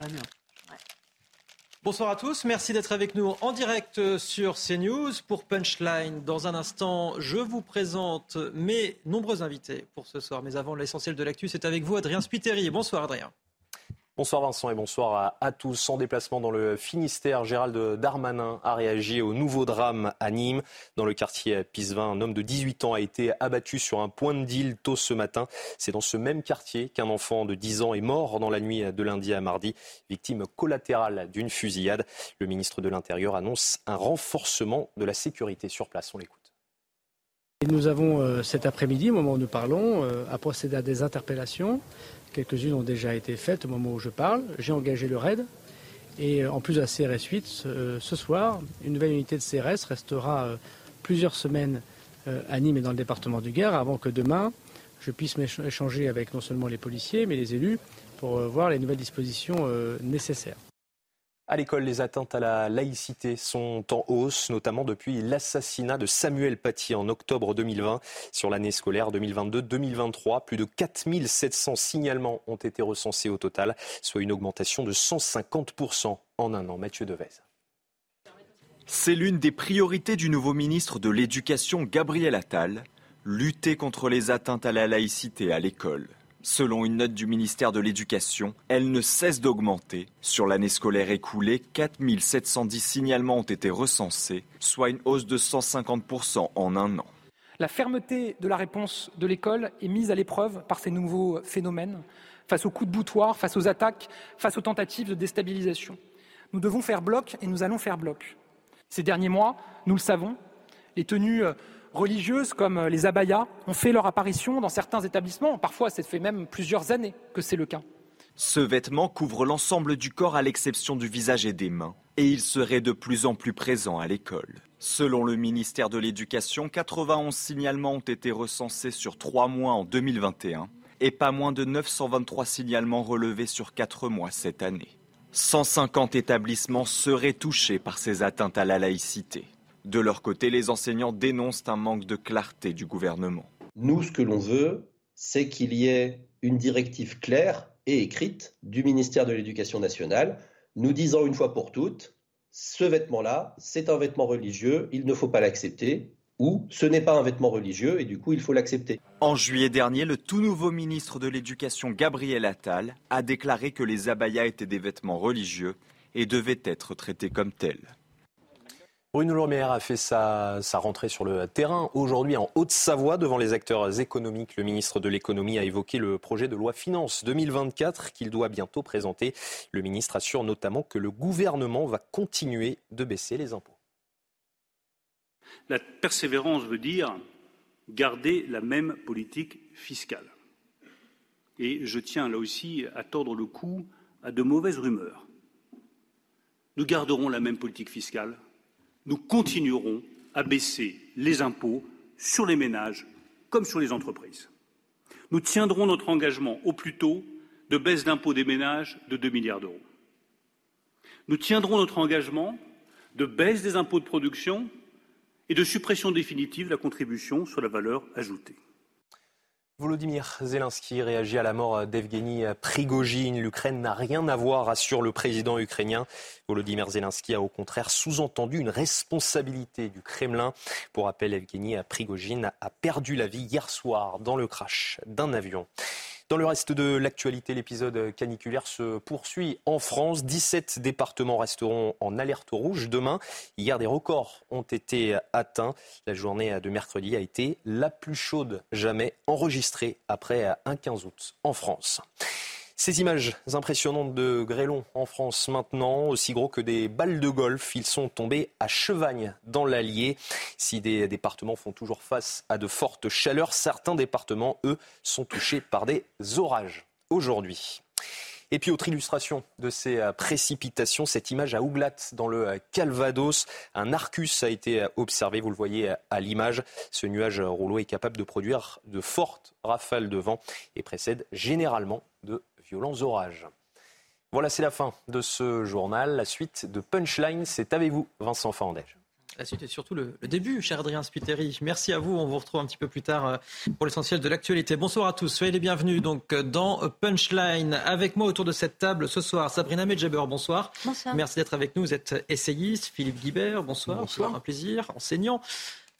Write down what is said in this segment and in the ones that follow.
Très bien. Bonsoir à tous, merci d'être avec nous en direct sur CNews pour Punchline. Dans un instant, je vous présente mes nombreux invités pour ce soir. Mais avant, l'essentiel de l'actu, c'est avec vous, Adrien Spiteri. Bonsoir Adrien. Bonsoir Vincent et bonsoir à, tous. En déplacement dans le Finistère, Gérald Darmanin a réagi au nouveau drame à Nîmes. Dans le quartier Pisevin, un homme de 18 ans a été abattu sur un point de deal tôt ce matin. C'est dans ce même quartier qu'un enfant de 10 ans est mort dans la nuit de lundi à mardi, victime collatérale d'une fusillade. Le ministre de l'Intérieur annonce un renforcement de la sécurité sur place. On l'écoute. Nous avons euh, cet après-midi, au moment où nous parlons, euh, à procéder à des interpellations Quelques-unes ont déjà été faites au moment où je parle. J'ai engagé le RAID. Et euh, en plus de la CRS 8, euh, ce soir, une nouvelle unité de CRS restera euh, plusieurs semaines à Nîmes et dans le département du Gard avant que demain, je puisse échanger avec non seulement les policiers, mais les élus pour voir les nouvelles dispositions nécessaires. À l'école, les atteintes à la laïcité sont en hausse, notamment depuis l'assassinat de Samuel Paty en octobre 2020. Sur l'année scolaire 2022-2023, plus de 4700 signalements ont été recensés au total, soit une augmentation de 150% en un an. Mathieu Devez. C'est l'une des priorités du nouveau ministre de l'Éducation, Gabriel Attal, lutter contre les atteintes à la laïcité à l'école. Selon une note du ministère de l'Éducation, elle ne cesse d'augmenter. Sur l'année scolaire écoulée, 4710 signalements ont été recensés, soit une hausse de 150% en un an. La fermeté de la réponse de l'école est mise à l'épreuve par ces nouveaux phénomènes, face aux coups de boutoir, face aux attaques, face aux tentatives de déstabilisation. Nous devons faire bloc et nous allons faire bloc. Ces derniers mois, nous le savons, les tenues religieuses comme euh, les abayas ont fait leur apparition dans certains établissements. Parfois, ça fait même plusieurs années que c'est le cas. Ce vêtement couvre l'ensemble du corps à l'exception du visage et des mains, et il serait de plus en plus présent à l'école. Selon le ministère de l'Éducation, 91 signalements ont été recensés sur trois mois en 2021 et pas moins de 923 signalements relevés sur quatre mois cette année. 150 établissements seraient touchés par ces atteintes à la laïcité. De leur côté, les enseignants dénoncent un manque de clarté du gouvernement. Nous, ce que l'on veut, c'est qu'il y ait une directive claire et écrite du ministère de l'Éducation nationale, nous disant une fois pour toutes, ce vêtement-là, c'est un vêtement religieux, il ne faut pas l'accepter, ou ce n'est pas un vêtement religieux et du coup il faut l'accepter. En juillet dernier, le tout nouveau ministre de l'Éducation, Gabriel Attal, a déclaré que les abayas étaient des vêtements religieux et devaient être traités comme tels. Bruno Le Maire a fait sa, rentrée sur le terrain aujourd'hui en Haute-Savoie devant les acteurs économiques. Le ministre de l'économie a évoqué le projet de loi finance 2024 qu'il doit bientôt présenter. Le ministre assure notamment que le gouvernement va continuer de baisser les impôts. La persévérance veut dire garder la même politique fiscale. Et je tiens là aussi à tordre le cou à de mauvaises rumeurs. Nous garderons la même politique fiscale nous continuerons à baisser les impôts sur les ménages comme sur les entreprises. Nous tiendrons notre engagement au plus tôt de baisse d'impôts des ménages de 2 milliards d'euros. Nous tiendrons notre engagement de baisse des impôts de production et de suppression définitive de la contribution sur la valeur ajoutée. Volodymyr Zelensky réagit à la mort d'Evgeny Prigogine. L'Ukraine n'a rien à voir, assure le président ukrainien. Volodymyr Zelensky a au contraire sous-entendu une responsabilité du Kremlin. Pour rappel, Evgeny Prigogine a perdu la vie hier soir dans le crash d'un avion. Dans le reste de l'actualité, l'épisode caniculaire se poursuit en France. 17 départements resteront en alerte rouge demain. Hier, des records ont été atteints. La journée de mercredi a été la plus chaude jamais enregistrée après un 15 août en France. Ces images impressionnantes de grêlons en France maintenant, aussi gros que des balles de golf, ils sont tombés à Chevagne dans l'Allier. Si des départements font toujours face à de fortes chaleurs, certains départements, eux, sont touchés par des orages aujourd'hui. Et puis, autre illustration de ces précipitations, cette image à Ouglat, dans le Calvados. Un arcus a été observé, vous le voyez à l'image. Ce nuage rouleau est capable de produire de fortes rafales de vent et précède généralement de violents orages. Voilà, c'est la fin de ce journal. La suite de Punchline, c'est avec vous, Vincent Fandège. La suite est surtout le, début, cher Adrien Spiteri. Merci à vous. On vous retrouve un petit peu plus tard euh, pour l'essentiel de l'actualité. Bonsoir à tous. Soyez les bienvenus donc dans Punchline. Avec moi autour de cette table ce soir, Sabrina Medjeber. Bonsoir. Bonsoir. Merci d'être avec nous. Vous êtes essayiste. Philippe Guibert. Bonsoir. bonsoir. Un plaisir. Enseignant.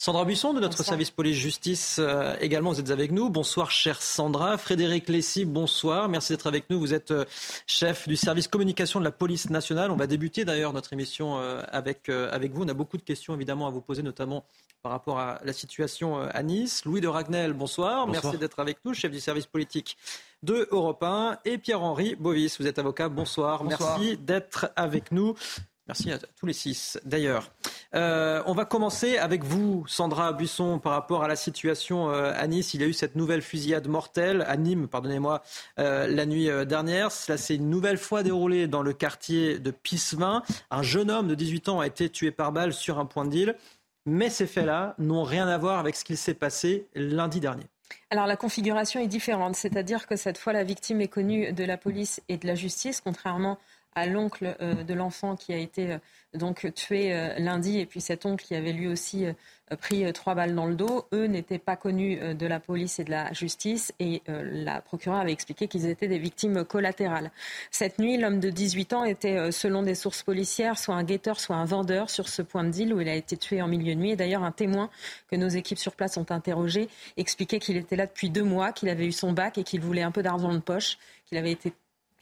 Sandra Buisson de notre service police-justice euh, également, vous êtes avec nous. Bonsoir chère Sandra. Frédéric Lessy, bonsoir. Merci d'être avec nous. Vous êtes euh, chef du service communication de la police nationale. On va débuter d'ailleurs notre émission euh, avec, avec vous. On a beaucoup de questions évidemment à vous poser, notamment par rapport à la situation à Nice. Louis de Ragnel, bonsoir. Merci d'être avec nous, chef du service politique de Europe 1. Et Pierre-Henri Bovis, vous êtes avocat. bonsoir. Merci d'être avec nous. Merci à tous les six, d'ailleurs. Euh, on va commencer avec vous, Sandra Buisson, par rapport à la situation euh, à Nice. Il y a eu cette nouvelle fusillade mortelle à Nîmes, pardonnez-moi, euh, la nuit dernière. Cela s'est une nouvelle fois déroulé dans le quartier de Pissevin. Un jeune homme de 18 ans a été tué par balle sur un point de deal. Mais ces faits-là n'ont rien à voir avec ce qu'il s'est passé lundi dernier. Alors la configuration est différente, c'est-à-dire que cette fois la victime est connue de la police et de la justice, contrairement l'oncle euh, de l'enfant qui a été euh, donc tué euh, lundi et puis cet oncle qui avait lui aussi pris trois balles dans le dos. Eux n'étaient pas connus de la police et de la justice et la procureure avait expliqué qu'ils étaient des victimes collatérales. Cette nuit, l'homme de 18 ans était, selon des sources policières, soit un guetteur, soit un vendeur sur ce point de deal où il a été tué en milieu de nuit. Et d'ailleurs, un témoin que nos équipes sur place ont interrogé expliquait qu'il était là depuis deux mois, qu'il avait eu son bac et qu'il voulait un peu d'argent de poche, qu'il avait été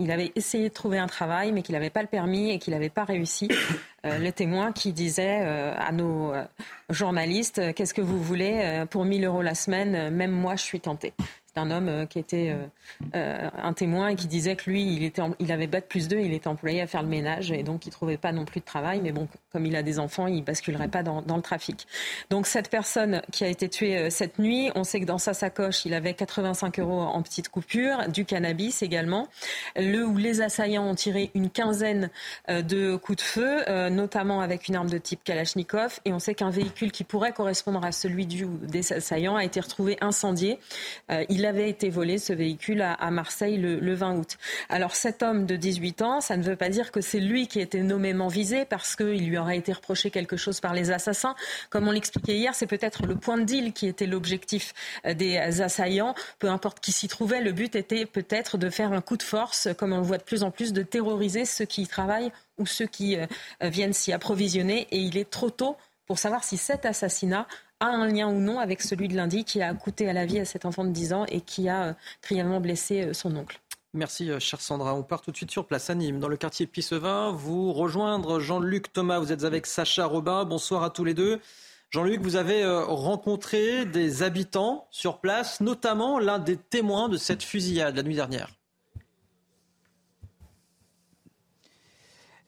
il avait essayé de trouver un travail, mais qu'il n'avait pas le permis et qu'il n'avait pas réussi. Euh, le témoin qui disait euh, à nos euh, journalistes Qu'est-ce que vous voulez Pour 1000 euros la semaine, même moi, je suis tenté un homme euh, qui était euh, euh, un témoin et qui disait que lui, il, était il avait bac plus 2, il était employé à faire le ménage et donc il trouvait pas non plus de travail. Mais bon, comme il a des enfants, il basculerait pas dans, le trafic. Donc cette personne qui a été tuée cette nuit, on sait que dans sa sacoche, il avait 85 euros en petites coupures, du cannabis également. Le où les assaillants ont tiré une quinzaine de coups de feu, notamment avec une arme de type Kalachnikov. Et on sait qu'un véhicule qui pourrait correspondre à celui du, des assaillants a été retrouvé incendié. il avait été volé, ce véhicule, à, Marseille le, 20 août. Alors cet homme de 18 ans, ça ne veut pas dire que c'est lui qui été nommément visé parce qu'il lui aurait été reproché quelque chose par les assassins. Comme on l'expliquait hier, c'est peut-être le point de deal qui était l'objectif euh, des assaillants. Peu importe qui s'y trouvait, le but était peut-être de faire un coup de force, comme on le voit de plus en plus, de terroriser ceux qui y travaillent ou ceux qui euh, viennent s'y approvisionner. Et il est trop tôt pour savoir si cet assassinat a un lien ou non avec celui de lundi qui a coûté à la vie à cet enfant de 10 ans et qui a euh, blessé euh, son oncle. Merci, euh, chère Sandra. On part tout de suite sur place à Nîmes, dans le quartier Pissevin. Vous rejoindre Jean-Luc Thomas. Vous êtes avec Sacha Robin. Bonsoir à tous les deux. Jean-Luc, vous avez rencontré des habitants sur place, notamment l'un des témoins de cette fusillade la nuit dernière.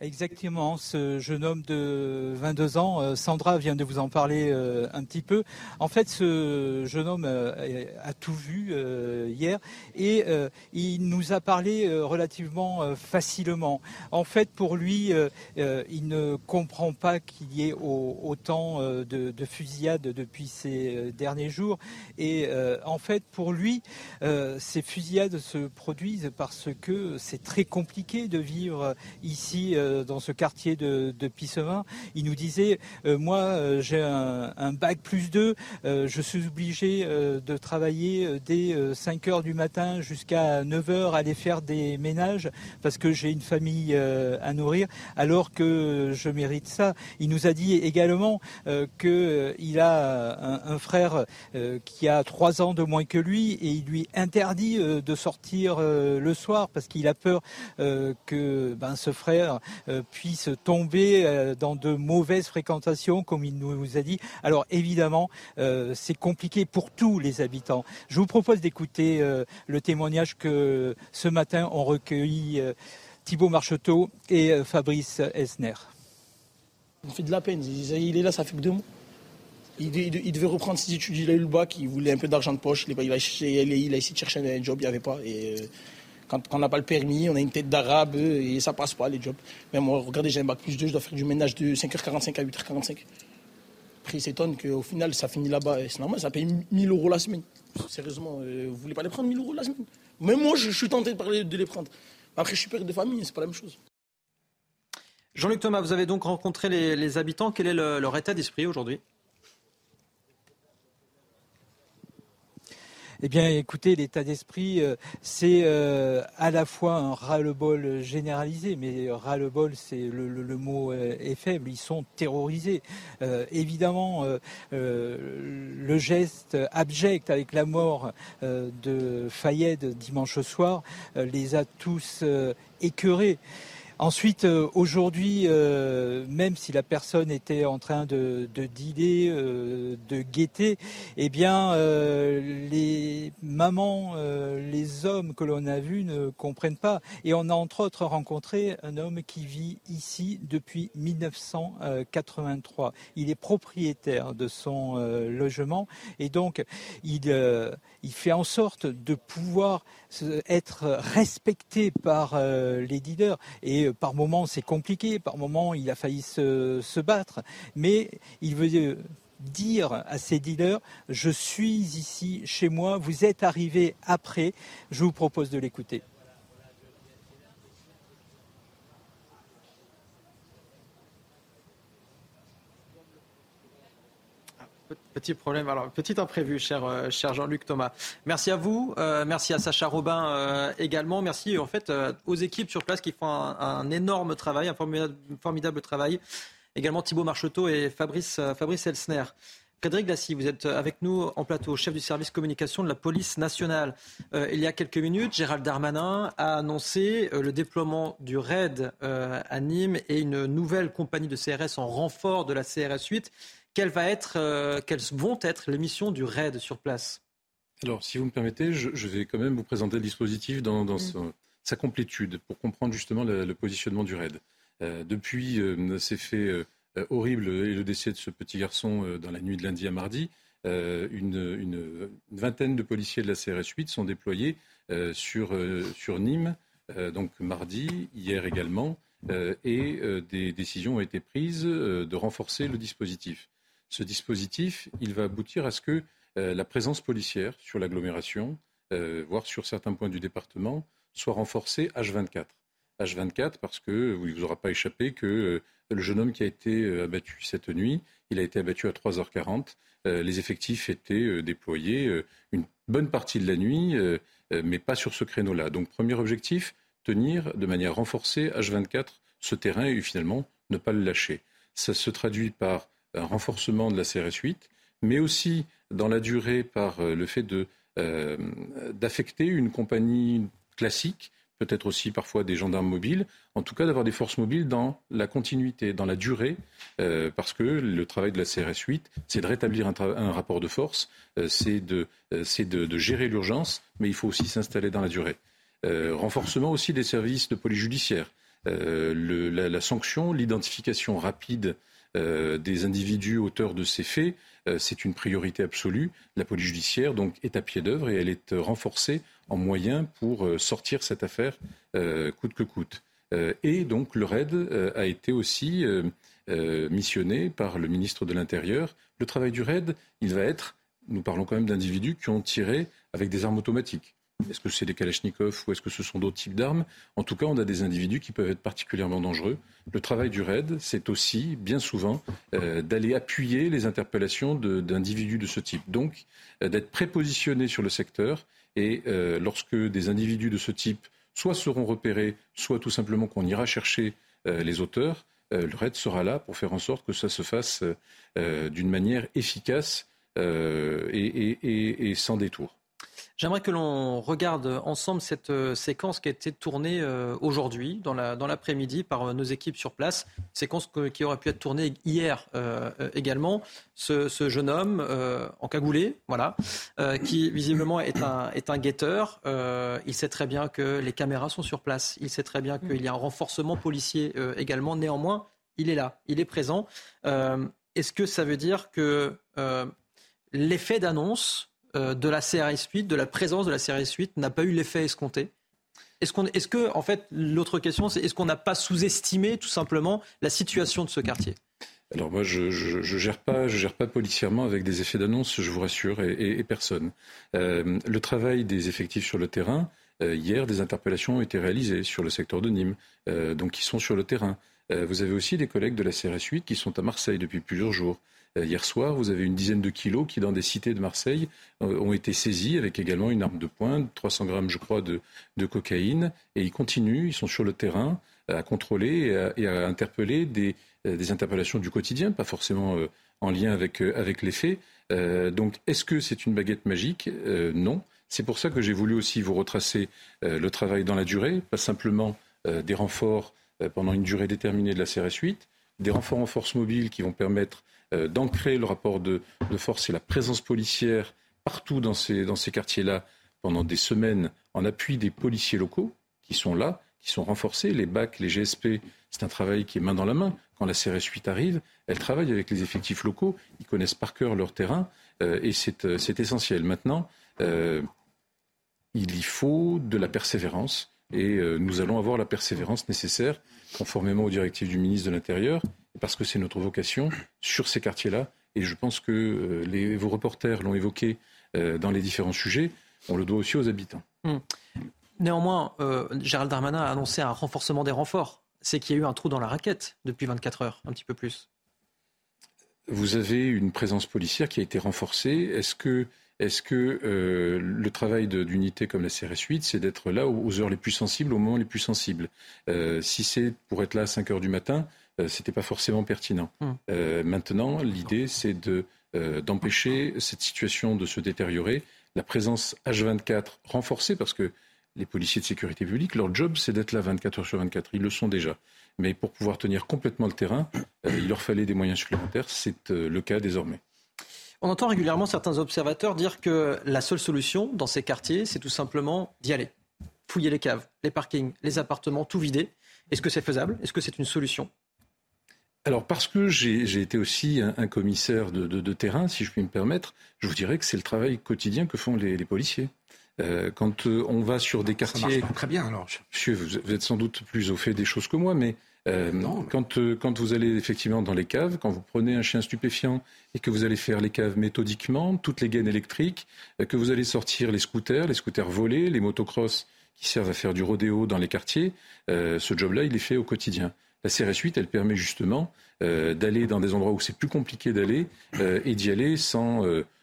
Exactement, ce jeune homme de 22 ans, euh, Sandra vient de vous en parler euh, un petit peu. En fait, ce jeune homme euh, a tout vu hier et il nous a parlé relativement facilement. En fait, pour lui, il ne comprend pas qu'il y ait autant de, de fusillades depuis ces derniers jours. Et en fait, pour lui, ces fusillades se produisent parce que c'est très compliqué de vivre ici dans ce quartier de, de Pissevin. Il nous disait, euh, moi euh, j'ai un, bac plus 2, je suis obligé de travailler dès 5 heures du matin jusqu'à 9 heures, aller faire des ménages parce que j'ai une famille à nourrir, alors que je mérite ça. Il nous a dit également qu'il a un, frère qui a 3 ans de moins que lui et il lui interdit de sortir le soir parce qu'il a peur que ben, ce frère euh, puisse tomber euh, dans de mauvaises fréquentations, comme il nous a dit. Alors évidemment, euh, c'est compliqué pour tous les habitants. Je vous propose d'écouter le témoignage que ce matin ont recueilli Thibault Marcheteau et Fabrice Esner. On fait de la peine. Il est là, ça fait que deux mois. Il, devait reprendre ses études, il a eu le bac, il voulait un peu d'argent de poche, il a, essayé de chercher un job, il n'y avait pas. Quand, on n'a pas le permis, on a une tête d'arabe et ça passe pas les jobs. Mais moi, regardez, j'ai un bac plus 2, je dois faire du ménage de 5h45 à 8h45. Après, il s'étonne qu'au final, ça finit là-bas. C'est normal, ça paye 1000 euros la semaine. Sérieusement, euh, vous voulez pas les prendre 1000 euros la semaine? Même moi, je, suis tenté de, parler, de les prendre. Après, je suis père de famille, c'est pas la même chose. Jean-Luc Thomas, vous avez donc rencontré les, habitants. Quel est leur état d'esprit aujourd'hui? Eh bien, écoutez, l'état d'esprit, euh, c'est euh, à la fois un ras-le-bol généralisé, mais ras-le-bol, c'est le, mot euh, est faible. Ils sont terrorisés. évidemment, le geste abject avec la mort de Fayed dimanche soir les a tous écœurés. Ensuite, euh, aujourd'hui, euh, même si la personne était en train de, de euh, de guetter, eh bien, les mamans, les hommes que l'on a vus ne comprennent pas. Et on a entre autres rencontré un homme qui vit ici depuis 1983. Il est propriétaire de son logement et donc il fait en sorte de pouvoir être respecté par les dealers. Et par moments c'est compliqué, par moments il a failli se, battre, mais il veut dire à ses dealers, je suis ici chez moi, vous êtes arrivé après, je vous propose de l'écouter. Petit problème, alors petit imprévu, cher, euh, cher Jean-Luc Thomas. Merci à vous, euh, merci à Sacha Robin euh, également, merci en fait aux équipes sur place qui font un, énorme travail, un formidable, travail. Également Thibault Marcheteau et Fabrice, Fabrice Elsner. Frédéric Dassy, vous êtes avec nous en plateau, chef du service communication de la police nationale. il y a quelques minutes, Gérald Darmanin a annoncé le déploiement du RAID à Nîmes et une nouvelle compagnie de CRS en renfort de la CRS 8 euh, quelles vont être les missions du RAID sur place? Alors, si vous me permettez, je, vais quand même vous présenter le dispositif dans, sa complétude pour comprendre justement le, positionnement du RAID. Euh, depuis euh, ces faits horribles et le décès de ce petit garçon dans la nuit de lundi à mardi, une, vingtaine de policiers de la CRS 8 sont déployés sur Nîmes, donc mardi, hier également, et des décisions ont été prises de renforcer le dispositif ce dispositif, il va aboutir à ce que euh, la présence policière sur l'agglomération, euh, voire sur certains points du département, soit renforcée H24. H24 parce que vous ne vous aura pas échappé que euh, le jeune homme qui a été abattu cette nuit, il a été abattu à 3h40. les effectifs étaient déployés une bonne partie de la nuit, mais pas sur ce créneau-là. Donc premier objectif, tenir de manière renforcée H24 ce terrain et finalement ne pas le lâcher. Ça se traduit par un renforcement de la CRS 8, mais aussi dans la durée par euh, le fait euh, d'affecter une compagnie classique, peut-être aussi parfois des gendarmes mobiles, en tout cas d'avoir des forces mobiles dans la continuité, dans la durée, euh, parce que le travail de la CRS 8, c'est de rétablir un, rapport de force, c'est de, de, gérer l'urgence, mais il faut aussi s'installer dans la durée. renforcement aussi des services de police judiciaire. la, sanction, l'identification rapide des individus auteurs de ces faits, euh, c'est une priorité absolue. La police judiciaire donc est à pied d'œuvre et elle est euh, renforcée en moyens pour sortir cette affaire coûte que coûte. et donc le RAID a été aussi missionné par le ministre de l'Intérieur. Le travail du RAID, il va être, nous parlons quand même d'individus qui ont tiré avec des armes automatiques. Est-ce que c'est des Kalachnikov ou est-ce que ce sont d'autres types d'armes? En tout cas, on a des individus qui peuvent être particulièrement dangereux. Le travail du RAID, c'est aussi, bien souvent, euh, d'aller appuyer les interpellations d'individus de, ce type. Donc, euh, d'être prépositionné sur le secteur et euh, lorsque des individus de ce type soit seront repérés, soit tout simplement qu'on ira chercher les auteurs, le RAID sera là pour faire en sorte que ça se fasse d'une manière efficace et sans détour. J'aimerais que l'on regarde ensemble cette euh, séquence qui a été tournée euh, aujourd'hui, dans l'après-midi, par euh, nos équipes sur place. Séquence qui aurait pu être tournée hier également. Ce, jeune homme en cagoulé, voilà, qui visiblement est un, est un guetteur. il sait très bien que les caméras sont sur place. Il sait très bien mm. qu'il y a un renforcement policier également. Néanmoins, il est là, il est présent. Est-ce que ça veut dire que l'effet d'annonce de la CRS 8, de la présence de la CRS 8 n'a pas eu l'effet escompté est-ce, qu'on, est-ce que, en fait, l'autre question, c'est est-ce qu'on n'a pas sous-estimé tout simplement la situation de ce quartier? Alors moi, je, je, gère pas, je gère pas policièrement avec des effets d'annonce, je vous rassure, et, personne. Euh, le travail des effectifs sur le terrain, euh, hier, des interpellations ont été réalisées sur le secteur de Nîmes, donc ils sont sur le terrain. vous avez aussi des collègues de la CRS 8 qui sont à Marseille depuis plusieurs jours. Hier soir, vous avez une dizaine de kilos qui, dans des cités de Marseille, ont été saisis avec également une arme de poing, 300 grammes, je crois, de, cocaïne. Et ils continuent, ils sont sur le terrain à contrôler et à, interpeller des, interpellations du quotidien, pas forcément en lien avec, avec les faits. donc, est-ce que c'est une baguette magique? Non. C'est pour ça que j'ai voulu aussi vous retracer euh, le travail dans la durée, pas simplement euh, des renforts euh, pendant une durée déterminée de la CRS 8, des renforts en force mobile qui vont permettre d'ancrer le rapport de, force et la présence policière partout dans ces, quartiers-là pendant des semaines en appui des policiers locaux qui sont là, qui sont renforcés. Les BAC, les GSP, c'est un travail qui est main dans la main. Quand la CRS 8 arrive, elle travaille avec les effectifs locaux, ils connaissent par cœur leur terrain et c'est essentiel. Maintenant, il y faut de la persévérance et euh, nous allons avoir la persévérance nécessaire, conformément aux directives du ministre de l'Intérieur, parce que c'est notre vocation sur ces quartiers-là. Et je pense que euh, les, vos reporters l'ont évoqué euh, dans les différents sujets. On le doit aussi aux habitants. Hum. Néanmoins, Gérald Darmanin a annoncé un renforcement des renforts. C'est qu'il y a eu un trou dans la raquette depuis 24 heures, un petit peu plus. Vous avez une présence policière qui a été renforcée. Est-ce que est-ce que euh, le travail d'unité comme la CRS 8, c'est d'être là aux heures les plus sensibles, aux moments les plus sensibles? Euh, Si c'est pour être là à 5 heures du matin, euh, ce n'était pas forcément pertinent. Hum. maintenant, l'idée, c'est d'empêcher cette situation de se détériorer. La présence H24 renforcée, parce que les policiers de sécurité publique, leur job, c'est d'être là 24 heures sur 24. Ils le sont déjà. Mais pour pouvoir tenir complètement le terrain, il leur fallait des moyens supplémentaires. C'est le cas désormais. On entend régulièrement certains observateurs dire que la seule solution dans ces quartiers, c'est tout simplement d'y aller. Fouiller les caves, les parkings, les appartements, tout vider. Est-ce que c'est faisable? Est-ce que c'est une solution? Alors parce que j'ai été aussi un, commissaire de, terrain, si je puis me permettre, je vous dirais que c'est le travail quotidien que font les, policiers. Euh, quand euh, on va sur des quartiers, très bien alors. Monsieur, vous, êtes sans doute plus au fait des choses que moi, mais euh, quand, quand, vous allez effectivement dans les caves, quand vous prenez un chien stupéfiant et que vous allez faire les caves méthodiquement, toutes les gaines électriques, que vous allez sortir les scooters, les scooters volés, les motocross qui servent à faire du rodéo dans les quartiers, ce job-là, il est fait au quotidien. La CRS 8, elle permet justement d'aller dans des endroits où c'est plus compliqué d'aller et d'y aller sans,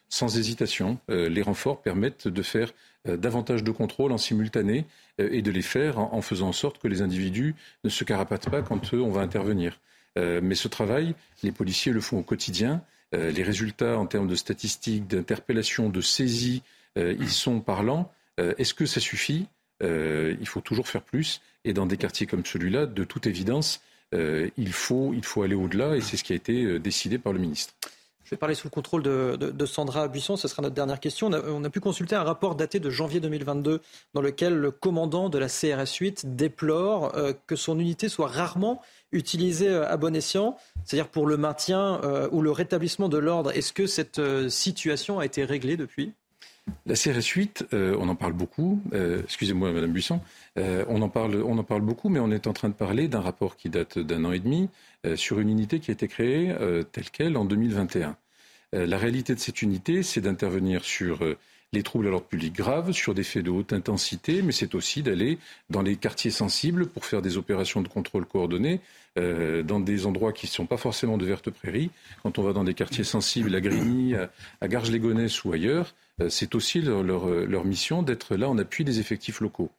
sans hésitation. les renforts permettent de faire davantage de contrôles en simultané euh, et de les faire en, faisant en sorte que les individus ne se carapatent pas quand on va intervenir. Euh, mais ce travail, les policiers le font au quotidien. Euh, les résultats en termes de statistiques, d'interpellation, de saisie, ils sont parlants. Est-ce que ça suffit? Il faut toujours faire plus. Et dans des quartiers comme celui-là, de toute évidence, il, faut, il faut aller au-delà et c'est ce qui a été décidé par le ministre. Je vais parler sous le contrôle de, Sandra Buisson. Ce sera notre dernière question. On a, pu consulter un rapport daté de janvier 2022 dans lequel le commandant de la CRS 8 déplore euh, que son unité soit rarement utilisée euh, à bon escient, c'est-à-dire pour le maintien euh, ou le rétablissement de l'ordre. Est-ce que cette situation a été réglée depuis? La CRS 8, on en parle beaucoup. Excusez-moi, Madame Buisson. on, en parle, on en parle beaucoup, mais on est en train de parler d'un rapport qui date d'un an et demi euh, sur une unité qui a été créée euh, telle qu'elle en 2021. Euh, la réalité de cette unité, c'est d'intervenir sur les troubles à l'ordre public graves, sur des faits de haute intensité, mais c'est aussi d'aller dans les quartiers sensibles pour faire des opérations de contrôle coordonnées dans des endroits qui ne sont pas forcément de vertes prairies. Quand on va dans des quartiers sensibles, à Grigny, à, Garges-les-Gonesse ou ailleurs, c'est aussi leur, mission d'être là en appui des effectifs locaux.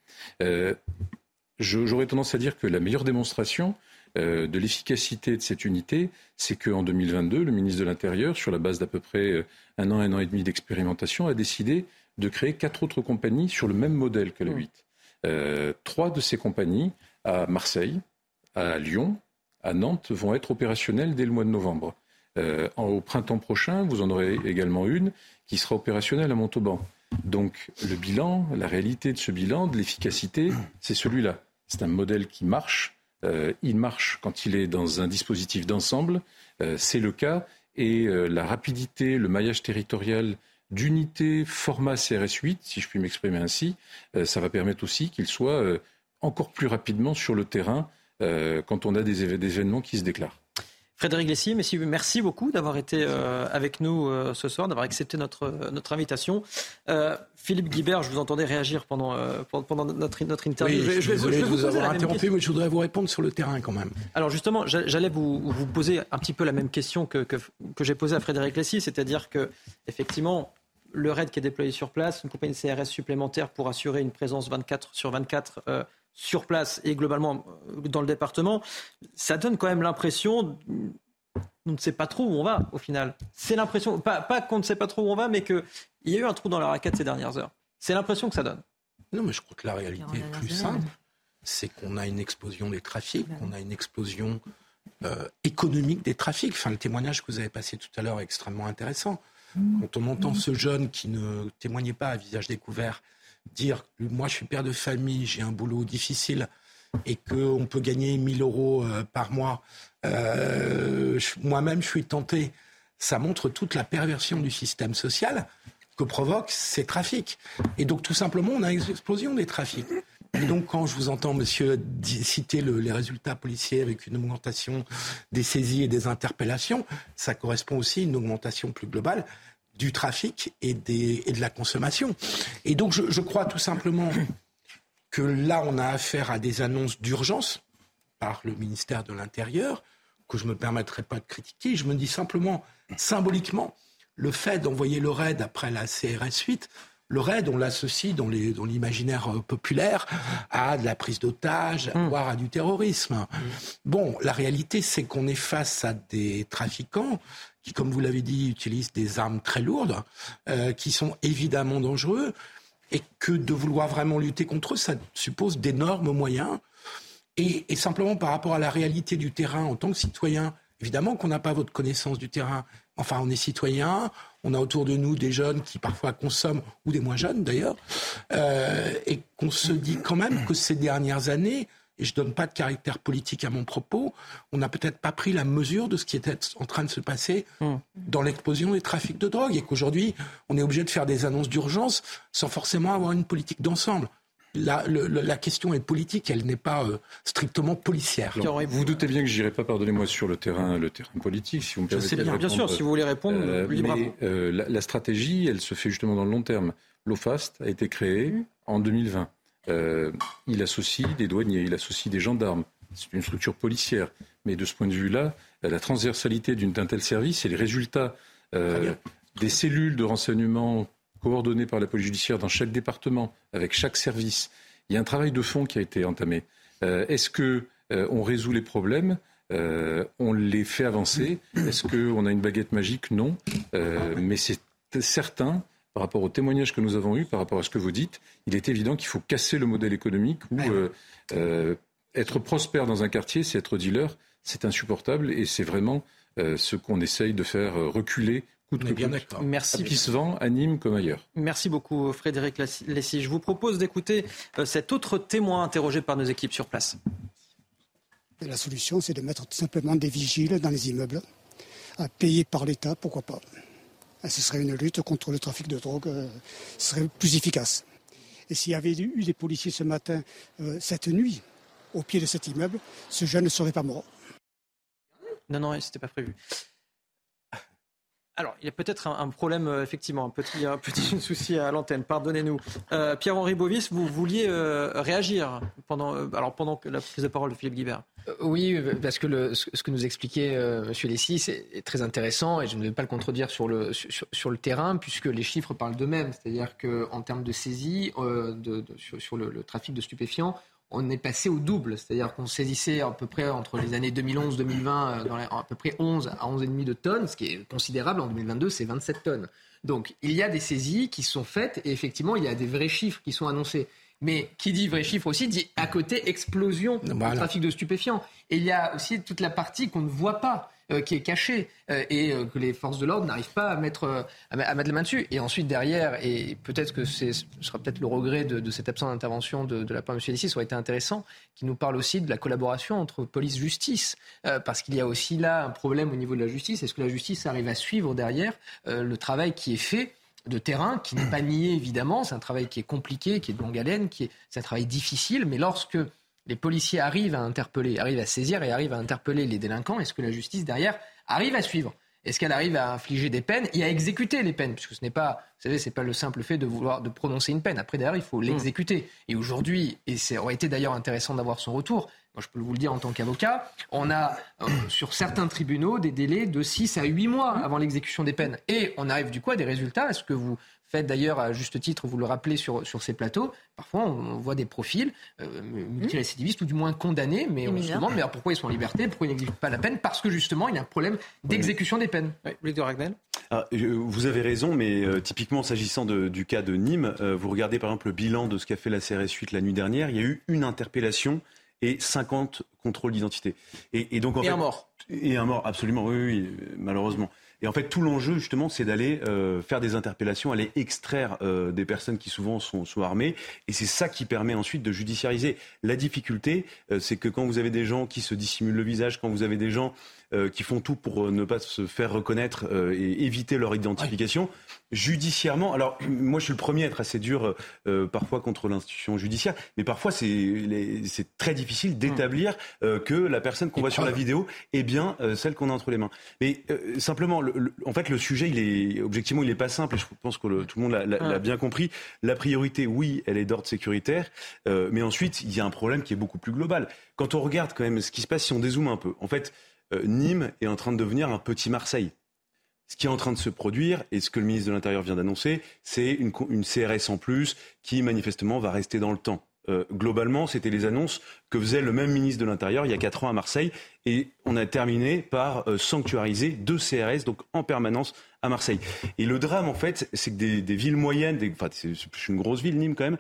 J'aurais tendance à dire que la meilleure démonstration, euh, de l'efficacité de cette unité, c'est qu'en 2022, le ministre de l'Intérieur, sur la base d'à peu près euh, un an, un an et demi d'expérimentation, a décidé de créer quatre autres compagnies sur le même modèle que la 8. Euh, trois de ces compagnies, à Marseille, à Lyon, à Nantes, vont être opérationnelles dès le mois de novembre. Au printemps prochain, vous en aurez également une qui sera opérationnelle à Montauban. Donc le bilan, la réalité de ce bilan, de l'efficacité, c'est celui-là. C'est un modèle qui marche, euh, il marche quand il est dans un dispositif d'ensemble. Euh, c'est le cas. Et euh, la rapidité, le maillage territorial d'unité format CRS8, si je puis m'exprimer ainsi, ça va permettre aussi qu'il soit encore plus rapidement sur le terrain quand on a des, événements qui se déclarent. Frédéric Lessy, merci beaucoup d'avoir été euh, avec nous euh, ce soir, d'avoir accepté notre, notre invitation. Euh, Philippe Guibert, je vous entendais réagir pendant, pendant notre, notre interview. je, je, vais, vous, avoir interrompu, mais je voudrais vous répondre sur le terrain quand même. Alors justement, j'allais vous, vous, poser un petit peu la même question que, que, que j'ai posée à Frédéric Lessy, c'est-à-dire que effectivement, le RAID qui est déployé sur place, une compagnie de CRS supplémentaire pour assurer une présence 24 sur 24 sur place et globalement euh, dans le département, ça donne quand même l'impression on ne sait pas trop où on va au final. C'est l'impression, pas, qu'on ne sait pas trop où on va, mais qu'il y a eu un trou dans la raquette ces dernières heures. C'est l'impression que ça donne. Non, mais je crois que la réalité est plus simple. C'est qu'on a une explosion des trafics, qu'on a une explosion euh, économique des trafics. Enfin, le témoignage que vous avez passé tout à l'heure est extrêmement intéressant. Quand on entend ce jeune qui ne témoignait pas à visage découvert dire moi je suis père de famille, j'ai un boulot difficile et qu'on peut gagner 1000 euros euh, par mois, euh, moi-même je suis tenté. Ça montre toute la perversion du système social que provoquent ces trafics. Et donc tout simplement, on a une explosion des trafics. Et donc quand je vous entends, monsieur, citer les résultats policiers avec une augmentation des saisies et des interpellations, ça correspond aussi à une augmentation plus globale du trafic et, des, et de la consommation. Et donc je, je, crois tout simplement que là, on a affaire à des annonces d'urgence par le ministère de l'Intérieur, que je ne me permettrai pas de critiquer. Je me dis simplement, symboliquement, le fait d'envoyer le RAID après la CRS 8, le raid, on l'associe dans, l'imaginaire euh, populaire à de la prise d'otages, mmh. voire à du terrorisme. Mmh. Bon, la réalité, c'est qu'on est face à des trafiquants qui, comme vous l'avez dit, utilisent des armes très lourdes, euh, qui sont évidemment dangereux, et que de vouloir vraiment lutter contre eux, ça suppose d'énormes moyens. Et, simplement par rapport à la réalité du terrain en tant que citoyen, évidemment qu'on n'a pas votre connaissance du terrain. Enfin, on est citoyen, on a autour de nous des jeunes qui parfois consomment, ou des moins jeunes d'ailleurs, euh, et qu'on se dit quand même que ces dernières années, et je ne donne pas de caractère politique à mon propos, on n'a peut-être pas pris la mesure de ce qui était en train de se passer hmm. dans l'explosion des trafics de drogue et qu'aujourd'hui, on est obligé de faire des annonces d'urgence sans forcément avoir une politique d'ensemble. La, la, question est politique, elle n'est pas euh, strictement policière. vous vous doutez bien que je n'irai pas, pardonnez-moi, sur le terrain, le terrain politique. Si vous me permettez bien, bien sûr, si vous voulez répondre, euh, mais, euh, la, la, stratégie, elle se fait justement dans le long terme. L'OFAST a été créé mmh. en 2020. Euh, il associe des douaniers, il associe des gendarmes. C'est une structure policière. Mais de ce point de vue-là, la transversalité d'un tel service et les résultats euh, des cellules de renseignement coordonnées par la police judiciaire dans chaque département, avec chaque service, il y a un travail de fond qui a été entamé. Euh, est-ce que on résout les problèmes? On les fait avancer? Est-ce qu'on a une baguette magique? Non. mais c'est certain par rapport aux témoignages que nous avons eus, par rapport à ce que vous dites, il est évident qu'il faut casser le modèle économique où euh, euh, être prospère dans un quartier, c'est être dealer, c'est insupportable et c'est vraiment euh, ce qu'on essaye de faire reculer coûte que bien coûte. Merci. Qui se vend à Nîmes comme ailleurs. Merci beaucoup Frédéric Lessy. Je vous propose d'écouter cet autre témoin interrogé par nos équipes sur place. La solution, c'est de mettre tout simplement des vigiles dans les immeubles, à payer par l'État, pourquoi pas. Ah, ce serait une lutte contre le trafic de drogue, euh, ce serait plus efficace. Et s'il y avait eu des policiers ce matin, euh, cette nuit, au pied de cet immeuble, ce jeune ne serait pas mort. Non, non, c'était pas prévu. Alors, il y a peut-être un, problème, euh, effectivement, un petit, souci à l'antenne, pardonnez-nous. Euh, Pierre-Henri Bovis, vous vouliez euh, réagir pendant, la prise de parole de Philippe Guibert Oui, parce que ce que nous expliquait M. Lessy, c'est très intéressant et je ne vais pas le contredire sur le, terrain, puisque les chiffres parlent d'eux-mêmes. C'est-à-dire qu'en termes de saisie sur, le, trafic de stupéfiants, on est passé au double, c'est-à-dire qu'on saisissait à peu près entre les années 2011-2020 euh, à peu près 11 à 11,5 de tonnes, ce qui est considérable. En 2022, c'est 27 tonnes. Donc il y a des saisies qui sont faites et effectivement, il y a des vrais chiffres qui sont annoncés. Mais qui dit vrais chiffres aussi dit à côté explosion du trafic de stupéfiants. Et il y a aussi toute la partie qu'on ne voit pas. Euh, qui est caché euh, et euh, que les forces de l'ordre n'arrivent pas à mettre, à, mettre la main dessus. Et ensuite, derrière, et peut-être que ce sera peut-être le regret de, cette absence d'intervention de, la part de M. Lissi, ça aurait été intéressant, qui nous parle aussi de la collaboration entre police-justice. parce qu'il y a aussi là un problème au niveau de la justice. Est-ce que la justice arrive à suivre derrière le travail qui est fait de terrain, qui n'est pas nié évidemment, c'est un travail qui est compliqué, qui est de longue haleine, qui est, un travail difficile, mais lorsque les policiers arrivent à interpeller, arrivent à saisir et arrivent à interpeller les délinquants, est-ce que la justice derrière arrive à suivre? Est-ce qu'elle arrive à infliger des peines et à exécuter les peines? Puisque ce n'est pas, vous savez, c'est pas le simple fait de vouloir de prononcer une peine. Après, d'ailleurs, il faut l'exécuter. Et aujourd'hui, et ça aurait été d'ailleurs intéressant d'avoir son retour, moi je peux vous le dire en tant qu'avocat, on a euh, sur certains tribunaux des délais de 6 à 8 mois avant l'exécution des peines. Et on arrive du coup à des résultats? Est-ce que vous faites d'ailleurs à juste titre, vous le rappelez sur, sur ces plateaux, parfois on, voit des profils euh, multirécidivistes ou du moins condamnés, mais on se demande mais pourquoi ils sont en liberté, pourquoi ils n'exécutent pas la peine Parce que justement il y a un problème d'exécution des peines. Oui, Ragnel ah, Vous avez raison, mais euh, typiquement s'agissant du cas de Nîmes, euh, vous regardez par exemple le bilan de ce qu'a fait la CRS 8 la nuit dernière, il y a eu une interpellation et 50 contrôles d'identité. Et, donc et un mort. Et un mort, absolument, oui, oui malheureusement. Et en fait, tout l'enjeu, justement, c'est d'aller euh, faire des interpellations, aller extraire euh, des personnes qui souvent sont, sont armées. Et c'est ça qui permet ensuite de judiciariser. La difficulté, euh, c'est que quand vous avez des gens qui se dissimulent le visage, quand vous avez des gens euh, qui font tout pour euh, ne pas se faire reconnaître euh, et éviter leur identification. Judiciairement, alors moi je suis le premier à être assez dur parfois contre l'institution judiciaire, mais parfois c'est très difficile d'établir que la personne qu'on voit sur la vidéo est bien celle qu'on a entre les mains. Mais simplement, en fait, le sujet, il est objectivement, il n'est pas simple. Et je pense que tout le monde l'a bien compris. La priorité, oui, elle est d'ordre sécuritaire, mais ensuite, il y a un problème qui est beaucoup plus global. Quand on regarde quand même ce qui se passe, si on dézoome un peu, en fait, euh, Nîmes est en train de devenir un petit Marseille. Ce qui est en train de se produire, et ce que le ministre de l'Intérieur vient d'annoncer, c'est une, CRS en plus qui manifestement va rester dans le temps. Euh, globalement, c'était les annonces que faisait le même ministre de l'Intérieur il y a quatre ans à Marseille. Et on a terminé par euh, sanctuariser deux CRS, donc en permanence à Marseille. Et le drame, en fait, c'est que des, villes moyennes, des, enfin, c'est une grosse ville, Nîmes quand même,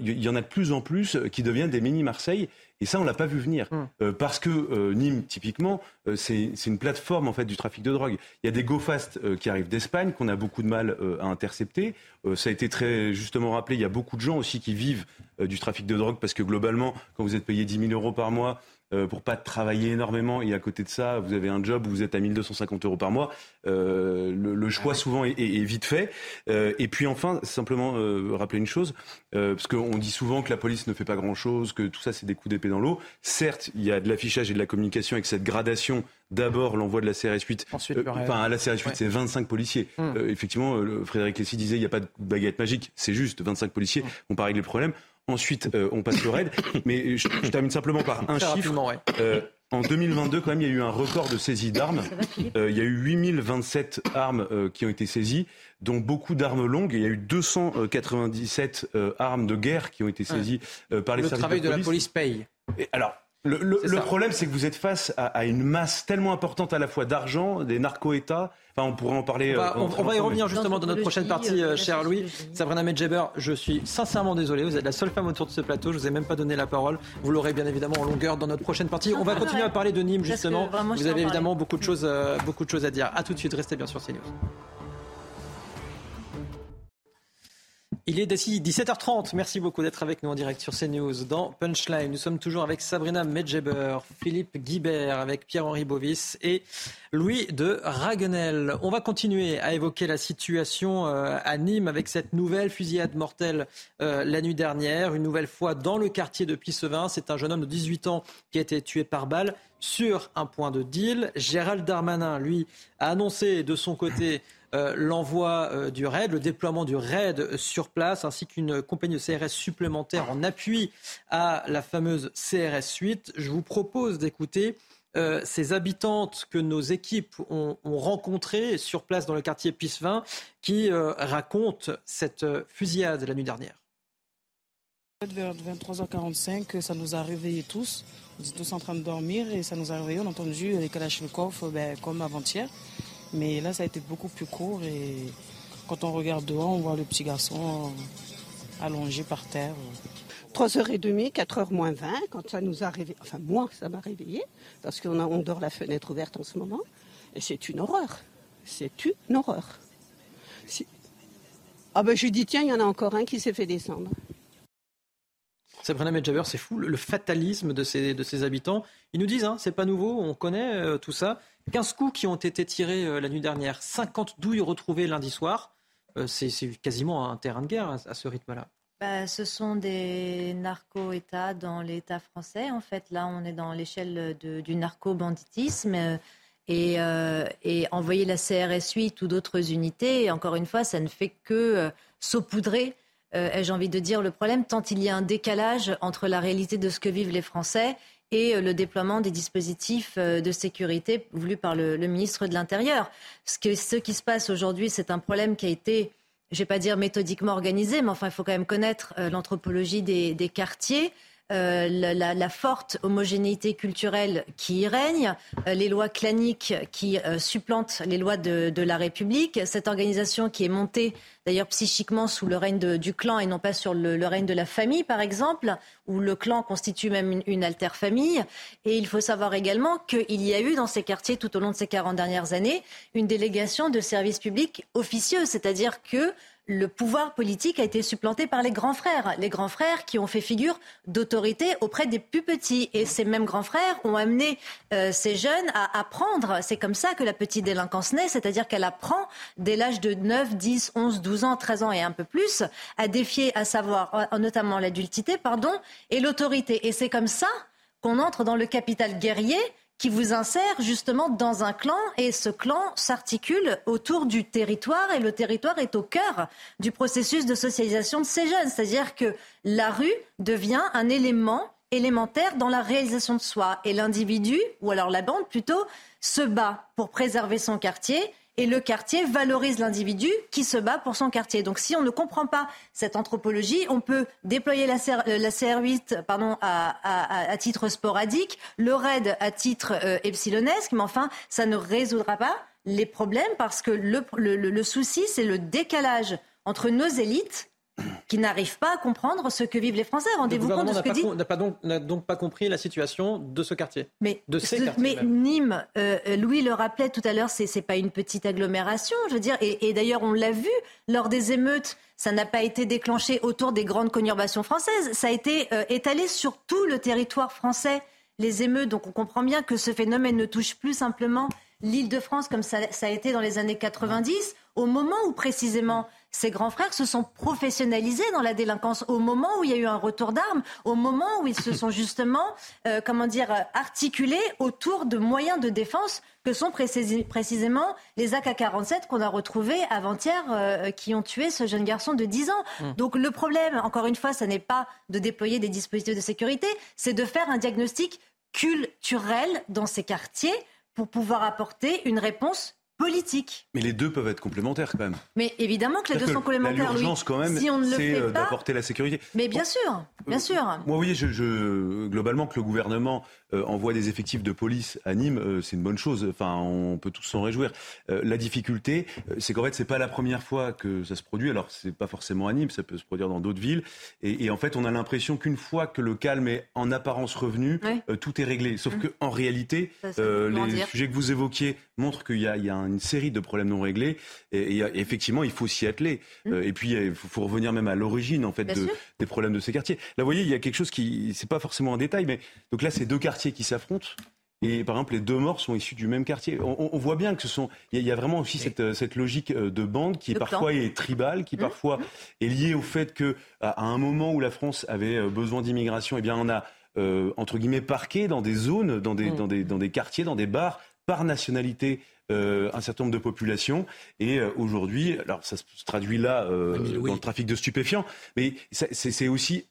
il y en a de plus en plus qui deviennent des mini-Marseille. Et ça, on l'a pas vu venir. Hum. Euh, parce que euh, Nîmes, typiquement, euh, c'est une plateforme en fait du trafic de drogue. Il y a des go fast qui arrivent d'Espagne, qu'on a beaucoup de mal à intercepter. ça a été très justement rappelé, il y a beaucoup de gens aussi qui vivent du trafic de drogue parce que globalement, quand vous êtes payé 10 000 euros par mois, euh, pour pas travailler énormément et à côté de ça, vous avez un job où vous êtes à 1250 euros par mois, euh, le, choix souvent est, vite fait. Euh, et puis enfin, simplement rappeler une chose, parce qu'on dit souvent que la police ne fait pas grand-chose, que tout ça c'est des coups d'épée dans l'eau. Certes, il y a de l'affichage et de la communication avec cette gradation D'abord, l'envoi de la CRS 8. Ensuite, enfin, à la CRS 8, c'est 25 policiers. Hum. effectivement, Frédéric Lessy disait il n'y a pas de baguette magique. C'est juste 25 policiers. Hum. On pas régler le problème. Ensuite, euh, on passe le raid. Mais je, termine simplement par un chiffre. Euh, en 2022, quand même, il y a eu un record de saisie d'armes. Euh, il y a eu 8027 armes qui ont été saisies, dont beaucoup d'armes longues. Il y a eu 297 armes de guerre qui ont été saisies par les services de police. Le travail de la police paye. alors, le, problème, c'est que vous êtes face à, une masse tellement importante à la fois d'argent, des narco-États. Enfin, on pourrait en parler. On va, euh, y revenir justement dans notre prochaine partie, euh, cher Louis. Sabrina Medjeber, je suis sincèrement désolé. Vous êtes la seule femme autour de ce plateau. Je vous ai même pas donné la parole. Vous l'aurez bien évidemment en longueur dans notre prochaine partie. On va continuer à parler de Nîmes justement. Vous avez évidemment beaucoup de choses, euh, beaucoup de choses à dire. À tout de suite. Restez bien sur CNews. Il est d'ici 17h30. Merci beaucoup d'être avec nous en direct sur CNews dans Punchline. Nous sommes toujours avec Sabrina Medjeber, Philippe Guibert, avec Pierre-Henri Bovis et Louis de Raguenel. On va continuer à évoquer la situation euh, à Nîmes avec cette nouvelle fusillade mortelle euh, la nuit dernière. Une nouvelle fois dans le quartier de Pissevin. C'est un jeune homme de 18 ans qui a été tué par balle sur un point de deal. Gérald Darmanin, lui, a annoncé de son côté l'envoi euh, du RAID, le déploiement du RAID sur place, ainsi qu'une compagnie de CRS supplémentaire en appui à la fameuse CRS 8. Je vous propose d'écouter euh, ces habitantes que nos équipes ont, rencontrées sur place dans le quartier Pissevin qui racontent cette fusillade la nuit dernière. Vers 23h45, ça nous a réveillés tous. Nous étions tous en train de dormir et ça nous a réveillés. On a entendu les Kalachnikov ben, comme avant-hier. Mais là, ça a été beaucoup plus court et quand on regarde dehors, on voit le petit garçon allongé par terre. 3h30, 4h moins 20, quand ça nous a réveillé, enfin moi, ça m'a réveillé, parce qu'on on dort la fenêtre ouverte en ce moment, et c'est une horreur. C'est une horreur. Ah ben je dis, tiens, il y en a encore un qui s'est fait descendre. Sabrina Medjaber, c'est fou le fatalisme de ces, de ces habitants. Ils nous disent, hein, c'est pas nouveau, on connaît euh, tout ça. 15 coups qui ont été tirés euh, la nuit dernière, 50 douilles retrouvées lundi soir. Euh, c'est quasiment un terrain de guerre à, ce rythme-là. bah, ce sont des narco-États dans l'État français. En fait, là, on est dans l'échelle du narco-banditisme. Et, envoyer la CRS 8 ou d'autres unités, encore une fois, ça ne fait que saupoudrer, euh, ai-je envie de dire, le problème, tant il y a un décalage entre la réalité de ce que vivent les Français et le déploiement des dispositifs de sécurité voulus par le, ministre de l'Intérieur. Ce, qui se passe aujourd'hui, c'est un problème qui a été je ne vais pas dire méthodiquement organisé, mais enfin, il faut quand même connaître euh, l'anthropologie des, quartiers. Euh, la, forte homogénéité culturelle qui y règne, euh, les lois claniques qui supplantent les lois de, la République, cette organisation qui est montée d'ailleurs psychiquement sous le règne du clan et non pas sur le, règne de la famille, par exemple, où le clan constitue même une, une alter-famille. Et il faut savoir également qu'il y a eu dans ces quartiers, tout au long de ces 40 dernières années, une délégation de services publics officieux, c'est-à-dire que le pouvoir politique a été supplanté par les grands frères. Les grands frères qui ont fait figure d'autorité auprès des plus petits. Et ces mêmes grands frères ont amené euh, ces jeunes à apprendre. C'est comme ça que la petite délinquance naît, c'est-à-dire qu'elle apprend dès l'âge de 9, 10, 11, 12 ans, 13 ans et un peu plus à défier, à savoir euh, notamment l'adultité, pardon, et l'autorité. Et c'est comme ça qu'on entre dans le capital guerrier qui vous insère justement dans un clan et ce clan s'articule autour du territoire et le territoire est au cœur du processus de socialisation de ces jeunes. C'est-à-dire que la rue devient un élément élémentaire dans la réalisation de soi et l'individu, ou alors la bande plutôt, se bat pour préserver son quartier et le quartier valorise l'individu qui se bat pour son quartier. Donc si on ne comprend pas cette anthropologie, on peut déployer la, CR, 8 euh, pardon, à, titre sporadique, le RAID à titre euh, epsilonesque, mais enfin, ça ne résoudra pas les problèmes parce que le souci, c'est le décalage entre nos élites qui n'arrivent pas à comprendre ce que vivent les Français. Rendez-vous compte de ce que dit. N'a donc, donc pas compris la situation de ce quartier. Mais, de ces mais Nîmes, euh, Louis le rappelait tout à l'heure, c'est n'est pas une petite agglomération, je veux dire. Et, d'ailleurs, on l'a vu lors des émeutes. Ça n'a pas été déclenché autour des grandes conurbations françaises. Ça a été euh, étalé sur tout le territoire français. Les émeutes, donc on comprend bien que ce phénomène ne touche plus simplement l'île de France comme ça, ça a été dans les années 90, au moment où précisément ces grands frères se sont professionnalisés dans la délinquance au moment où il y a eu un retour d'armes, au moment où ils se sont justement, euh, comment dire, articulés autour de moyens de défense que sont précisément les AK-47 qu'on a retrouvés avant-hier, euh, qui ont tué ce jeune garçon de 10 ans. Mmh. Donc le problème, encore une fois, ce n'est pas de déployer des dispositifs de sécurité, c'est de faire un diagnostic culturel dans ces quartiers pour pouvoir apporter une réponse politique. Mais les deux peuvent être complémentaires quand même. Mais évidemment que les deux sont complémentaires. L'urgence quand même, si on ne le c'est euh, d'apporter la sécurité. Mais bien sûr, bien sûr. Moi, vous voyez, je, je, globalement, que le gouvernement euh, envoie des effectifs de police à Nîmes, euh, c'est une bonne chose. Enfin, on peut tous s'en réjouir. Euh, la difficulté, c'est qu'en fait, c'est pas la première fois que ça se produit. Alors, c'est pas forcément à Nîmes, ça peut se produire dans d'autres villes. Et, et, en fait, on a l'impression qu'une fois que le calme est en apparence revenu, tout est réglé. Sauf mmh. que en réalité, les sujets que vous évoquiez montrent qu'il y, y, a une série de problèmes non réglés. Et, et effectivement, il faut s'y atteler. Mmh. et puis, il faut, faut, revenir même à l'origine en fait de, des problèmes de ces quartiers. Là, vous voyez, il y a quelque chose qui, c'est pas forcément un détail, mais donc là, c'est deux quartiers qui s'affrontent. Et par exemple, les deux morts sont issus du même quartier. On, voit bien que ce sont. Il y, a vraiment aussi cette, cette, logique euh, de bande qui est parfois est tribale, qui mmh. parfois est liée au fait que à un moment où la France avait euh, besoin d'immigration, eh bien on a euh, entre guillemets parqué dans des zones, dans des, mmh. dans des, dans des quartiers, dans des bars par nationalité un certain nombre de populations. Et aujourd'hui, alors ça se traduit là dans le trafic de stupéfiants, mais c'est aussi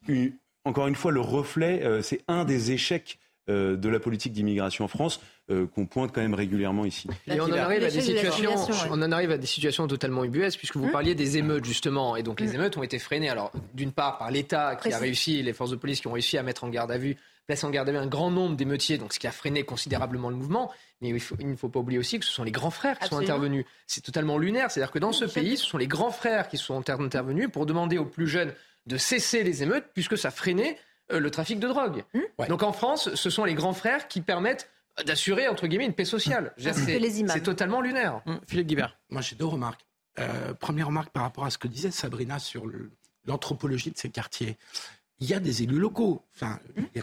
encore une fois le reflet, c'est un des échecs euh, de la politique d'immigration en France euh, qu'on pointe quand même régulièrement ici. Et on en, arrive à des situations, on en arrive à des situations totalement ubuesques, puisque vous hum. parliez des émeutes, justement. Et donc, les hum. émeutes ont été freinées, alors, d'une part, par l'État qui a réussi, les forces de police qui ont réussi à mettre en garde à vue, placer en garde à vue un grand nombre d'émeutiers, donc ce qui a freiné considérablement le mouvement. Mais il, ne faut pas oublier aussi que ce sont les grands frères qui sont intervenus. C'est totalement lunaire. C'est-à-dire que dans ce pays, ce sont les grands frères qui sont intervenus pour demander aux plus jeunes de cesser les émeutes, puisque ça freinait euh, le trafic de drogue. Hmm Donc en France, ce sont les grands frères qui permettent d'assurer, entre guillemets, une paix sociale. C'est totalement lunaire. Hmm. Philippe Guibert. Moi, j'ai deux remarques. Euh, première remarque par rapport à ce que disait Sabrina sur l'anthropologie de ces quartiers. Il y a des élus locaux. Enfin, hmm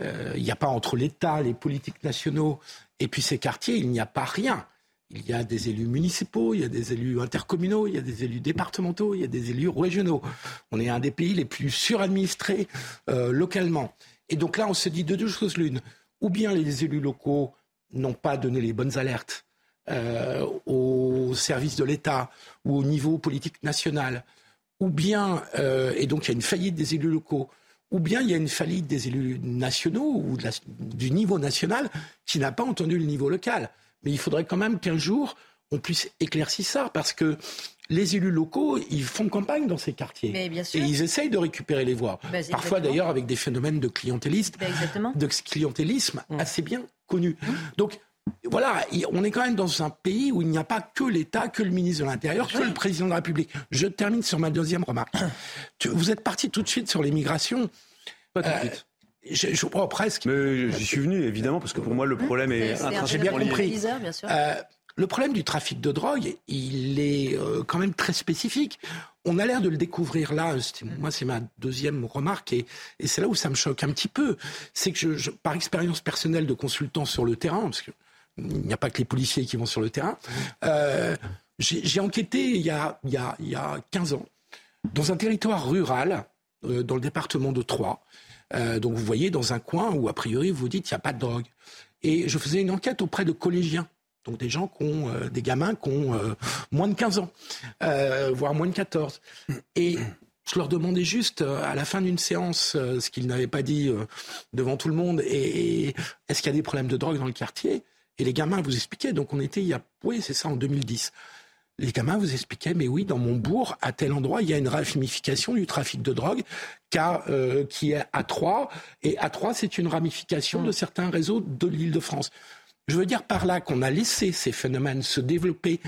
euh, il n'y a pas entre l'État, les politiques nationaux et puis ces quartiers, il n'y a pas rien. il y a des élus municipaux, il y a des élus intercommunaux, il y a des élus départementaux, il y a des élus régionaux. On est un des pays les plus suradministrés euh, localement. Et donc là, on se dit de deux choses l'une. Ou bien les élus locaux n'ont pas donné les bonnes alertes euh, au service de l'État ou au niveau politique national, ou bien, euh, et donc il y a une faillite des élus locaux, ou bien il y a une faillite des élus nationaux ou du niveau national qui n'a pas entendu le niveau local. Mais il faudrait quand même qu'un jour, on puisse éclaircir ça, parce que les élus locaux, ils font campagne dans ces quartiers. Mais bien sûr. Et ils essayent de récupérer les voix. Bah, Parfois d'ailleurs avec des phénomènes de clientélisme, de clientélisme Mmh. assez bien connus. Donc voilà, il- on est quand même dans un pays où il n'y a pas que l'État, que le ministre de l'Intérieur, que le président de la République. Je termine sur ma deuxième remarque. Tu- vous êtes parti tout de suite sur l'immigration. Pas tout de Euh, suite. Je, je crois presque. Mais j'y suis venu, évidemment, parce que pour moi, le problème est, un J'ai bien compris. diviseur, bien sûr. Euh, le problème du trafic de drogue, il est euh, quand même très spécifique. On a l'air de le découvrir là. Moi, c'est ma deuxième remarque et, et c'est là où ça me choque un petit peu. C'est que, je, je- par expérience personnelle de consultant sur le terrain, parce qu'il n'y a pas que les policiers qui vont sur le terrain, euh, j'ai enquêté il y, a, il, y a, il y a 15 ans dans un territoire rural, euh, dans le département de Troyes. Euh, donc vous voyez, dans un coin où, a priori, vous dites qu'il n'y a pas de drogue. Et je faisais une enquête auprès de collégiens. Donc des gens qui ont, des gamins qui ont moins de 15 ans, voire moins de 14. Et je leur demandais juste, à la fin d'une séance, ce qu'ils n'avaient pas dit devant tout le monde, et est-ce qu'il y a des problèmes de drogue dans le quartier? Et les gamins vous expliquaient, donc on était il y a, oui c'est ça, en 2010. Les gamins vous expliquaient, mais oui, dans mon bourg, à tel endroit, il y a une ramification du trafic de drogue car, euh, qui est à Troyes. Et à Troyes, c'est une ramification de certains réseaux de l'île de France. Je veux dire par là qu'on a laissé ces phénomènes se développer,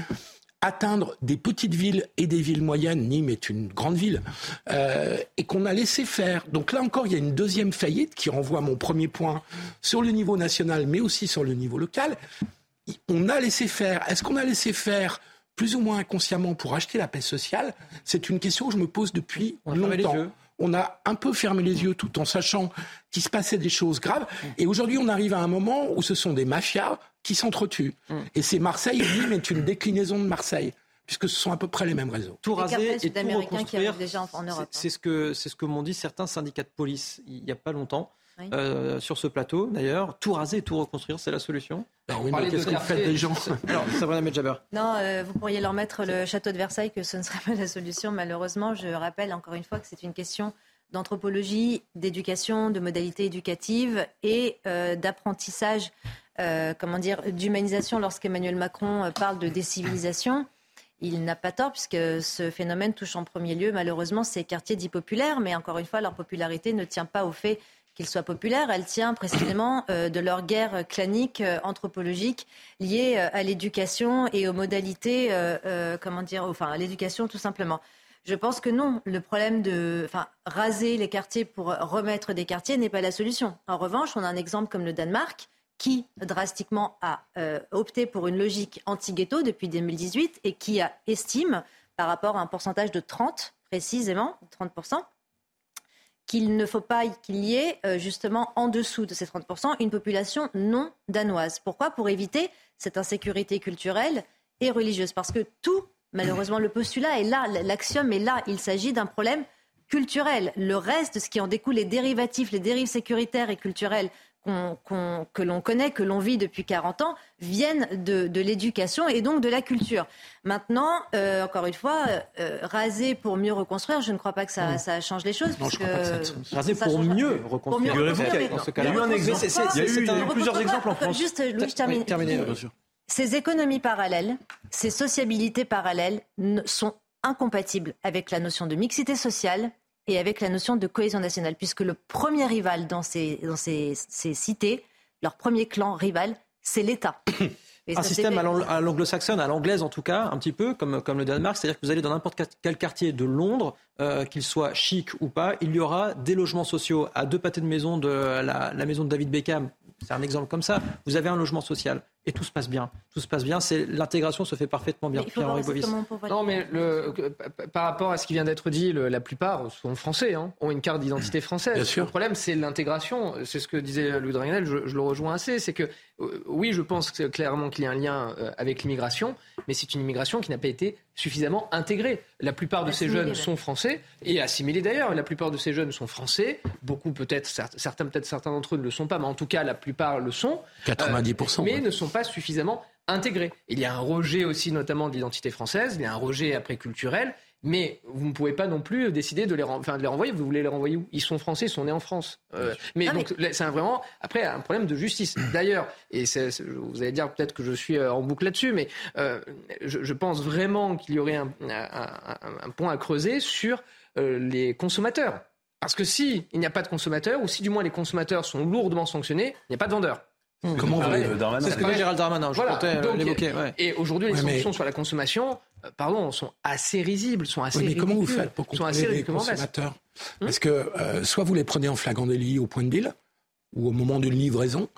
atteindre des petites villes et des villes moyennes. Nîmes est une grande ville. euh, et qu'on a laissé faire. Donc là encore, il y a une deuxième faillite qui renvoie à mon premier point sur le niveau national, mais aussi sur le niveau local. On a laissé faire. Est-ce qu'on a laissé faire plus ou moins inconsciemment pour acheter la paix sociale? C'est une question que je me pose depuis longtemps. On a un peu fermé les yeux tout en sachant qu'il se passait des choses graves. Et aujourd'hui, on arrive à un moment où ce sont des mafias qui s'entretuent. Et c'est Marseille, Nîmes est une déclinaison de Marseille, puisque ce sont à peu près les mêmes réseaux. Tout Les raser et tout sud-américains qui reconstruire. arrivent déjà en- en Europe, c'est- C'est ce que c'est ce que m'ont dit certains syndicats de police il n'y a pas longtemps. Oui. euh, sur ce plateau d'ailleurs, tout raser tout reconstruire, c'est la solution. Alors, oui, mais qu'est-ce de que vous faites quartier. des gens Alors, Sabrina Medjaber. Non, euh, vous pourriez leur mettre le château de Versailles, que ce ne serait pas la solution, malheureusement. Je rappelle encore une fois que c'est une question d'anthropologie, d'éducation, de modalités éducatives et euh, d'apprentissage, euh, comment dire, d'humanisation. Lorsqu'Emmanuel Macron parle de décivilisation, il n'a pas tort, puisque ce phénomène touche en premier lieu, malheureusement, ces quartiers dits populaires. Mais encore une fois, leur popularité ne tient pas au fait qu'ils soient populaires, elle tient précisément euh, de leur guerre clanique, euh, anthropologique, liée euh, à l'éducation et aux modalités, euh, comment dire, enfin à l'éducation tout simplement. Je pense que non, le problème de enfin, raser les quartiers pour remettre des quartiers n'est pas la solution. En revanche, on a un exemple comme le Danemark qui drastiquement a opté pour une logique anti-ghetto depuis 2018 et qui estime, par rapport à un pourcentage de 30 précisément, 30%, qu'il ne faut pas qu'il y ait euh, justement en dessous de ces 30% une population non danoise. Pourquoi? Pour éviter cette insécurité culturelle et religieuse. Parce que tout, malheureusement, le postulat est là, l'axiome est là. Il s'agit d'un problème culturel. Le reste ce qui en découle, les dérivatifs, les dérives sécuritaires et culturelles qu'on- qu'on- que l'on connaît, que l'on vit depuis 40 ans, viennent de, de l'éducation et donc de la culture. Maintenant, euh, encore une fois, euh, raser pour mieux reconstruire, je ne crois pas que ça, ça change les choses. Non, je puisque crois pas que ça change. Raser pour mieux pour mieux reconstruire. reconstruire. Dans ce Il y a eu un exemple. C'est- c'est il y a eu plusieurs exemples en Encore France. Juste, Louis, je termine. Oui, terminez, bien sûr. Ces économies parallèles, ces sociabilités parallèles sont incompatibles avec la notion de mixité sociale et avec la notion de cohésion nationale, puisque le premier rival dans ces, dans ces, ces cités, leur premier clan rival, c'est l'État. Un système à l'ang- à l'anglo-saxonne, à l'anglaise en tout cas, un petit peu comme, comme le Danemark, c'est-à-dire que vous allez dans n'importe quel quartier de Londres, euh, qu'il soit chic ou pas, il y aura des logements sociaux à deux pâtés de maison de la, la maison de David Beckham, c'est un exemple comme ça. Vous avez un logement social et tout se passe bien. Tout se passe bien, c'est l'intégration se fait parfaitement bien. Non, mais le, par rapport à ce qui vient d'être dit, la plupart sont français, hein, ont une carte d'identité française. Le problème, c'est l'intégration. C'est ce que disait Louis Dragnel, je, je, le rejoins assez. C'est que euh, oui, je pense clairement qu'il y a un lien euh, avec l'immigration, mais c'est une immigration qui n'a pas été suffisamment intégrée. La plupart de ces jeunes sont français et assimilés d'ailleurs. La plupart de ces jeunes sont français. Beaucoup peut-être, certains peut-être certains d'entre eux ne le sont pas, mais en tout cas la plupart le sont. 90%. Euh, mais ne sont pas suffisamment intégrés. Il y a un rejet aussi notamment de l'identité française. Il y a un rejet après culturel. Mais vous ne pouvez pas non plus décider de les, de les renvoyer. Vous voulez les renvoyer où? Ils sont français, ils sont nés en France. Euh, mais donc, c'est vraiment, après, un problème de justice. D'ailleurs, et vous allez dire peut-être que je suis euh, en boucle là-dessus, mais euh, je, pense vraiment qu'il y aurait un, point à creuser sur les consommateurs. Parce que s'il n'y a pas de consommateurs, ou si du moins les consommateurs sont lourdement sanctionnés, il n'y a pas de vendeurs. Comment vous C'est ce que dit Gérald Darmanin, je voilà. l'évoquer. Et aujourd'hui, les sanctions sur la consommation, euh, pardon, sont assez risibles, sont assez oui, mais comment vous faites pour contrôler les consommateurs Parce que euh, soit vous les prenez en flagrant délit au point de deal, ou au moment d'une livraison,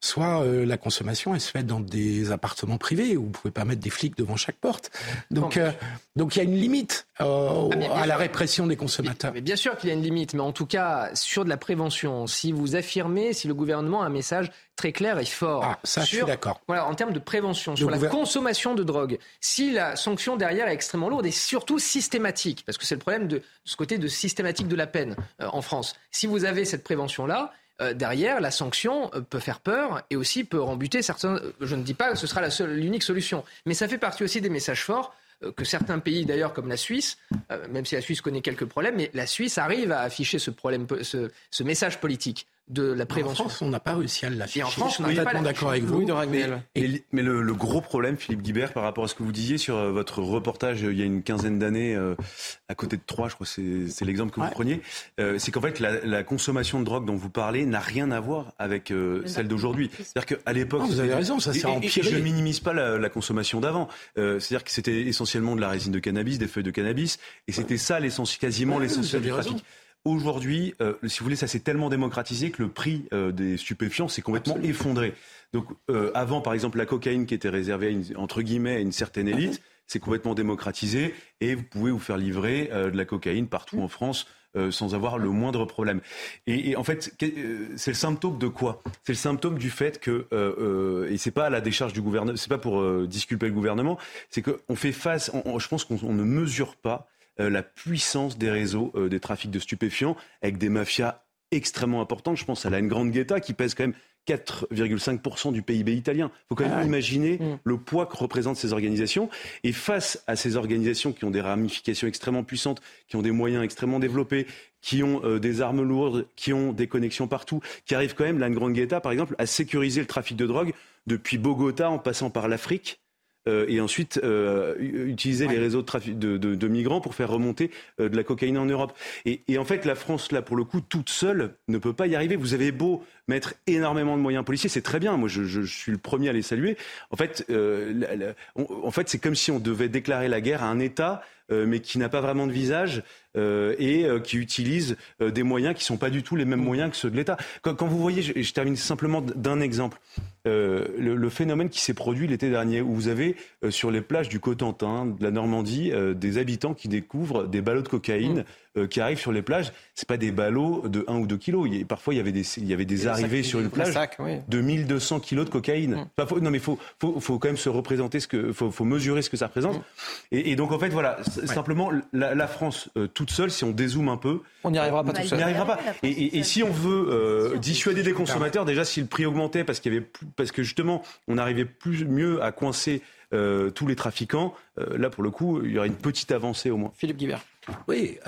soit euh, la consommation elle se fait dans des appartements privés où vous pouvez pas mettre des flics devant chaque porte. Donc euh, donc il y a une limite euh, ah, à la répression des consommateurs. Mais bien sûr qu'il y a une limite, mais en tout cas sur de la prévention, si vous affirmez, si le gouvernement a un message très clair et fort, ah, ça je suis d'accord. Voilà, en termes de prévention sur la consommation de drogue, si la sanction derrière est extrêmement lourde et surtout systématique, parce que c'est le problème de ce côté de systématique de la peine en France. Si vous avez cette prévention là euh, derrière, la sanction euh, peut faire peur et aussi peut rembuter certains. Euh, je ne dis pas que ce sera l'unique solution, mais ça fait partie aussi des messages forts que certains pays, d'ailleurs, comme la Suisse, même si la Suisse connaît quelques problèmes, mais la Suisse arrive à afficher ce, problème, ce message politique de la prévention. En France, on n'a pas réussi à l'afficher. En France, on n'est pas d'accord avec vous. mais, mais le, gros problème, Philippe Guibert, par rapport à ce que vous disiez sur euh, votre reportage euh, il y a une quinzaine d'années euh, à côté de Troyes, je crois que c'est l'exemple que vous preniez, c'est qu'en fait la, consommation de drogue dont vous parlez n'a rien à voir avec celle d'aujourd'hui. C'est-à-dire qu'à l'époque, vous avez raison, ça s'est empiré. Je ne minimise pas la, consommation d'avant. C'est-à-dire que c'était essentiellement de la résine de cannabis, des feuilles de cannabis, et c'était ça l'essentiel, quasiment l'essentiel du trafic. Aujourd'hui, euh, si vous voulez, ça s'est tellement démocratisé que le prix euh, des stupéfiants s'est complètement effondré. Donc, euh, avant, par exemple, la cocaïne qui était réservée, à une, entre guillemets, à une certaine élite, c'est complètement démocratisé et vous pouvez vous faire livrer de la cocaïne partout en France sans avoir le moindre problème. Et, en fait, c'est le symptôme de quoi? C'est le symptôme du fait que, et c'est pas à la décharge du gouvernement, c'est pas pour disculper le gouvernement, c'est qu'on fait face, je pense qu'on ne mesure pas la puissance des réseaux euh, des trafics de stupéfiants avec des mafias extrêmement importantes. Je pense à la Grande qui pèse quand même 4,5% du PIB italien. Il faut quand même ah imaginer mm. le poids que représentent ces organisations. Et face à ces organisations qui ont des ramifications extrêmement puissantes, qui ont des moyens extrêmement développés, qui ont euh, des armes lourdes, qui ont des connexions partout, qui arrivent quand même, la Grande par exemple, à sécuriser le trafic de drogue depuis Bogota en passant par l'Afrique euh, et ensuite euh, utiliser les réseaux de, trafic, de, migrants pour faire remonter euh, de la cocaïne en Europe. Et, en fait, la France, là, pour le coup, toute seule, ne peut pas y arriver. Vous avez beau mettre énormément de moyens policiers, c'est très bien. Moi, je, suis le premier à les saluer. En fait, en fait, c'est comme si on devait déclarer la guerre à un État euh, mais qui n'a pas vraiment de visage euh, et euh, qui utilise des moyens qui ne sont pas du tout les mêmes moyens que ceux de l'État. Quand, vous voyez, je, termine simplement d'un exemple, le, phénomène qui s'est produit l'été dernier, où vous avez sur les plages du Cotentin, de la Normandie, des habitants qui découvrent des ballots de cocaïne. Qui arrivent sur les plages, c'est pas des ballots de 1 ou 2 kilos. parfois, il y avait des, il y avait des arrivées sur une plage de 1200 kilos de cocaïne. Mm. non, mais il faut, faut, faut, quand même se représenter ce que, faut, faut mesurer ce que ça représente. Mm. Et, et, donc, en fait, voilà, Simplement, la, France euh, toute seule, si on dézoome un peu, on n'y arrivera pas tout seul. On n'y arrivera pas. Et, si on veut euh, dissuader des consommateurs, déjà si le prix augmentait parce qu'il y avait parce que justement on arrivait plus mieux à coincer euh, tous les trafiquants, là pour le coup, il y aurait une petite avancée au moins. Philippe Guibert. Oui.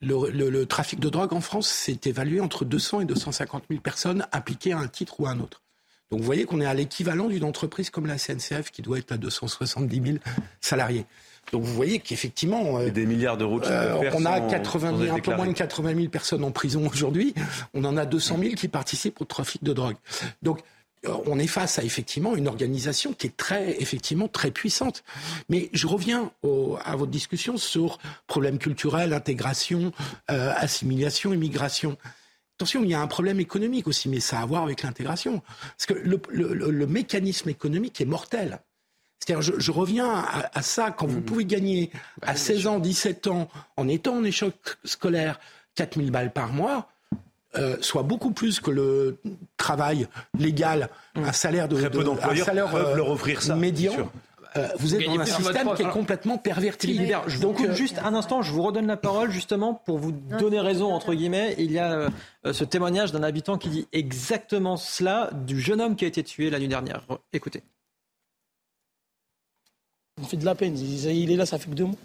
Le, trafic de drogue en France s'est évalué entre 200 et 250 000 personnes impliquées à un titre ou à un autre. Donc vous voyez qu'on est à l'équivalent d'une entreprise comme la CNCF qui doit être à 270 000 salariés. Donc vous voyez qu'effectivement, euh, des milliards d'euros. Euh, on a 80 000, un peu moins de 80 000 personnes en prison aujourd'hui. On en a 200 000 qui participent au trafic de drogue. Donc euh, on est face à effectivement une organisation qui est très effectivement très puissante. Mais je reviens à votre discussion sur problèmes culturels, intégration, assimilation, immigration. Attention, il y a un problème économique aussi, mais ça a à voir avec l'intégration. Parce que le, le, le, mécanisme économique est mortel. C'est-à-dire, je, je, reviens à, à ça, quand vous mmh. pouvez gagner bah à 16 ans, 17 ans, en étant en échec scolaire, 4000 balles par mois, euh, soit beaucoup plus que le travail légal, mmh. un salaire de, Très peu d'employeurs salaire peuvent leur offrir ça, médian. Euh, vous êtes dans un système qui est complètement perverti. je vous coupe euh, juste un instant, je vous redonne la parole justement pour vous donner raison, entre guillemets. Il y a ce témoignage d'un habitant qui dit exactement cela du jeune homme qui a été tué la nuit dernière. Écoutez. Il fait de la peine. Il est là, ça fait que deux mois.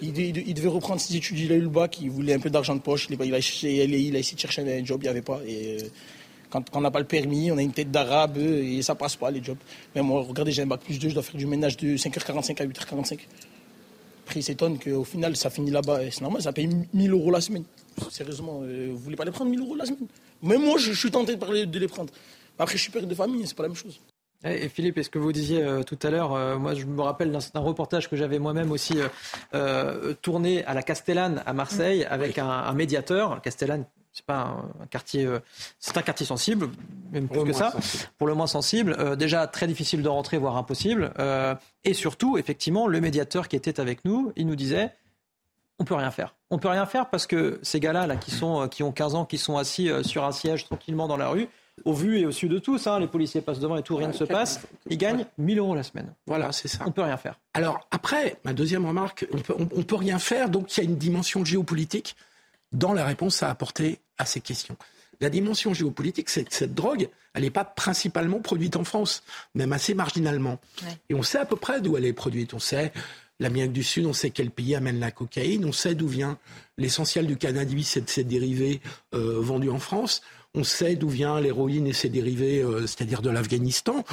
Il, devait reprendre ses études, il a eu le bac, il voulait un peu d'argent de poche, il a, essayé de chercher un job, il n'y avait pas. Et euh, quand, on n'a pas le permis, on a une tête d'arabe et ça passe pas les jobs. Mais moi, regardez, j'ai un bac plus 2, je dois faire du ménage de 5h45 à 8h45. Après, il s'étonne qu'au final, ça finit là-bas. C'est normal, ça paye 1000 euros la semaine. Sérieusement, euh, vous voulez pas les prendre 1000 euros la semaine? Même moi, je, suis tenté de, de les prendre. Après, je suis père de famille, c'est pas la même chose. Et Philippe, est-ce que vous disiez euh, tout à l'heure, euh, moi je me rappelle d'un reportage que j'avais moi-même aussi euh, tourné à la Castellane à Marseille mm. avec un, médiateur. Castellane, c'est pas un, quartier, c'est un quartier sensible, même plus que ça, pour le moins sensible. déjà très difficile de rentrer, voire impossible. et surtout, effectivement, le médiateur qui était avec nous, il nous disait, on peut rien faire. On peut rien faire parce que ces gars-là, là, qui sont, qui ont 15 ans, qui sont assis sur un siège tranquillement dans la rue au vu et au su de tous, hein, les policiers passent devant et tout, rien ne se passe. Ils gagnent 1000 euros la semaine. Voilà, c'est ça. On peut rien faire. Alors après, ma deuxième remarque, on peut, on, peut rien faire, donc il y a une dimension géopolitique dans la réponse à apporter à ces questions. La dimension géopolitique, c'est que cette drogue, elle n'est pas principalement produite en France, même assez marginalement. Et on sait à peu près d'où elle est produite. On sait l'Amérique du Sud, on sait quel pays amène la cocaïne, on sait d'où vient l'essentiel du cannabis et de ses dérivés euh, vendus en France. On sait d'où vient l'héroïne et ses dérivés, euh, c'est-à-dire de l'Afghanistan.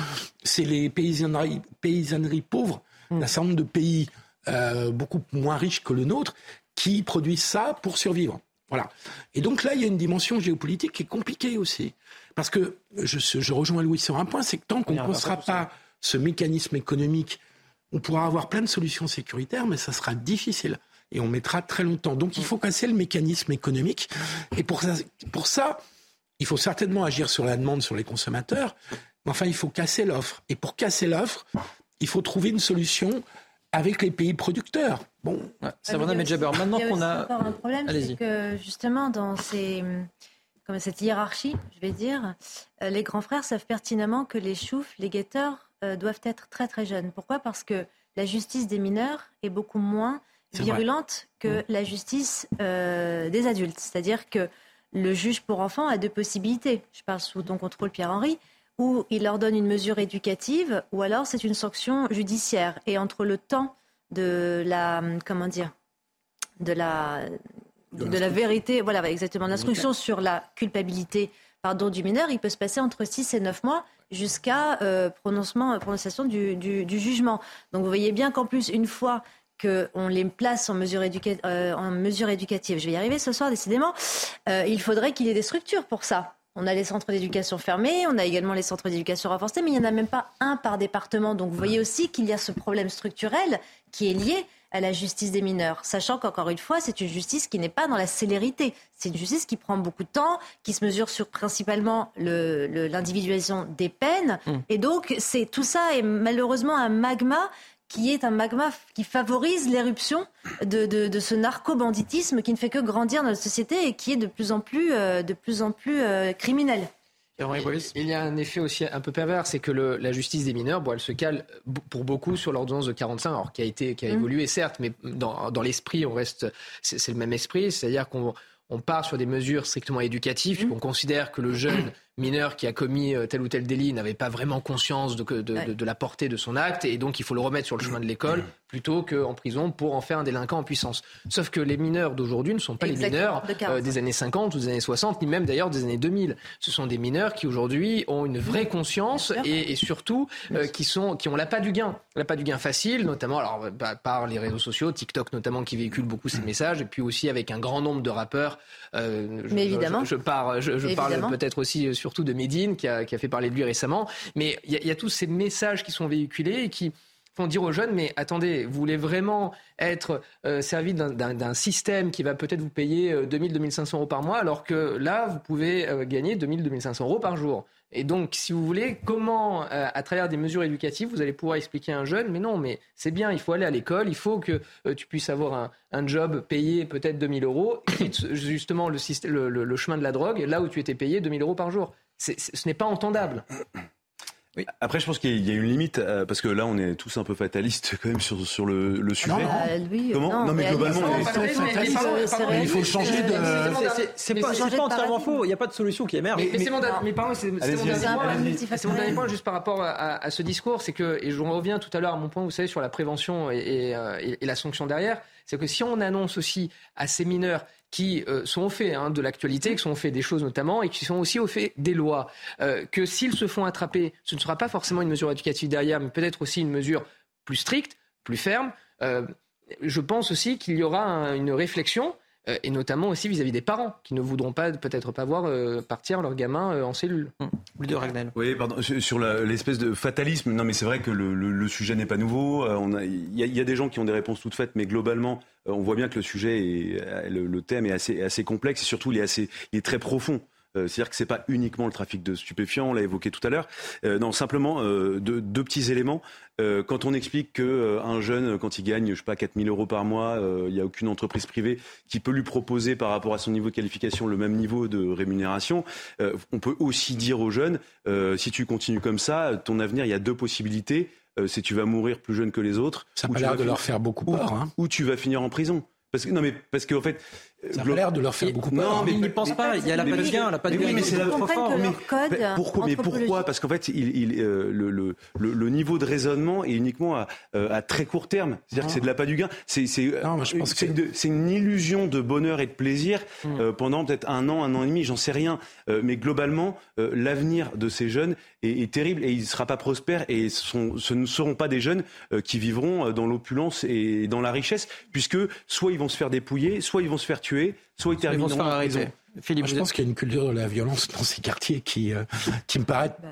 C'est les paysanneries, paysanneries pauvres d'un certain nombre de pays euh, beaucoup moins riches que le nôtre qui produisent ça pour survivre. Voilà. Et donc là, il y a une dimension géopolitique qui est compliquée aussi. Parce que je, je rejoins Louis sur un point, c'est que tant qu'on ne pensera pas ce mécanisme économique, on pourra avoir plein de solutions sécuritaires, mais ça sera difficile. Et on mettra très longtemps. Donc il faut casser le mécanisme économique. Et pour ça, pour ça il faut certainement agir sur la demande, sur les consommateurs, mais enfin, il faut casser l'offre. Et pour casser l'offre, il faut trouver une solution avec les pays producteurs. Bon, c'est vrai, mais Maintenant qu'on a, encore un problème, c'est que justement dans ces comme cette hiérarchie, je vais dire, euh, les grands frères savent pertinemment que les choufs, les guetteurs, euh, doivent être très très jeunes. Pourquoi? Parce que la justice des mineurs est beaucoup moins virulente que mmh. la justice euh, des adultes. C'est-à-dire que le juge pour enfants a deux possibilités. Je parle sous ton contrôle, Pierre-Henri, ou il leur donne une mesure éducative, ou alors c'est une sanction judiciaire. Et entre le temps de la, comment dire, de la, de, la vérité, voilà, exactement, l'instruction sur la culpabilité, pardon, du mineur, il peut se passer entre 6 et 9 mois jusqu'à euh, prononcement, prononciation du, du, jugement. Donc vous voyez bien qu'en plus, une fois qu'on les place en mesure, euh, en mesure éducative. Je vais y arriver ce soir, décidément. Euh, il faudrait qu'il y ait des structures pour ça. On a les centres d'éducation fermés, on a également les centres d'éducation renforcés, mais il n'y en a même pas un par département. Donc vous voyez aussi qu'il y a ce problème structurel qui est lié à la justice des mineurs, sachant qu'encore une fois, c'est une justice qui n'est pas dans la célérité. C'est une justice qui prend beaucoup de temps, qui se mesure sur principalement l'individualisation des peines. Mmh. Et donc, c'est tout ça est malheureusement un magma qui est un magma qui favorise l'éruption de, de, ce narco-banditisme qui ne fait que grandir dans la société et qui est de plus en plus, euh, de plus, en plus euh, criminel. Il y a un effet aussi un peu pervers, c'est que la justice des mineurs, bon, elle se cale pour beaucoup sur l'ordonnance de 45, alors qui a été, qui a mmh. évolué certes, mais dans, dans l'esprit, on reste, c'est le même esprit, c'est-à-dire qu'on on part sur des mesures strictement éducatives, mmh. on considère que le jeune mineur qui a commis euh, tel ou tel délit n'avait pas vraiment conscience de, de, la portée de son acte, et donc il faut le remettre sur le chemin de l'école plutôt qu'en prison pour en faire un délinquant en puissance. Sauf que les mineurs d'aujourd'hui ne sont pas les mineurs euh, des années 50 ou des années 60, ni même d'ailleurs des années 2000. Ce sont des mineurs qui aujourd'hui ont une vraie conscience et, surtout euh, qui, sont, qui ont l'appât du gain. L'appât du gain facile, notamment alors, bah, par les réseaux sociaux, TikTok notamment qui véhicule beaucoup ces messages, et puis aussi avec un grand nombre de rappeurs. Euh, Mais évidemment. Je, pars, je, parle peut-être aussi surtout de Medine qui a, qui a, fait parler de lui récemment. Mais il y, y, a tous ces messages qui sont véhiculés et qui font dire aux jeunes, mais attendez, vous voulez vraiment être euh, servi d'un système qui va peut-être vous payer 2000, euh, 2500 euros par mois, alors que là, vous pouvez euh, gagner 2000, 2500 euros par jour. Et donc, si vous voulez, comment, à travers des mesures éducatives, vous allez pouvoir expliquer à un jeune, mais non, mais c'est bien, il faut aller à l'école, il faut que tu puisses avoir un, job payé peut-être 2000 euros, et justement le, chemin de la drogue, là où tu étais payé 2000 euros par jour. ce n'est pas entendable. Après, je pense qu'il y a une limite, euh, parce que là, on est tous un peu fatalistes quand même sur, sur le, le sujet. Non, Comment non, mais globalement, il faut changer de. C'est pas, pas entièrement faux. Il n'y a pas de solution qui émerge. Mais, c'est mon, dernier point. C'est mon dernier point juste par rapport à, ce discours, c'est que et je reviens tout à l'heure à mon point, vous savez, sur la prévention et, et la sanction derrière. C'est que si on annonce aussi à ces mineurs qui euh, sont au fait hein, de l'actualité, qui sont au fait des choses notamment, et qui sont aussi au fait des lois. Euh, que s'ils se font attraper, ce ne sera pas forcément une mesure éducative derrière, mais peut-être aussi une mesure plus stricte, plus ferme. Euh, je pense aussi qu'il y aura une réflexion euh, et notamment aussi vis-à-vis des parents qui ne voudront pas peut-être pas voir euh, partir leur gamin euh, en cellule. de Ragnel. Oui, pardon, sur l'espèce de fatalisme. Non, mais c'est vrai que le, sujet n'est pas nouveau. Il y, a des gens qui ont des réponses toutes faites, mais globalement, on voit bien que le sujet, est, le, thème est assez, assez complexe et surtout il est, assez, il est très profond. Euh, c'est-à-dire que c'est pas uniquement le trafic de stupéfiants, on l'a évoqué tout à l'heure. Euh, non, simplement euh, deux, petits éléments. quand on explique qu'un jeune, quand il gagne, je sais pas, 4000 euros par mois, il n'y a aucune entreprise privée qui peut lui proposer par rapport à son niveau de qualification le même niveau de rémunération, on peut aussi dire aux jeunes, si tu continues comme ça, ton avenir, il y a deux possibilités. c'est tu vas mourir plus jeune que les autres. Ça a l'air de leur faire beaucoup peur. Hein. Ou tu vas finir en prison. Parce que, non, mais parce qu'en fait. Ça a l'air de leur faire beaucoup peur. Non, mais ils n'y pensent pas. Il y a la pas de gain, la pas de gain. mais c'est la fort. pourquoi, mais pourquoi Parce qu'en fait, il, il, euh, le, le, le, niveau de raisonnement est uniquement à, euh, à très court terme. C'est-à-dire que c'est de la pas du gain. C'est c'est une illusion de bonheur et de plaisir hmm. euh, pendant peut-être un an, un an et demi, j'en sais rien. mais globalement, l'avenir de ces jeunes est, est, terrible et il ne sera pas prospère et sont, ce ne seront pas des jeunes qui vivront dans l'opulence et dans la richesse, puisque soit ils vont se faire dépouiller, soit ils vont se faire tuer, soit ils termineront en prison. Philippe, je pense qu'il y a une culture de la violence dans ces quartiers qui, euh, qui me paraît bah.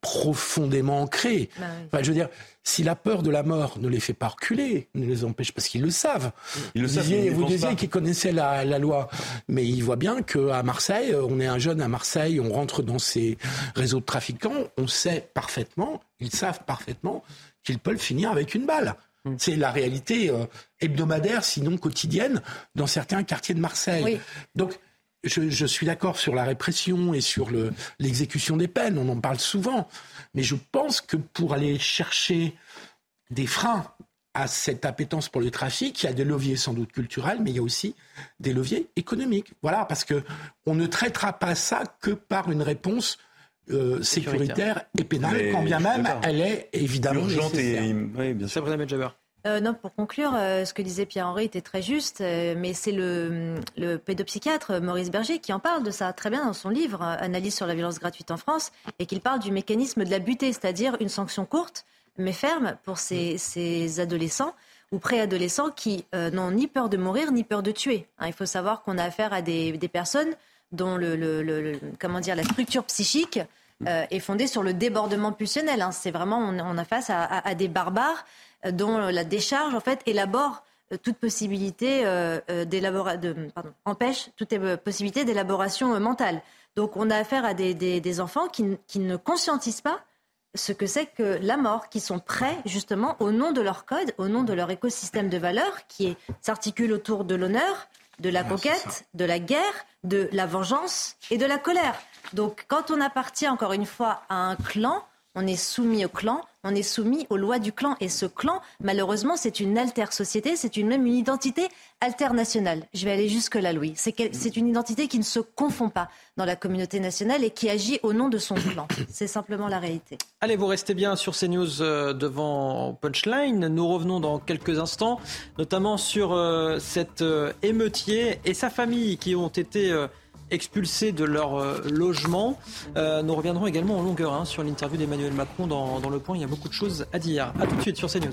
profondément ancrée. Bah je veux dire, si la peur de la mort ne les fait pas reculer, ne les empêche, parce qu'ils le savent. Ils le vous savent, disiez, vous disiez qu'ils connaissaient la, la, loi, mais ils voient bien qu'à Marseille, on est un jeune à Marseille, on rentre dans ces réseaux de trafiquants, on sait parfaitement, ils savent parfaitement qu'ils peuvent finir avec une balle. Mm. C'est la réalité euh, hebdomadaire, sinon quotidienne, dans certains quartiers de Marseille. Donc, je, suis d'accord sur la répression et sur l'exécution des peines, on en parle souvent, mais je pense que pour aller chercher des freins à cette appétence pour le trafic, il y a des leviers sans doute culturels, mais il y a aussi des leviers économiques. Voilà, parce que on ne traitera pas ça que par une réponse euh, sécuritaire et pénale, quand bien même elle est évidemment urgente et oui, bien sûr. Euh, non, pour conclure, euh, ce que disait Pierre-Henri était très juste, mais c'est le, le, pédopsychiatre Maurice Berger qui en parle de ça très bien dans son livre Analyse sur la violence gratuite en France, et qu'il parle du mécanisme de la butée, c'est-à-dire une sanction courte mais ferme pour ces, ces adolescents ou préadolescents qui n'ont ni peur de mourir ni peur de tuer. Hein, il faut savoir qu'on a affaire à des, des personnes dont le, comment dire, la structure psychique euh, est fondée sur le débordement pulsionnel. Hein. C'est vraiment, on, a face à, des barbares euh, dont la décharge, en fait, élabore euh, toute possibilité d'élaboration, empêche toute possibilité d'élaboration mentale. Donc, on a affaire à des, enfants qui, qui, ne conscientisent pas ce que c'est que la mort, qui sont prêts, justement, au nom de leur code, au nom de leur écosystème de valeurs, qui s'articule autour de l'honneur, de la conquête, de la guerre, de la vengeance et de la colère. Donc quand on appartient encore une fois à un clan, on est soumis au clan, on est soumis aux lois du clan. Et ce clan, malheureusement, c'est une alter-société, c'est une, même une identité alternationale. Je vais aller jusque-là, Louis. C'est une identité qui ne se confond pas dans la communauté nationale et qui agit au nom de son clan. C'est simplement la réalité. Allez, vous restez bien sur CNews euh, devant Punchline. Nous revenons dans quelques instants, notamment sur euh, cet euh, émeutier et sa famille qui ont été expulsés de leur euh, logement. Euh, nous reviendrons également en longueur hein, sur l'interview d'Emmanuel Macron dans, Le Point. Il y a beaucoup de choses à dire. A tout de suite sur CNews.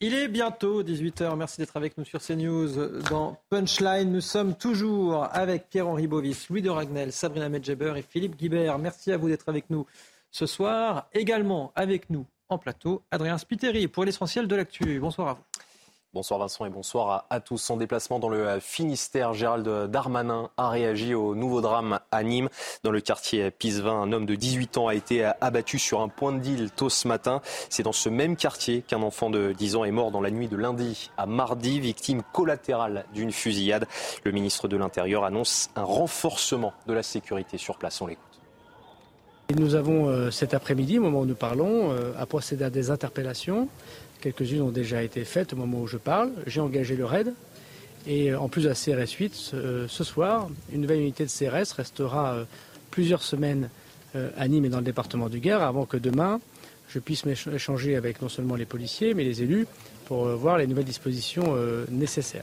Il est bientôt 18h. Merci d'être avec nous sur CNews. Dans Punchline, nous sommes toujours avec Pierre-Henri Bovis, Louis de Ragnel, Sabrina Medjeber et Philippe Guibert. Merci à vous d'être avec nous ce soir. Également avec nous en plateau, Adrien Spiteri pour l'essentiel de l'actu. Bonsoir à vous. Bonsoir Vincent et bonsoir à, tous. En déplacement dans le Finistère, Gérald Darmanin a réagi au nouveau drame à Nîmes. Dans le quartier Pisevin, un homme de 18 ans a été abattu sur un point de deal tôt ce matin. C'est dans ce même quartier qu'un enfant de 10 ans est mort dans la nuit de lundi à mardi, victime collatérale d'une fusillade. Le ministre de l'Intérieur annonce un renforcement de la sécurité sur place. On l'écoute. Nous avons euh, cet après-midi, au moment où nous parlons, euh, à procéder à des interpellations Quelques-unes ont déjà été faites au moment où je parle. J'ai engagé le RAID. Et euh, en plus de la CRS 8, euh, ce soir, une nouvelle unité de CRS restera euh, plusieurs semaines à Nîmes et dans le département du Gard avant que demain, je puisse échanger avec non seulement les policiers, mais les élus pour voir les nouvelles dispositions nécessaires.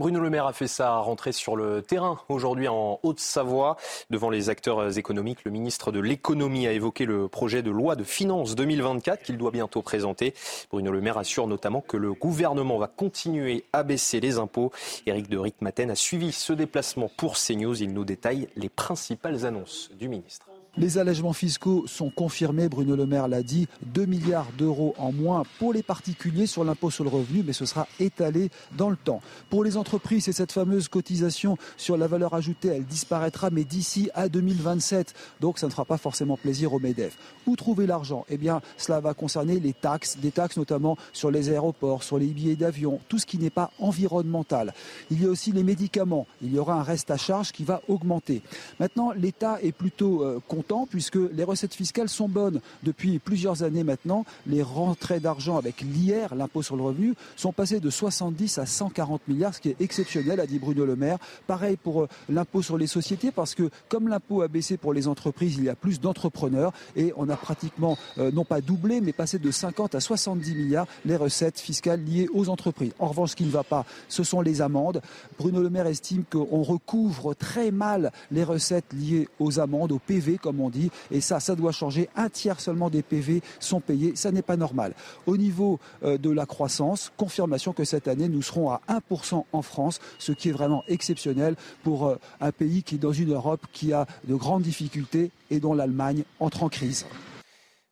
Bruno Le Maire a fait sa rentrée sur le terrain aujourd'hui en Haute-Savoie. Devant les acteurs économiques, le ministre de l'économie a évoqué le projet de loi de finances 2024 qu'il doit bientôt présenter. Bruno Le Maire assure notamment que le gouvernement va continuer à baisser les impôts. Éric de Ritmaten a suivi ce déplacement pour CNews. Il nous détaille les principales annonces du ministre. Les allègements fiscaux sont confirmés, Bruno Le Maire l'a dit, 2 milliards d'euros en moins pour les particuliers sur l'impôt sur le revenu, mais ce sera étalé dans le temps. Pour les entreprises, c'est cette fameuse cotisation sur la valeur ajoutée, elle disparaîtra, mais d'ici à 2027. Donc ça ne fera pas forcément plaisir aux MEDEF. Où trouver l'argent? Eh bien, cela va concerner les taxes, des taxes notamment sur les aéroports, sur les billets d'avion, tout ce qui n'est pas environnemental. Il y a aussi les médicaments. Il y aura un reste à charge qui va augmenter. Maintenant, l'État est plutôt euh, puisque les recettes fiscales sont bonnes depuis plusieurs années maintenant. Les rentrées d'argent avec l'IR, l'impôt sur le revenu, sont passées de 70 à 140 milliards, ce qui est exceptionnel, a dit Bruno Le Maire. Pareil pour euh, l'impôt sur les sociétés, parce que comme l'impôt a baissé pour les entreprises, il y a plus d'entrepreneurs et on a pratiquement, euh, non pas doublé, mais passé de 50 à 70 milliards les recettes fiscales liées aux entreprises. En revanche, ce qui ne va pas, ce sont les amendes. Bruno Le Maire estime qu'on recouvre très mal les recettes liées aux amendes, aux PV, comme on dit. Et ça, ça doit changer. Un tiers seulement des PV sont payés. Ça n'est pas normal. Au niveau euh, de la croissance, confirmation que cette année, nous serons à 1% en France, ce qui est vraiment exceptionnel pour euh, un pays qui est dans une Europe qui a de grandes difficultés et dont l'Allemagne entre en crise.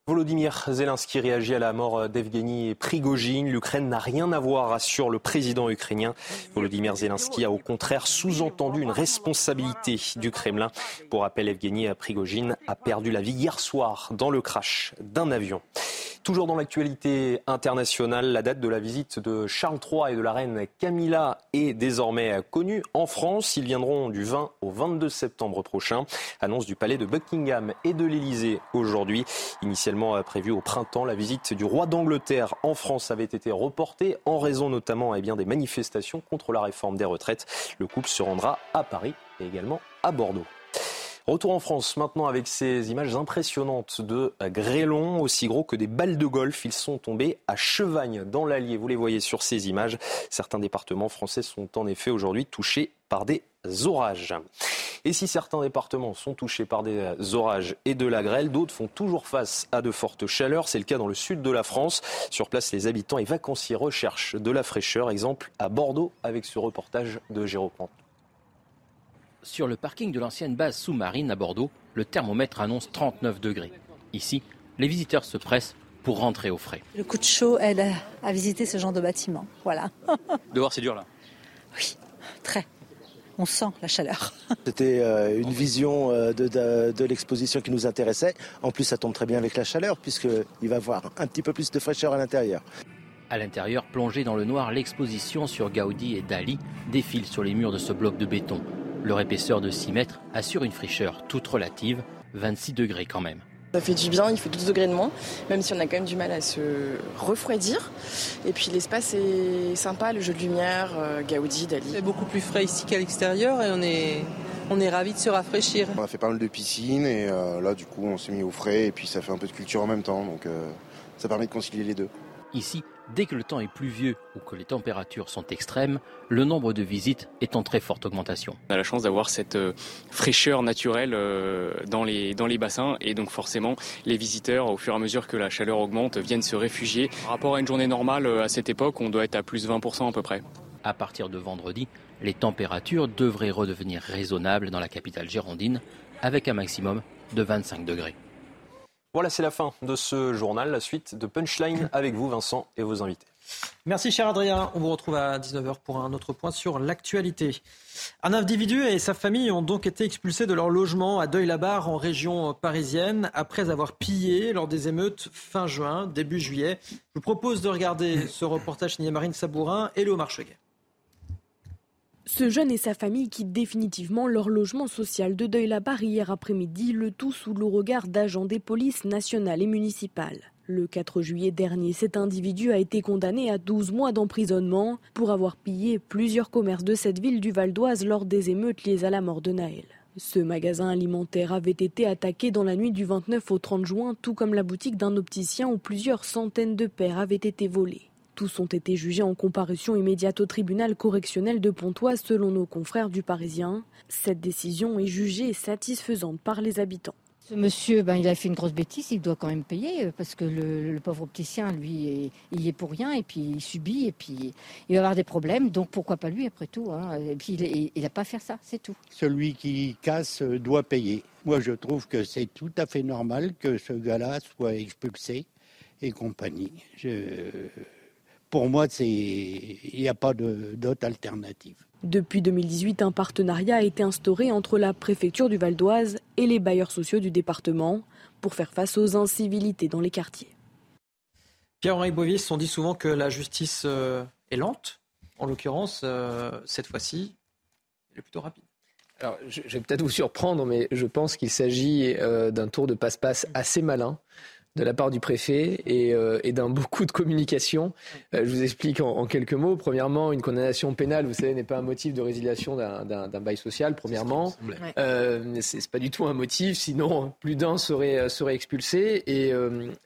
Volodymyr Zelensky réagit à la mort d'Evgeny Prigogine. L'Ukraine n'a rien à voir, assure le président ukrainien. Volodymyr Zelensky a au contraire sous-entendu une responsabilité du Kremlin. Pour rappel, Evgeny Prigogine a perdu la vie hier soir dans le crash d'un avion. Toujours dans l'actualité internationale, la date de la visite de Charles III et de la reine Camilla est désormais connue. En France, ils viendront du 20 au 22 septembre prochain. Annonce du palais de Buckingham et de l'Élysée aujourd'hui. Initialement prévue au printemps, la visite du roi d'Angleterre en France avait été reportée en raison notamment eh bien, des manifestations contre la réforme des retraites. Le couple se rendra à Paris et également à Bordeaux. Retour en France maintenant avec ces images impressionnantes de grêlons, aussi gros que des balles de golf. Ils sont tombés à Chevagne dans l'Allier. Vous les voyez sur ces images. Certains départements français sont en effet aujourd'hui touchés par des orages. Et si certains départements sont touchés par des orages et de la grêle, d'autres font toujours face à de fortes chaleurs. C'est le cas dans le sud de la France. Sur place, les habitants et vacanciers recherchent de la fraîcheur. Exemple à Bordeaux avec ce reportage de Jérôme sur le parking de l'ancienne base sous-marine à Bordeaux, le thermomètre annonce 39 degrés. Ici, les visiteurs se pressent pour rentrer au frais. Le coup de chaud aide à visiter ce genre de bâtiment. Voilà. Dehors, c'est dur là Oui, très. On sent la chaleur. C'était euh, une vision euh, de, l'exposition qui nous intéressait. En plus, ça tombe très bien avec la chaleur, puisqu'il va y avoir un petit peu plus de fraîcheur à l'intérieur. À l'intérieur, plongée dans le noir, l'exposition sur Gaudi et Dali défile sur les murs de ce bloc de béton. Leur épaisseur de 6 mètres assure une fraîcheur toute relative, 26 degrés quand même. Ça fait du bien, il fait 12 degrés de moins, même si on a quand même du mal à se refroidir. Et puis l'espace est sympa, le jeu de lumière, euh, Gaudi, Dali. C'est beaucoup plus frais ici qu'à l'extérieur et on est, on est ravis de se rafraîchir. On a fait pas mal de piscines et euh, là du coup on s'est mis au frais et puis ça fait un peu de culture en même temps, donc euh, ça permet de concilier les deux. Ici, dès que le temps est pluvieux ou que les températures sont extrêmes, le nombre de visites est en très forte augmentation. On a la chance d'avoir cette euh, fraîcheur naturelle euh, dans les, dans les bassins et donc forcément les visiteurs, au fur et à mesure que la chaleur augmente, viennent se réfugier. Par rapport à une journée normale, euh, à cette époque, on doit être à plus 20% à peu près. À partir de vendredi, les températures devraient redevenir raisonnables dans la capitale girondine avec un maximum de 25 degrés. Voilà, c'est la fin de ce journal. La suite de Punchline avec vous, Vincent, et vos invités. Merci cher Adrien. On vous retrouve à 19h pour un autre point sur l'actualité. Un individu et sa famille ont donc été expulsés de leur logement à Deuil-la-Barre en région parisienne après avoir pillé lors des émeutes fin juin, début juillet. Je vous propose de regarder ce reportage signé Marine Sabourin et Léo Marcheguet. Ce jeune et sa famille quittent définitivement leur logement social de Deuil-la-Barre hier après-midi, le tout sous le regard d'agents des polices nationales et municipales. Le 4 juillet dernier, cet individu a été condamné à 12 mois d'emprisonnement pour avoir pillé plusieurs commerces de cette ville du Val d'Oise lors des émeutes liées à la mort de Naël. Ce magasin alimentaire avait été attaqué dans la nuit du 29 au 30 juin, tout comme la boutique d'un opticien où plusieurs centaines de paires avaient été volées. Tous ont été jugés en comparution immédiate au tribunal correctionnel de Pontoise selon nos confrères du Parisien. Cette décision est jugée satisfaisante par les habitants. Ce monsieur, ben, il a fait une grosse bêtise, il doit quand même payer euh, parce que le, pauvre opticien, lui, il y est pour rien et puis il subit et puis il va avoir des problèmes. Donc pourquoi pas lui après tout hein. Et puis il n'a pas à faire ça, c'est tout. Celui qui casse euh, doit payer. Moi, je trouve que c'est tout à fait normal que ce gars-là soit expulsé et compagnie. Pour moi, il n'y a pas d'autre alternative. Depuis 2018, un partenariat a été instauré entre la préfecture du Val d'Oise et les bailleurs sociaux du département pour faire face aux incivilités dans les quartiers. Pierre-Henri Bovis, on dit souvent que la justice euh, est lente. En l'occurrence, euh, cette fois-ci, elle est plutôt rapide. Alors, je, vais peut-être vous surprendre, mais je pense qu'il s'agit euh, d'un tour de passe-passe assez malin de la part du préfet et, euh, d'un beaucoup de communication. Euh, je vous explique en, quelques mots. Premièrement, une condamnation pénale, vous savez, n'est pas un motif de résiliation d'un bail social. Premièrement, euh, c'est pas du tout un motif, sinon plus d'un serait, serait expulsé. Et,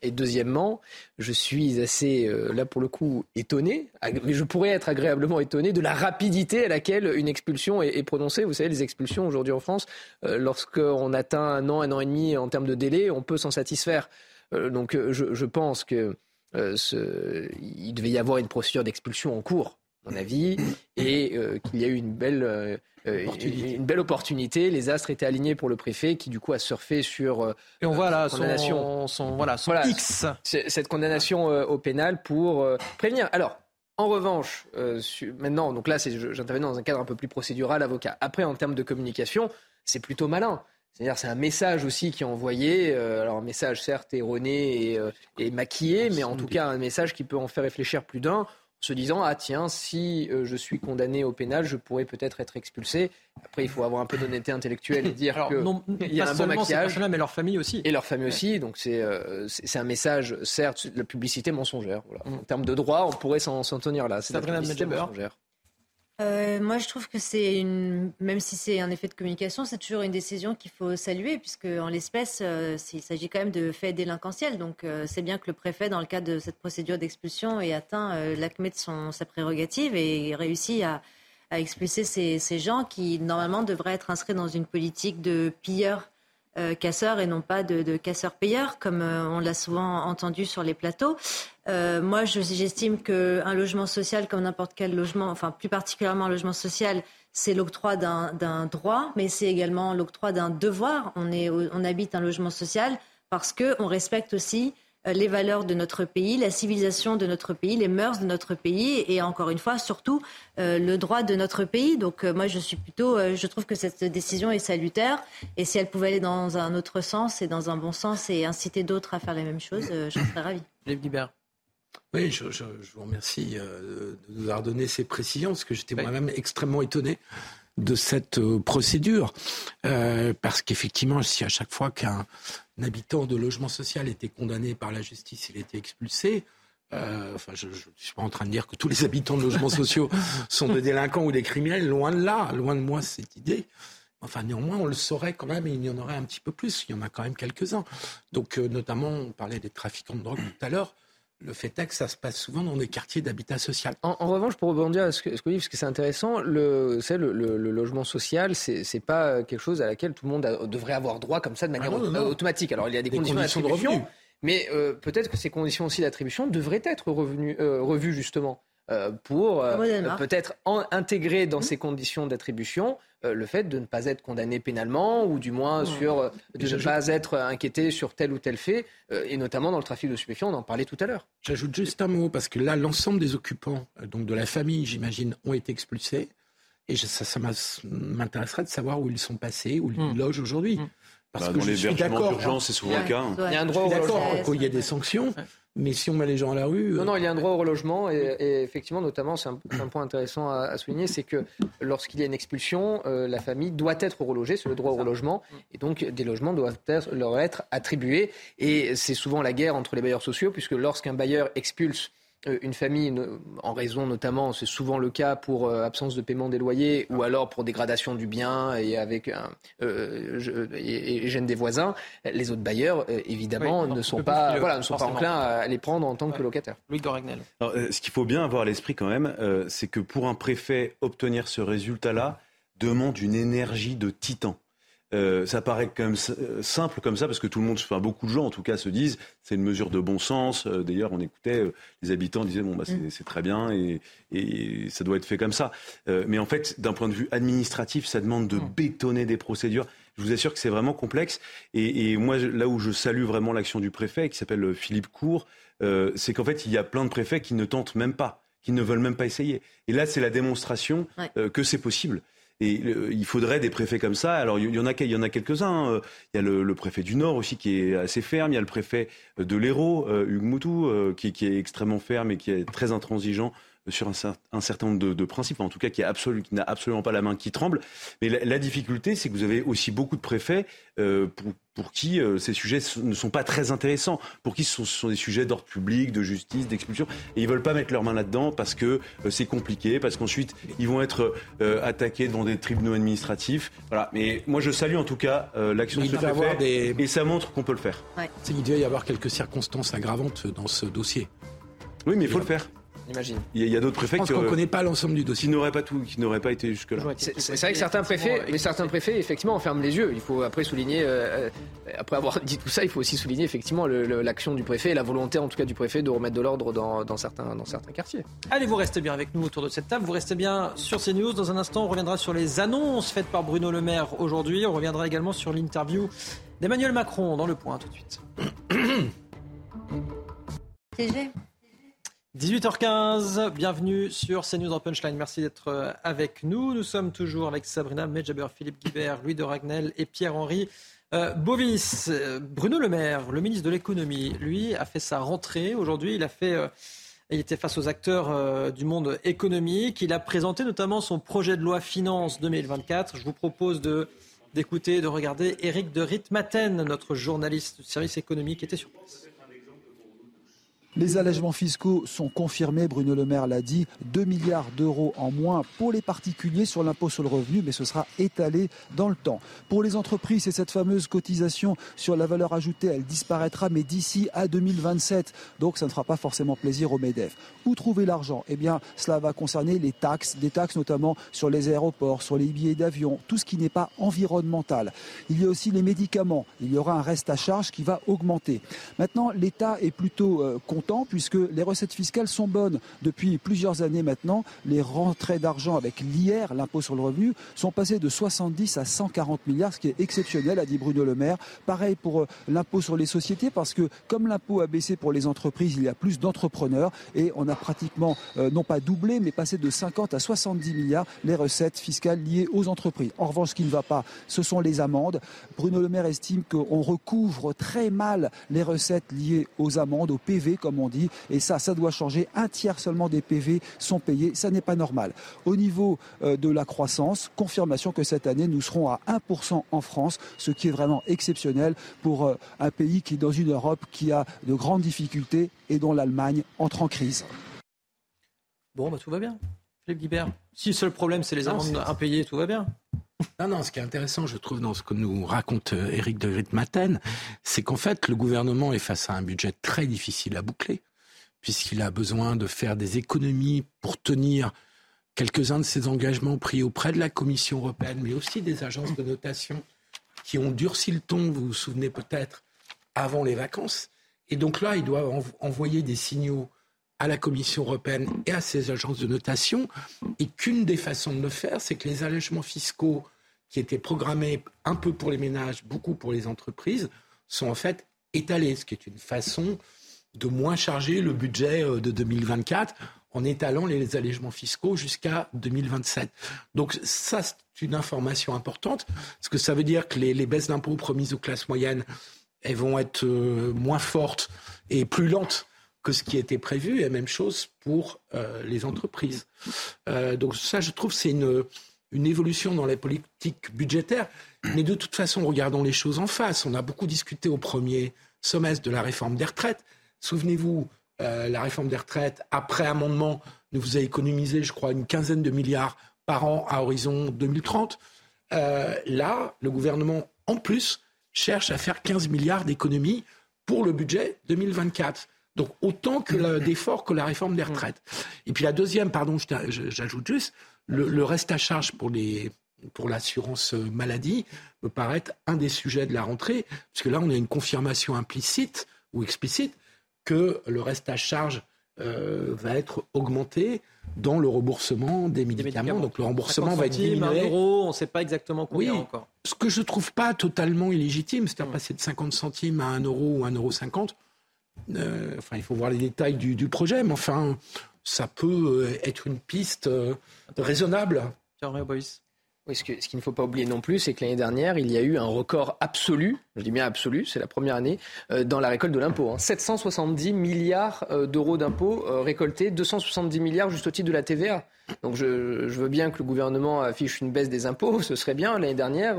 et, deuxièmement, je suis assez, là pour le coup, étonné, mais je pourrais être agréablement étonné de la rapidité à laquelle une expulsion est, est prononcée. Vous savez, les expulsions aujourd'hui en France, lorsqu'on atteint un an, un an et demi en termes de délai, on peut s'en satisfaire. Euh, donc euh, je, pense que euh, il devait y avoir une procédure d'expulsion en cours, à mon avis, et qu'il y a eu une belle, une belle opportunité. Les astres étaient alignés pour le préfet, qui du coup a surfé sur et on voit là condamnation, son, voilà, son X, cette condamnation au pénal pour prévenir. Alors. En revanche, maintenant, donc là, j'interviens dans un cadre un peu plus procédural, avocat. Après, en termes de communication, c'est plutôt malin. C'est-à-dire c'est un message aussi qui est envoyé, euh, alors un message certes erroné et, euh, et maquillé, mais en tout cas un message qui peut en faire réfléchir plus d'un, en se disant ah tiens si euh, je suis condamné au pénal, je pourrais peut-être être expulsé. Après il faut avoir un peu d'honnêteté intellectuelle et dire qu'il il y a un bon maquillage. mais leur famille aussi. Et leur famille aussi, donc c'est c'est un message certes la publicité mensongère. Voilà. Mm. En termes de droit, on pourrait s'en tenir là. C'est la publicité mensongère. Euh, moi, je trouve que c'est une, même si c'est un effet de communication, c'est toujours une décision qu'il faut saluer, puisque en l'espèce, euh, il s'agit quand même de faits délinquentiels. Donc, euh, c'est bien que le préfet, dans le cadre de cette procédure d'expulsion, ait atteint l'acmé de son, sa prérogative et réussi à, à expulser ces, ces, gens qui, normalement, devraient être inscrits dans une politique de pilleurs euh, casseurs et non pas de, casseurs-payeurs, comme euh, on l'a souvent entendu sur les plateaux. Euh, moi, j'estime qu'un logement social, comme n'importe quel logement, enfin plus particulièrement un logement social, c'est l'octroi d'un droit, mais c'est également l'octroi d'un devoir. On, est, on habite un logement social parce qu'on respecte aussi les valeurs de notre pays, la civilisation de notre pays, les mœurs de notre pays et encore une fois surtout euh, le droit de notre pays. Donc euh, moi je suis plutôt, je trouve que cette décision est salutaire et si elle pouvait aller dans un autre sens et dans un bon sens et inciter d'autres à faire les mêmes choses, j'en serais ravi. Oui, je, vous remercie de nous avoir donné ces précisions parce que j'étais moi-même extrêmement étonné de cette procédure parce qu'effectivement, si à chaque fois qu'un un habitant de logement social était condamné par la justice, il était expulsé. Euh, enfin, je ne suis pas en train de dire que tous les habitants de logements sociaux sont des délinquants ou des criminels, loin de là, loin de moi cette idée. Enfin, néanmoins, on le saurait quand même et il y en aurait un petit peu plus. Il y en a quand même quelques-uns. Donc, euh, notamment, on parlait des trafiquants de drogue tout à l'heure le fait est que ça se passe souvent dans des quartiers d'habitat social. En, revanche, pour rebondir à ce que, ce que vous dites, parce que c'est intéressant, le, le, le, logement social, c'est n'est pas quelque chose à laquelle tout le monde devrait avoir droit comme ça de manière ah automatique. Alors il y a des, conditions, de revenu, mais euh, peut-être que ces conditions aussi d'attribution devraient être revenues, euh, revues justement. Pour peut-être intégrer dans ces conditions d'attribution le fait de ne pas être condamné pénalement ou du moins sur de ne pas être inquiété sur tel ou tel fait et notamment dans le trafic de stupéfiants, on en parlait tout à l'heure. J'ajoute juste un mot parce que là l'ensemble des occupants donc de la famille, j'imagine, ont été expulsés. Et ça, ça m'intéresserait de savoir où ils sont passés, où ils hmm. logent aujourd'hui. Hmm. Parce bah, que dans je suis d'accord. Hein. c'est souvent le cas. Il y a un droit au relogement. qu'il y a des sanctions. Mais si on met les gens à la rue. Non, euh, non, il y a un droit au relogement. Et, effectivement, notamment, c'est un, point intéressant à, souligner c'est que lorsqu'il y a une expulsion, euh, la famille doit être relogée, c'est le droit au relogement. Et donc, des logements doivent être, leur être attribués. Et c'est souvent la guerre entre les bailleurs sociaux, puisque lorsqu'un bailleur expulse euh, une famille, en raison notamment, c'est souvent le cas pour euh, absence de paiement des loyers ou alors pour dégradation du bien et avec un, euh, et, gêne des voisins, les autres bailleurs, évidemment, ne sont pas, voilà, ne sont pas enclins à les prendre en tant que locataires. Louis Goragnel. ce qu'il faut bien avoir à l'esprit quand même, c'est que pour un préfet, obtenir ce résultat-là demande une énergie de titan. Euh, ça paraît quand même euh, simple comme ça parce que tout le monde, enfin beaucoup de gens en tout cas, se disent c'est une mesure de bon sens. Euh, d'ailleurs, on écoutait les habitants disaient bon bah c'est mm. très bien et, et, ça doit être fait comme ça. mais en fait, d'un point de vue administratif, ça demande de mm. bétonner des procédures. Je vous assure que c'est vraiment complexe. Et, et, moi, là où je salue vraiment l'action du préfet, qui s'appelle Philippe Cour, c'est qu'en fait, il y a plein de préfets qui ne tentent même pas, qui ne veulent même pas essayer. Et là, c'est la démonstration que c'est possible. Et il faudrait des préfets comme ça. Alors il y en a, y en a quelques-uns. Hein. Il y a le, préfet du Nord aussi qui est assez ferme. Il y a le préfet de l'Hérault, euh, Hugues Moutou, euh, qui, est extrêmement ferme et qui est très intransigeant sur un, certain nombre de, principes, en tout cas qui, n'a absolument pas la main qui tremble. Mais la, difficulté, c'est que vous avez aussi beaucoup de préfets euh, pour, qui euh, ces sujets ne sont pas très intéressants, pour qui ce sont, des sujets d'ordre public, de justice, d'expulsion, et ils veulent pas mettre leurs mains là-dedans parce que euh, c'est compliqué, parce qu'ensuite ils vont être attaqués devant des tribunaux administratifs. Voilà. Mais moi, je salue en tout cas l'action de ce préfet, et ça montre qu'on peut le faire. Il devait y avoir quelques circonstances aggravantes dans ce dossier. Oui, mais il faut le faire. Il y a, d'autres préfets qui ne connaît pas l'ensemble du dossier. Qui n'auraient pas tout, qui n'auraient pas été jusque là. C'est vrai que certains préfets, mais certains préfets effectivement ferment les yeux. Il faut après souligner, euh, après avoir dit tout ça, il faut aussi souligner effectivement l'action du préfet et la volonté en tout cas du préfet de remettre de l'ordre dans, certains, dans certains quartiers. Allez, vous restez bien avec nous autour de cette table. Vous restez bien sur CNews. Dans un instant, on reviendra sur les annonces faites par Bruno Le Maire aujourd'hui. On reviendra également sur l'interview d'Emmanuel Macron dans le point tout de suite. 18h15, bienvenue sur CNews en Punchline. Merci d'être euh, avec nous. Nous sommes toujours avec Sabrina Medjaber, Philippe Guibert, Louis de Ragnel et Pierre-Henri euh, Bovis. Euh, Bruno Le Maire, le ministre de l'économie, lui, a fait sa rentrée aujourd'hui. Il a fait. il était face aux acteurs du monde économique. Il a présenté notamment son projet de loi finance 2024. Je vous propose de d'écouter, de regarder Éric de Ritmaten, notre journaliste du service économique, était sur place. Les allègements fiscaux sont confirmés, Bruno Le Maire l'a dit, 2 milliards d'euros en moins pour les particuliers sur l'impôt sur le revenu, mais ce sera étalé dans le temps. Pour les entreprises, c'est cette fameuse cotisation sur la valeur ajoutée, elle disparaîtra, mais d'ici à 2027. Donc ça ne fera pas forcément plaisir aux MEDEF. Où trouver l'argent? Eh bien, cela va concerner les taxes, des taxes notamment sur les aéroports, sur les billets d'avion, tout ce qui n'est pas environnemental. Il y a aussi les médicaments. Il y aura un reste à charge qui va augmenter. Maintenant, l'État est plutôt euh, puisque les recettes fiscales sont bonnes depuis plusieurs années maintenant. Les rentrées d'argent avec l'IR, l'impôt sur le revenu, sont passées de 70 à 140 milliards, ce qui est exceptionnel, a dit Bruno Le Maire. Pareil pour euh, l'impôt sur les sociétés, parce que comme l'impôt a baissé pour les entreprises, il y a plus d'entrepreneurs et on a pratiquement, euh, non pas doublé, mais passé de 50 à 70 milliards les recettes fiscales liées aux entreprises. En revanche, ce qui ne va pas, ce sont les amendes. Bruno Le Maire estime qu'on recouvre très mal les recettes liées aux amendes, au PV, comme on dit. Et ça, ça doit changer. Un tiers seulement des PV sont payés. Ça n'est pas normal. Au niveau euh, de la croissance, confirmation que cette année, nous serons à 1% en France, ce qui est vraiment exceptionnel pour euh, un pays qui est dans une Europe qui a de grandes difficultés et dont l'Allemagne entre en crise. Bon, bah, tout va bien. Philippe Guibert. Si le seul problème, c'est les amendes impayées, tout va bien. Non, non, ce qui est intéressant, je trouve, dans ce que nous raconte Eric euh, de Ritmaten, c'est qu'en fait, le gouvernement est face à un budget très difficile à boucler, puisqu'il a besoin de faire des économies pour tenir quelques-uns de ses engagements pris auprès de la Commission européenne, mais aussi des agences de notation qui ont durci le ton, vous vous souvenez peut-être, avant les vacances. Et donc là, il doit envoyer des signaux à la Commission européenne et à ses agences de notation, et qu'une des façons de le faire, c'est que les allègements fiscaux qui étaient programmés un peu pour les ménages, beaucoup pour les entreprises, sont en fait étalés, ce qui est une façon de moins charger le budget euh, de 2024 en étalant les allègements fiscaux jusqu'à 2027. Donc ça, c'est une information importante, parce que ça veut dire que les, baisses d'impôts promises aux classes moyennes, elles vont être euh, moins fortes et plus lentes que ce qui était prévu, et même chose pour euh, les entreprises. Euh, donc ça, je trouve, c'est une, évolution dans la politique budgétaire. Mais de toute façon, regardons les choses en face. On a beaucoup discuté au premier semestre de la réforme des retraites. Souvenez-vous, euh, la réforme des retraites, après amendement, nous vous a économisé, je crois, une quinzaine de milliards par an à horizon 2030. Euh, là, le gouvernement, en plus, cherche à faire 15 milliards d'économies pour le budget 2024. Donc autant que d'efforts que la réforme des retraites. Et puis la deuxième, pardon, j'ajoute juste, le, reste à charge pour les pour l'assurance maladie me paraît un des sujets de la rentrée, puisque là on a une confirmation implicite ou explicite que le reste à charge euh, va être augmenté dans le remboursement des médicaments. Donc le remboursement va être diminué. on ne sait pas exactement combien oui, encore. Ce que je ne trouve pas totalement illégitime, c'est-à-dire mm. passer de 50 centimes à 1 euro ou 1,50 euro. Euh, enfin, il faut voir les détails du, du, projet, mais enfin, ça peut euh, être une piste euh, raisonnable. Oui, ce, qu'il ne faut pas oublier non plus, c'est que l'année dernière, il y a eu un record absolu, je dis bien absolu, c'est la première année, euh, dans la récolte de l'impôt. 770 hein. milliards euh, d'euros d'impôts euh, récoltés, 270 milliards juste au titre de la TVA. Donc je, veux bien que le gouvernement affiche une baisse des impôts, ce serait bien. L'année dernière,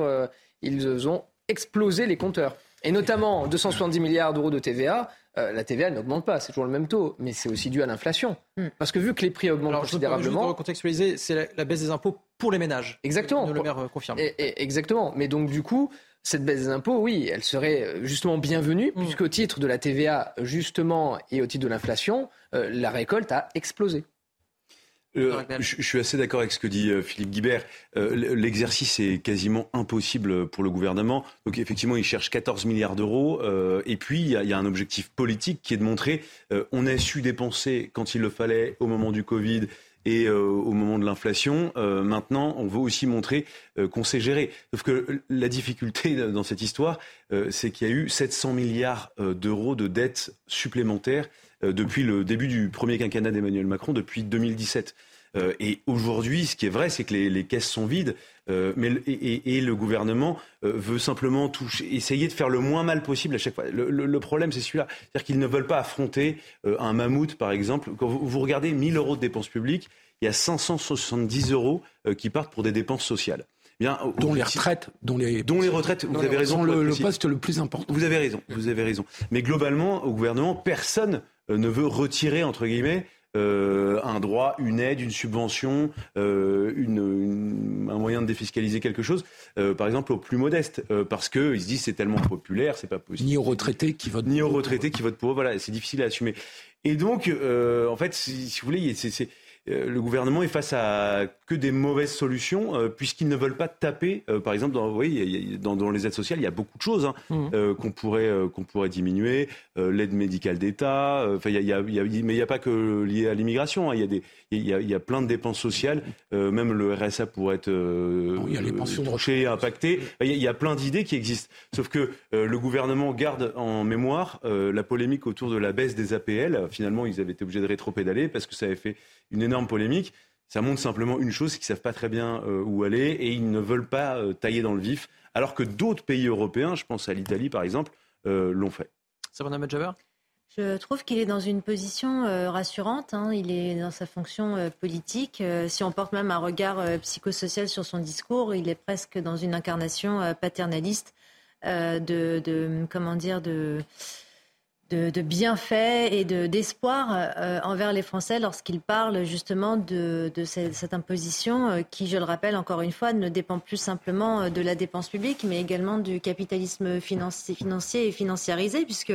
ils ont explosé les compteurs. Et notamment 270 milliards d'euros de TVA, la TVA n'augmente pas, c'est toujours le même taux, mais c'est aussi dû à l'inflation. Hmm. Parce que vu que les prix augmentent considérablement. pour recontextualiser, c'est la, baisse des impôts pour les ménages. Exactement. Le maire euh, confirme. exactement. Mais donc, du coup, cette baisse des impôts, oui, elle serait euh, justement bienvenue, mm. puisqu'au titre de la TVA, justement, et au titre de l'inflation, euh, la récolte a explosé. Je, suis assez d'accord avec ce que dit Philippe Guibert. L'exercice est quasiment impossible pour le gouvernement. Donc effectivement, il cherche 14 milliards d'euros. et puis, il y, a, un objectif politique qui est de montrer on a su dépenser quand il le fallait au moment du Covid et euh, au moment de l'inflation. Euh, maintenant, on veut aussi montrer euh, qu'on sait gérer. Sauf que la difficulté dans cette histoire, c'est qu'il y a eu 700 milliards d'euros de dettes supplémentaires depuis le début du premier quinquennat d'Emmanuel Macron, depuis 2017. et aujourd'hui, ce qui est vrai, c'est que les, caisses sont vides, mais, et, le gouvernement veut simplement toucher, essayer de faire le moins mal possible à chaque fois. Le, problème, c'est celui-là. C'est-à-dire qu'ils ne veulent pas affronter un mammouth, par exemple. Quand vous, vous regardez 1000 euros de dépenses publiques, il y a 570 euros euh, qui partent pour des dépenses sociales. Bien, dont les retraites, dont les, dont les retraites. Vous avez raison. Le, le, poste le plus important. Vous avez raison. Vous avez raison. Mais globalement, au gouvernement, personne euh, ne veut retirer entre guillemets euh, un droit, une aide, une subvention, une, un moyen de défiscaliser quelque chose, par exemple aux plus modestes, parce qu'ils se disent c'est tellement populaire, c'est pas possible. Ni aux retraités qui votent. Ni aux retraités qui votent pour eux, voilà, c'est difficile à assumer. Et donc, en fait, si, si vous voulez, c'est euh, le gouvernement est face à que des mauvaises solutions, euh, puisqu'ils ne veulent pas taper, euh, par exemple, dans, oui, dans, les aides sociales, il y a beaucoup de choses hein, mmh. qu'on pourrait, qu'on pourrait diminuer, l'aide médicale d'État, enfin, il y a, il y a, mais il n'y a pas que lié à l'immigration, hein, il, y a des, il, y a, il y a plein de dépenses sociales, même le RSA pourrait être il y a les pensions touché, impacté, il y, a, plein d'idées qui existent, sauf que le gouvernement garde en mémoire la polémique autour de la baisse des APL, finalement ils avaient été obligés de rétro-pédaler parce que ça avait fait une énorme polémique. Ça montre simplement une chose, c'est qu'ils ne savent pas très bien euh, où aller et ils ne veulent pas euh, tailler dans le vif, alors que d'autres pays européens, je pense à l'Italie par exemple, euh, l'ont fait. Sabrina Medjaber? Je trouve qu'il est dans une position rassurante. Hein. Il est dans sa fonction politique. si on porte même un regard psychosocial sur son discours, il est presque dans une incarnation paternaliste de, de, comment dire, de de, bienfaits et d'espoir euh, envers les Français lorsqu'ils parlent justement de, cette, imposition euh, qui, je le rappelle encore une fois, ne dépend plus simplement euh, de la dépense publique, mais également du capitalisme financier, financier et financiarisé, puisque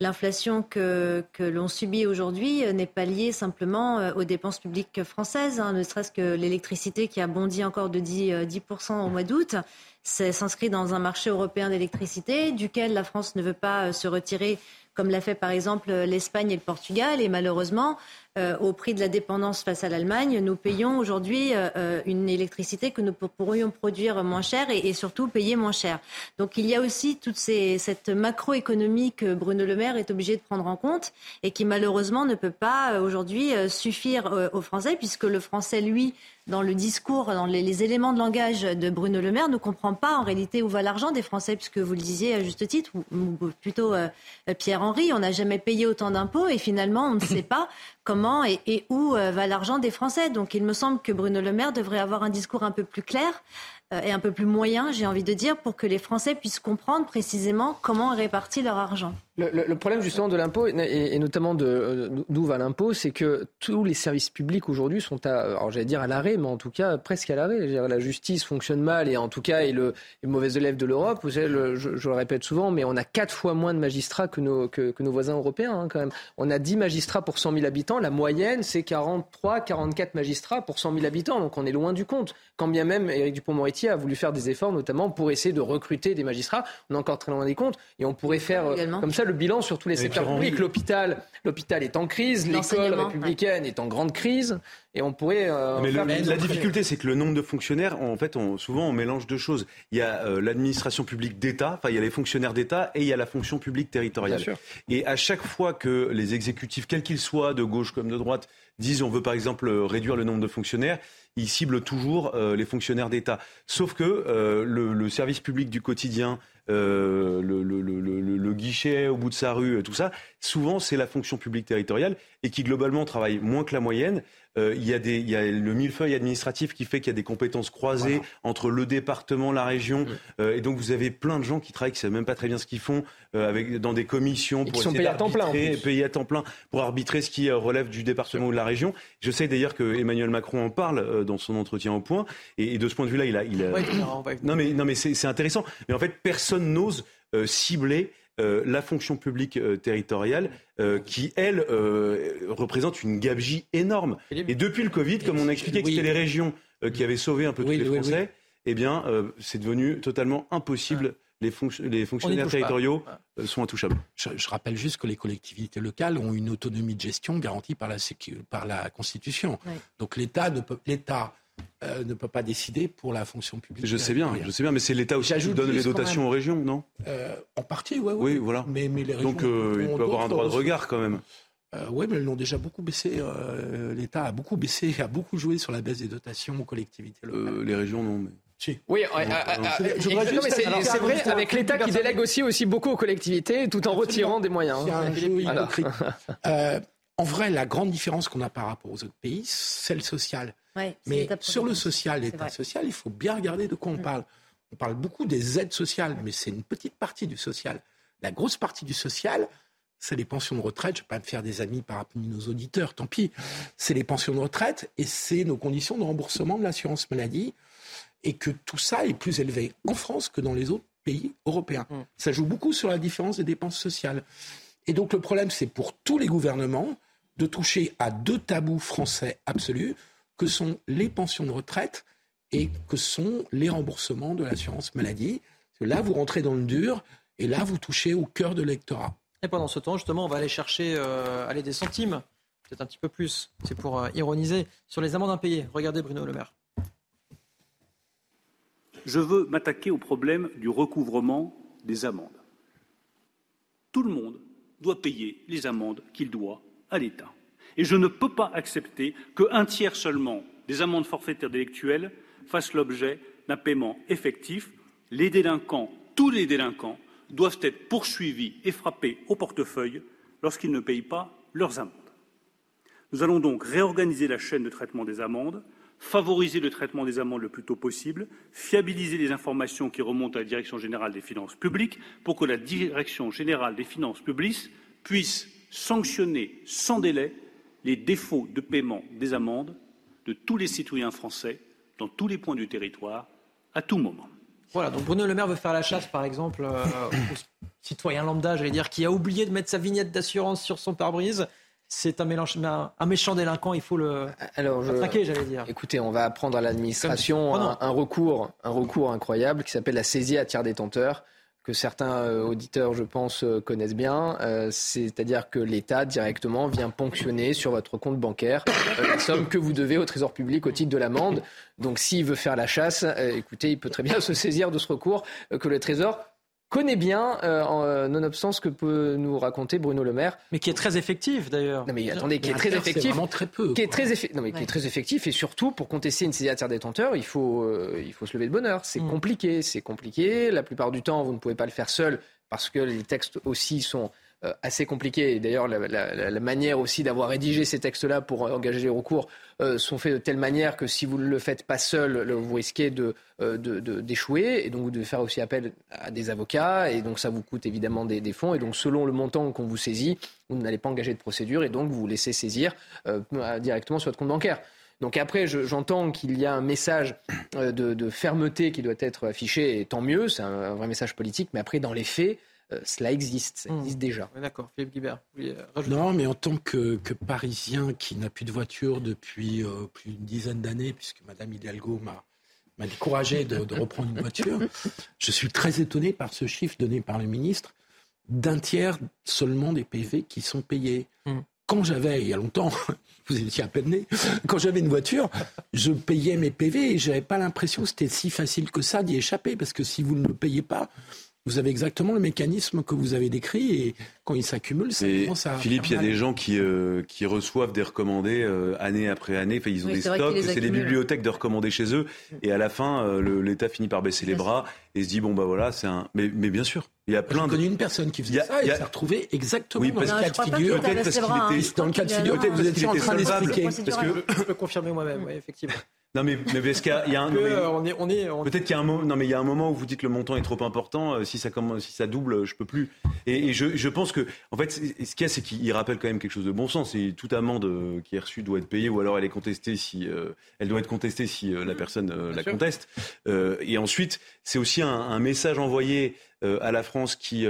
l'inflation que, l'on subit aujourd'hui n'est pas liée simplement aux dépenses publiques françaises, hein, ne serait-ce que l'électricité qui a bondi encore de 10%, 10 au mois d'août s'inscrit dans un marché européen d'électricité duquel la France ne veut pas se retirer comme l'a fait par exemple l'Espagne et le Portugal. Et malheureusement, au prix de la dépendance face à l'Allemagne, nous payons aujourd'hui euh, une électricité que nous pourrions produire moins cher et, surtout payer moins cher. Donc il y a aussi toute cette macroéconomie que Bruno Le Maire est obligé de prendre en compte et qui malheureusement ne peut pas aujourd'hui suffire aux Français puisque le français, lui, dans le discours, dans les, éléments de langage de Bruno Le Maire, ne comprend pas en réalité où va l'argent des Français, puisque vous le disiez à juste titre, ou, plutôt euh, Pierre-Henri, on n'a jamais payé autant d'impôts et finalement on ne sait pas comment et, où euh, va l'argent des Français. Donc il me semble que Bruno Le Maire devrait avoir un discours un peu plus clair euh, et un peu plus moyen, j'ai envie de dire, pour que les Français puissent comprendre précisément comment est réparti leur argent. Le, problème justement de l'impôt, et, notamment euh, d'où va l'impôt, c'est que tous les services publics aujourd'hui sont à, alors j'allais dire à l'arrêt, mais en tout cas presque à l'arrêt. La justice fonctionne mal et en tout cas est le, mauvais élève de l'Europe. Vous savez, je, le répète souvent, mais on a quatre fois moins de magistrats que nos, que, nos voisins européens hein, quand même. On a 10 magistrats pour 100 000 habitants. La moyenne, c'est 43, 44 magistrats pour 100 000 habitants. Donc on est loin du compte. Quand bien même Éric Dupont-Moretti a voulu faire des efforts, notamment pour essayer de recruter des magistrats, on est encore très loin des comptes. Et on pourrait faire euh, comme ça le bilan sur tous les secteurs publics. L'hôpital, l'hôpital est en crise, l'école républicaine est en grande crise, et on pourrait. Euh, mais la difficulté, c'est que le nombre de fonctionnaires, en fait, on, souvent, on mélange deux choses. Il y a euh, l'administration publique d'État, enfin, il y a les fonctionnaires d'État, et il y a la fonction publique territoriale. Et à chaque fois que les exécutifs, quels qu'ils soient, de gauche comme de droite, disent on veut par exemple réduire le nombre de fonctionnaires, ils ciblent toujours euh, les fonctionnaires d'État. Sauf que le, le, service public du quotidien, euh, le, le, le, le, guichet au bout de sa rue, tout ça, souvent c'est la fonction publique territoriale et qui globalement travaille moins que la moyenne euh, il, y a des, il y a le millefeuille administratif qui fait qu'il y a des compétences croisées entre le département, la région. Euh, et donc vous avez plein de gens qui travaillent, qui ne savent même pas très bien ce qu'ils font, euh, avec, dans des commissions pour sont payés à temps plein. Payés à temps plein pour arbitrer ce qui relève du département ou de la région. Je sais d'ailleurs que Emmanuel Macron en parle dans son entretien au point. Et, de ce point de vue-là, il a. Il a... non mais, non mais c'est intéressant. Mais en fait, personne n'ose cibler euh, la fonction publique euh, territoriale euh, qui, elle, représente une gabegie énorme. Et depuis le Covid, comme on a expliqué que c'était les régions qui avaient sauvé un peu tous les Français, eh bien, c'est devenu totalement impossible. Les, les, fonctionnaires territoriaux sont intouchables. Je, rappelle juste que les collectivités locales ont une autonomie de gestion garantie par la, par la Constitution. Donc l'État ne peut, l'État euh, ne peut pas décider pour la fonction publique. Je sais bien, je sais bien, mais c'est l'État aussi qui donne les dotations aux régions, non? euh, En partie, ouais, oui. voilà. Mais, les régions Donc euh, il peut avoir un droit de regard quand même. oui, mais elles l'ont déjà beaucoup baissé. L'État a beaucoup baissé, a beaucoup joué sur la baisse des dotations aux collectivités locales. les régions, non. Mais... Si. Oui, c'est vrai avec l'État qui délègue aussi, aussi beaucoup aux collectivités tout en retirant des moyens. C'est un jeu hypocrite. En vrai, la grande différence qu'on a par rapport aux autres pays, c'est le social. Mais sur le social, l'État social, il faut bien regarder de quoi on mm. parle. On parle beaucoup des aides sociales, mais c'est une petite partie du social. La grosse partie du social, c'est les pensions de retraite. Je ne vais pas me faire des amis par rapport à nos auditeurs, tant pis. C'est les pensions de retraite et c'est nos conditions de remboursement de l'assurance maladie. Et que tout ça est plus élevé en France que dans les autres pays européens. Mm. Ça joue beaucoup sur la différence des dépenses sociales. Et donc le problème, c'est pour tous les gouvernements de toucher à deux tabous français absolus que sont les pensions de retraite et que sont les remboursements de l'assurance maladie. Là, vous rentrez dans le dur et là, vous touchez au cœur de l'électorat. Et pendant ce temps, justement, on va aller chercher euh, aller des centimes, peut-être un petit peu plus. C'est pour euh, ironiser sur les amendes impayées. Regardez Bruno Le Maire. Je veux m'attaquer au problème du recouvrement des amendes. Tout le monde doit payer les amendes qu'il doit à l'État. Et je ne peux pas accepter qu'un tiers seulement des amendes forfaitaires délictuelles fassent l'objet d'un paiement effectif. Les délinquants, tous les délinquants, doivent être poursuivis et frappés au portefeuille lorsqu'ils ne payent pas leurs amendes. Nous allons donc réorganiser la chaîne de traitement des amendes, favoriser le traitement des amendes le plus tôt possible, fiabiliser les informations qui remontent à la Direction générale des finances publiques pour que la Direction générale des finances publiques puisse sanctionner sans délai les défauts de paiement des amendes de tous les citoyens français dans tous les points du territoire à tout moment. Voilà, donc Bruno Le Maire veut faire la chasse, par exemple, euh, aux citoyens lambda, j'allais dire, qui a oublié de mettre sa vignette d'assurance sur son pare-brise. C'est un, mélange, un, méchant délinquant, il faut le Alors, traquer, j'allais dire. Écoutez, on va apprendre à l'administration un, recours, un recours incroyable qui s'appelle la saisie à tiers détenteur que certains auditeurs, je pense, connaissent bien. C'est-à-dire que l'État directement vient ponctionner sur votre compte bancaire la somme que vous devez au Trésor public au titre de l'amende. Donc s'il veut faire la chasse, écoutez, il peut très bien se saisir de ce recours que le Trésor connaît bien, euh, euh, nonobstant ce que peut nous raconter Bruno Le Maire. Mais qui est très effectif d'ailleurs. Non mais attendez, qui est très effectif. Vraiment très peu. Qui est très, non, mais qui est très effectif et surtout pour contester une saisie à terre détenteur, il faut, euh, il faut se lever de bonheur. C'est mm. compliqué, c'est compliqué. La plupart du temps, vous ne pouvez pas le faire seul parce que les textes aussi sont assez compliqué. D'ailleurs, la, manière aussi d'avoir rédigé ces textes-là pour engager les recours euh, sont faits de telle manière que si vous ne le faites pas seul, vous risquez euh, de, d'échouer. Et donc vous devez faire aussi appel à des avocats. Et donc ça vous coûte évidemment des, fonds. Et donc selon le montant qu'on vous saisit, vous n'allez pas engager de procédure. Et donc vous vous laissez saisir directement sur votre compte bancaire. Donc après, j'entends qu'il y a un message de, fermeté qui doit être affiché, et tant mieux, c'est un, vrai message politique, mais après, dans les faits, euh, cela existe, ça existe mmh. déjà. D'accord, Philippe Guibert. Euh, non, mais en tant que, Parisien qui n'a plus de voiture depuis euh, plus d'une dizaine d'années, puisque Madame Hidalgo m'a découragé de, reprendre une voiture. Je suis très étonné par ce chiffre donné par le ministre d'un tiers seulement des PV qui sont payés. Mmh. Quand j'avais, il y a longtemps, vous étiez à peine né, quand j'avais une voiture, je payais mes PV et je n'avais pas l'impression que c'était si facile que ça d'y échapper, parce que si vous ne le payez pas, vous avez exactement le mécanisme que vous avez décrit et quand il s'accumule, ça commence à. Philippe, il y a des gens qui, euh, qui reçoivent des recommandés euh, année après année. Enfin, ils ont des stocks, c'est des bibliothèques de recommandés chez eux. Et à la fin, euh, l'État finit par baisser les bras et se dit bon bah voilà, c'est un. Mais, mais, bien sûr, il y a plein. J'ai connu une personne qui faisait ça et s'est retrouvée exactement dans le cas de figure. Peut-être parce qu'il était dans le cas de figure. Vous étiez en train d'expliquer. Parce que je peux confirmer moi-même, oui, effectivement. Non mais, mais parce qu'il y a, un. on est, on est, Peut-être qu'il y a un moment. Non mais il y a un moment où vous dites le montant est trop important. Euh, si ça commence, si ça double, je peux plus. Et, je, je, pense que, en fait, ce qu'il y a, c'est qu'il rappelle quand même quelque chose de bon sens. Et toute amende euh, qui est reçue doit être payée, ou alors elle est contestée si euh, elle doit être contestée si la personne la conteste. et ensuite, c'est aussi un, un, message envoyé à la France qui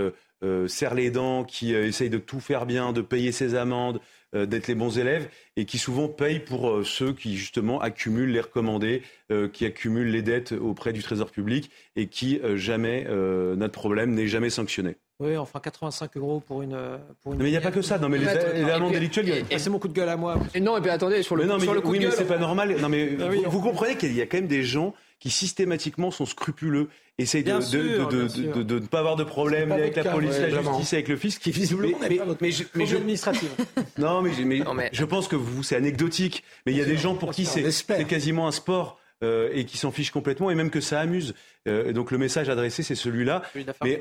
serre les dents, qui essaye de tout faire bien, de payer ses amendes. Euh, d'être les bons élèves et qui souvent payent pour euh, ceux qui justement accumulent les recommandés, euh, qui accumulent les dettes auprès du Trésor public et qui jamais notre problème n'est jamais sanctionné. Oui, enfin 85 euros pour une. Pour une mais il n'y a pas que ça. Non, mais les, amendes délictuelles. Et, c'est mon coup de gueule à moi. Et non, et puis attendez, sur le, mais non, mais, sur le coup oui, mais c'est pas normal. Non, mais ah vous, comprenez qu'il y a quand même des gens qui systématiquement sont scrupuleux, essayent de, de, de, ne pas avoir de problème avec la police, la justice, avec le fisc. Qui visiblement mais, mais, mais, je, administrative. non, mais, mais, je pense que vous, c'est anecdotique. Mais il y a des gens pour qui c'est quasiment un sport. Euh, et qui s'en fichent complètement, et même que ça amuse. Euh, donc le message adressé, c'est celui-là. Mais,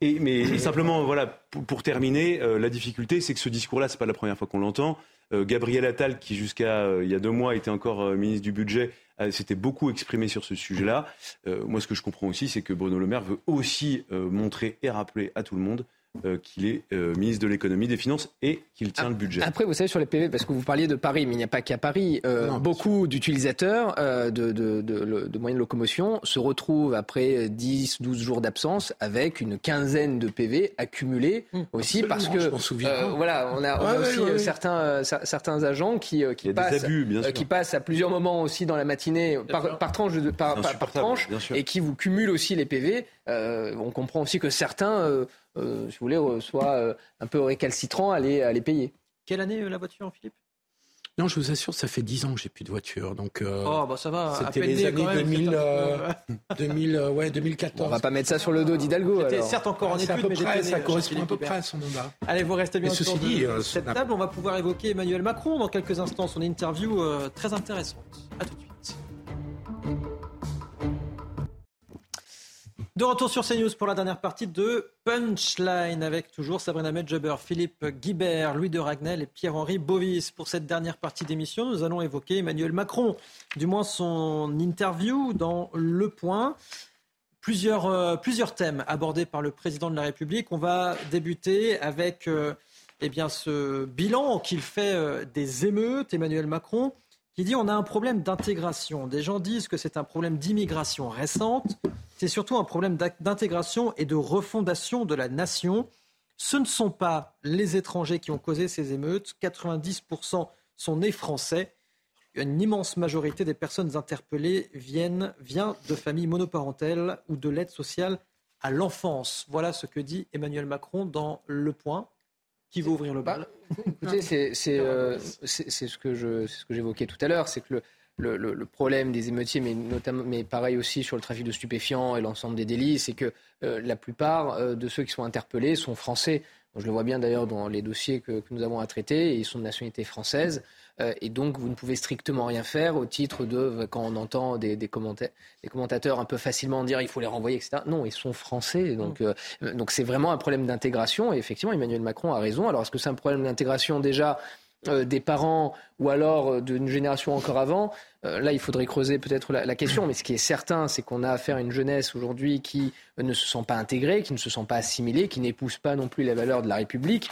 Et, mais simplement, voilà, pour, terminer, euh, la difficulté, c'est que ce discours-là, c'est pas la première fois qu'on l'entend. Gabriel Attal, qui jusqu'à il y a deux mois était encore ministre du budget, s'était beaucoup exprimé sur ce sujet-là. Euh, moi, ce que je comprends aussi, c'est que Bruno Le Maire veut aussi euh, montrer et rappeler à tout le monde euh, qu'il est euh, ministre de l'économie, des finances et qu'il tient le budget. Après, vous savez, sur les PV, parce que vous parliez de Paris, mais il n'y a pas qu'à Paris, euh, beaucoup d'utilisateurs de, de, de, moyens de locomotion se retrouvent après 10, 12 jours d'absence avec une quinzaine de PV accumulés hum, aussi parce que voilà, on a, aussi certains, certains agents qui, qui, passent, qui passent à plusieurs moments aussi dans la matinée par, par, tranche, par, par tranche et qui vous cumulent aussi les PV. on comprend aussi que certains euh, si vous voulez, euh, soit euh, un peu récalcitrant à les, à les payer. Quelle année la voiture, Philippe? Non, je vous assure, ça fait 10 ans que j'ai plus de voiture. Donc, oh, bah ça va. C'était les années 2000, 2000, ouais, 2014. on va pas mettre ça sur le dos d'Hidalgo. C'était certes encore en études, mais ça correspond à peu près à son mandat. Allez, vous restez bien sur cette table. On va pouvoir évoquer Emmanuel Macron dans quelques instants. Son interview très intéressante. À tout de suite. De retour sur CNews pour la dernière partie de Punchline avec toujours Sabrina Medjeber, Philippe Guibert, Louis de Ragnel et Pierre-Henri Bovis. Pour cette dernière partie d'émission, nous allons évoquer Emmanuel Macron, du moins son interview dans Le Point. Plusieurs, euh, plusieurs thèmes abordés par le président de la République. On va débuter avec euh, eh bien, ce bilan qu'il fait euh, des émeutes, Emmanuel Macron qui dit on a un problème d'intégration. Des gens disent que c'est un problème d'immigration récente. C'est surtout un problème d'intégration et de refondation de la nation. Ce ne sont pas les étrangers qui ont causé ces émeutes. 90% sont nés français. Une immense majorité des personnes interpellées viennent vient de familles monoparentales ou de l'aide sociale à l'enfance. Voilà ce que dit Emmanuel Macron dans Le Point. Qui veut ouvrir le bal c'est euh, ce que j'évoquais tout à l'heure, c'est que le, problème des émeutiers, mais, notamment, mais pareil aussi sur le trafic de stupéfiants et l'ensemble des délits, c'est que euh, la plupart euh, de ceux qui sont interpellés sont français. Je le vois bien d'ailleurs dans les dossiers que, nous avons à traiter, ils sont de nationalité française. Euh, et donc, vous ne pouvez strictement rien faire au titre de, quand on entend des, des, commentateurs un peu facilement dire il faut les renvoyer, etc. Non, ils sont français. Donc, euh, donc c'est vraiment un problème d'intégration. Et effectivement, Emmanuel Macron a raison. Alors, est-ce que c'est un problème d'intégration déjà euh, des parents ou alors d'une génération encore avant, là, il faudrait creuser peut-être la, la, question. Mais ce qui est certain, c'est qu'on a affaire à une jeunesse aujourd'hui qui ne se sent pas intégrée, qui ne se sent pas assimilée, qui n'épouse pas non plus les valeurs de la République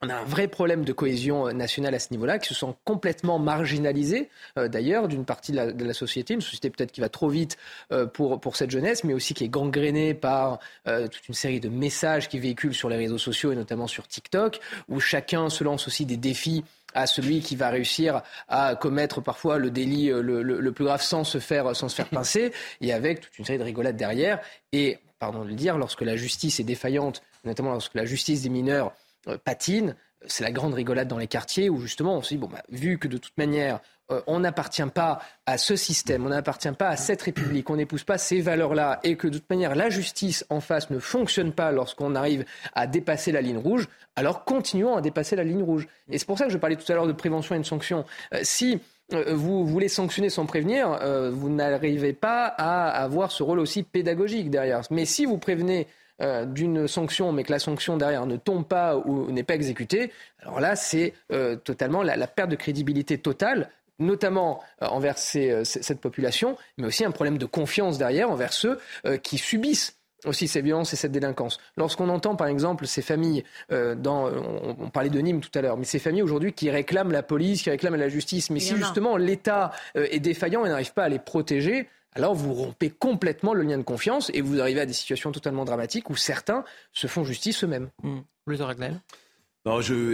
on a un vrai problème de cohésion euh, nationale à ce niveau-là, qui se sent complètement marginalisés, euh, d'ailleurs, d'une partie de la, société, une société peut-être qui va trop vite euh, pour, pour cette jeunesse, mais aussi qui est gangrénée par toute une série de messages qui véhiculent sur les réseaux sociaux et notamment sur TikTok, où chacun se lance aussi des défis à celui qui va réussir à commettre parfois le délit le, plus grave sans se faire sans se faire pincer et avec toute une série de rigolades derrière. Et pardon de le dire lorsque la justice est défaillante notamment lorsque la justice des mineurs patine. C'est la grande rigolade dans les quartiers où justement on se dit, bon, bah, vu que de toute manière euh, on n'appartient pas à ce système, on n'appartient pas à cette République, on n'épouse pas ces valeurs-là, et que de toute manière la justice en face ne fonctionne pas lorsqu'on arrive à dépasser la ligne rouge, alors continuons à dépasser la ligne rouge. Et c'est pour ça que je parlais tout à l'heure de prévention et de sanction. Euh, si vous voulez sanctionner sans prévenir, vous n'arrivez pas à avoir ce rôle aussi pédagogique derrière. Mais si vous prévenez euh, d'une sanction, mais que la sanction derrière ne tombe pas ou n'est pas exécutée, alors là, c'est euh, totalement la, perte de crédibilité totale notamment euh, envers cette population, mais aussi un problème de confiance derrière envers ceux qui subissent aussi ces violences et cette délinquance. Lorsqu'on entend par exemple ces familles, dans, on, parlait de Nîmes tout à l'heure, mais ces familles aujourd'hui qui réclament la police, qui réclament la justice, mais si justement l'État est défaillant et n'arrive pas à les protéger, alors vous rompez complètement le lien de confiance et vous arrivez à des situations totalement dramatiques où certains se font justice eux-mêmes. Mmh.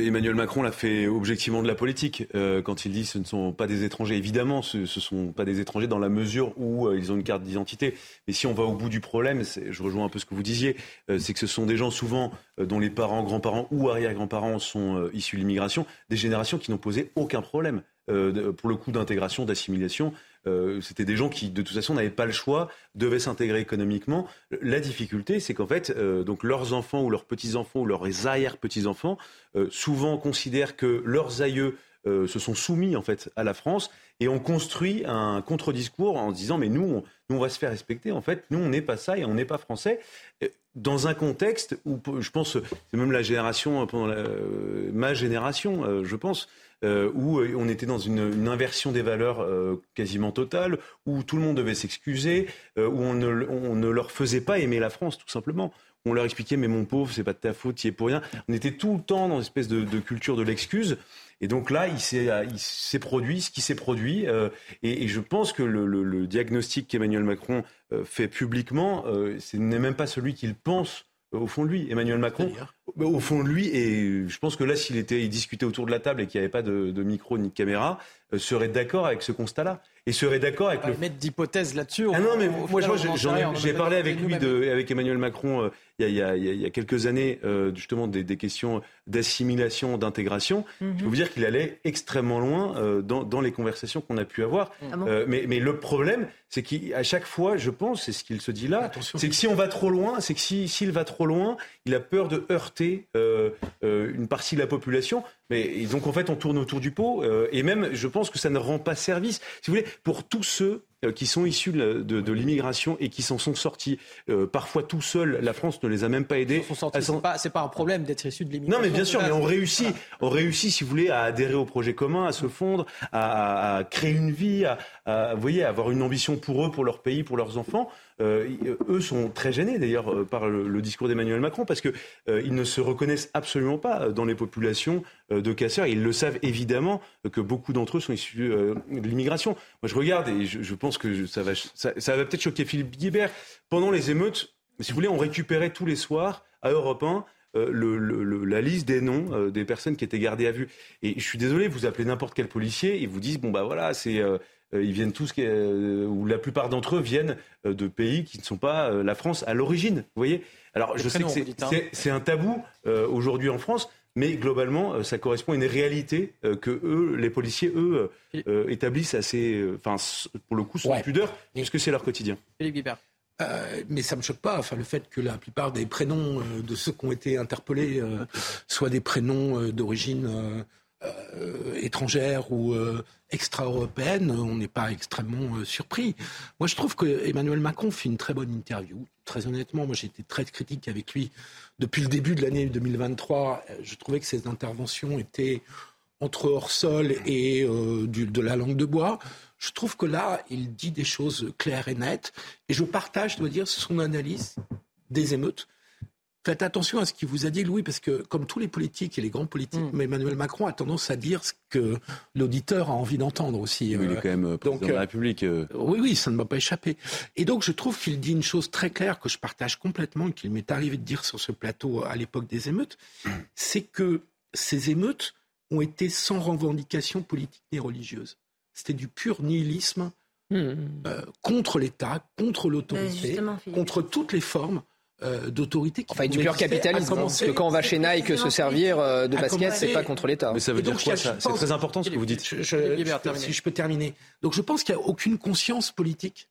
Emmanuel Macron l'a fait objectivement de la politique euh, quand il dit ce ne sont pas des étrangers. Évidemment, ce ne sont pas des étrangers dans la mesure où euh, ils ont une carte d'identité. Mais si on va au bout du problème, je rejoins un peu ce que vous disiez, euh, c'est que ce sont des gens souvent dont les parents, grands-parents ou arrière-grands-parents sont issus de l'immigration, des générations qui n'ont posé aucun problème pour le coup d'intégration, d'assimilation. Euh, c'était des gens qui, de toute façon, n'avaient pas le choix, devaient s'intégrer économiquement. La difficulté, c'est qu'en fait, euh, donc leurs enfants ou leurs petits-enfants ou leurs arrière-petits-enfants, euh, souvent considèrent que leurs aïeux se sont soumis en fait à la France et ont construit un contre-discours en disant mais nous on, nous on va se faire respecter en fait nous on n'est pas ça et on n'est pas français dans un contexte où je pense c'est même la génération ma génération je pense euh, où euh, on était dans une, inversion des valeurs euh, quasiment totale, où tout le monde devait s'excuser, où on ne, leur faisait pas aimer la France, tout simplement. On leur expliquait, mais mon pauvre, c'est pas de ta faute, tu es pour rien. On était tout le temps dans une espèce de, culture de l'excuse. Et donc là, il s'est produit ce qui s'est produit. et, je pense que le, diagnostic qu'Emmanuel Macron fait publiquement, ce n'est même pas celui qu'il pense au fond de lui. Emmanuel Macron, au fond de lui, et je pense que là, s'il était, il discutait autour de la table et qu'il n'y avait pas de, de, micro ni de caméra, euh, serait d'accord avec ce constat-là et serait d'accord avec le mettre d'hypothèses là-dessus. Ah non, mais moi, j'ai parlé avec lui, de, avec Emmanuel Macron, euh, il, y a, il, y a, quelques années, euh, justement, des, des questions d'assimilation, d'intégration. Je peux vous dire qu'il allait extrêmement loin euh, dans, dans, les conversations qu'on a pu avoir. Ah mais, mais, le problème, c'est qu'à chaque fois, je pense, c'est ce qu'il se dit là, c'est que si on va trop loin, c'est que s'il si, va trop loin, il a peur de heurter une partie de la population. Mais donc en fait, on tourne autour du pot. et même, je pense que ça ne rend pas service. Si vous voulez, pour tous ceux euh, qui sont issus de, l'immigration et qui s'en sont sortis euh, parfois tout seuls. La France ne les a même pas aidés. C'est pas, pas un problème d'être issu de l'immigration. Non, mais bien sûr, mais on réussit, on réussit, si vous voulez, à adhérer au projet commun, à se fondre, à, créer une vie, à, vous voyez, à avoir une ambition pour eux, pour leur pays, pour leurs enfants. Euh, eux sont très gênés d'ailleurs par le, discours d'Emmanuel Macron parce que ils ne se reconnaissent absolument pas dans les populations de casseurs. Ils le savent évidemment que beaucoup d'entre eux sont issus de l'immigration. Moi, je regarde et je, je pense que ça va, ça, va peut-être choquer Philippe Guibert. Pendant les émeutes, si vous voulez, on récupérait tous les soirs à Europe 1 le, la liste des noms des personnes qui étaient gardées à vue. Et je suis désolé, vous appelez n'importe quel policier, ils vous disent bon bah voilà, c'est ils viennent tous, ou la plupart d'entre eux viennent de pays qui ne sont pas la France à l'origine. Vous voyez? Alors je sais que hein. c'est un tabou aujourd'hui en France, mais globalement, ça correspond à une réalité que eux, les policiers, eux, établissent assez, enfin, pour le coup, sans pudeur, puisque c'est leur quotidien. Philippe Guibert. Euh, mais ça me choque pas. Enfin, le fait que la plupart des prénoms euh, de ceux qui ont été interpellés euh, soient des prénoms d'origine étrangère ou extra-européenne, on n'est pas extrêmement surpris. Moi, je trouve que Emmanuel Macron fait une très bonne interview. Très honnêtement, moi, j'ai été très critique avec lui depuis le début de l'année 2023. Je trouvais que ses interventions étaient entre hors sol et de la langue de bois. Je trouve que là, il dit des choses claires et nettes. Et je partage, je dois dire, son analyse des émeutes. Faites attention à ce qu'il vous a dit, Louis, parce que comme tous les politiques et les grands politiques, mm. Emmanuel Macron a tendance à dire ce que l'auditeur a envie d'entendre aussi. il est quand même euh, président de la République. Euh. Oui, oui, ça ne m'a pas échappé. Et donc, je trouve qu'il dit une chose très claire que je partage complètement et qu'il m'est arrivé de dire sur ce plateau à l'époque des émeutes, c'est que ces émeutes ont été sans revendication politique ni religieuse c'était du pur nihilisme euh, contre l'État, contre l'autorité, contre toutes les formes euh, d'autorité. Enfin, du pur capitalisme. Parce que quand on va chez Nike se servir euh, de basket, c'est pas contre l'État. Mais ça veut dire quoi ça? C'est très important ce que vous dites. si je peux terminer. Donc je pense qu'il n'y a aucune conscience politique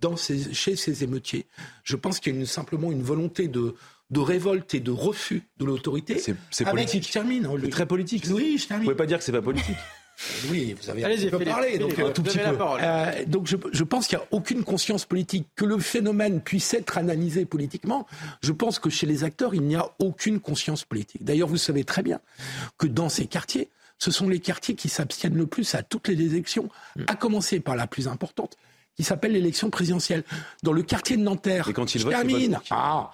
dans ces, chez ces émeutiers. Je pense qu'il y a simplement une volonté de, de révolte et de refus de l'autorité. C'est politique. Je termine. C'est très politique. Oui, je termine. Vous pouvez pas dire que c'est pas politique. Oui, vous avez un peu parlé, donc un tout petit peu. Euh, donc je, je pense qu'il n'y a aucune conscience politique. Que le phénomène puisse être analysé politiquement, je pense que chez les acteurs, il n'y a aucune conscience politique. D'ailleurs, vous savez très bien que dans ces quartiers, ce sont les quartiers qui s'abstiennent le plus à toutes les élections, à commencer par la plus importante, qui s'appelle l'élection présidentielle. Dans le quartier de Nanterre, Et quand il je termine. Ah,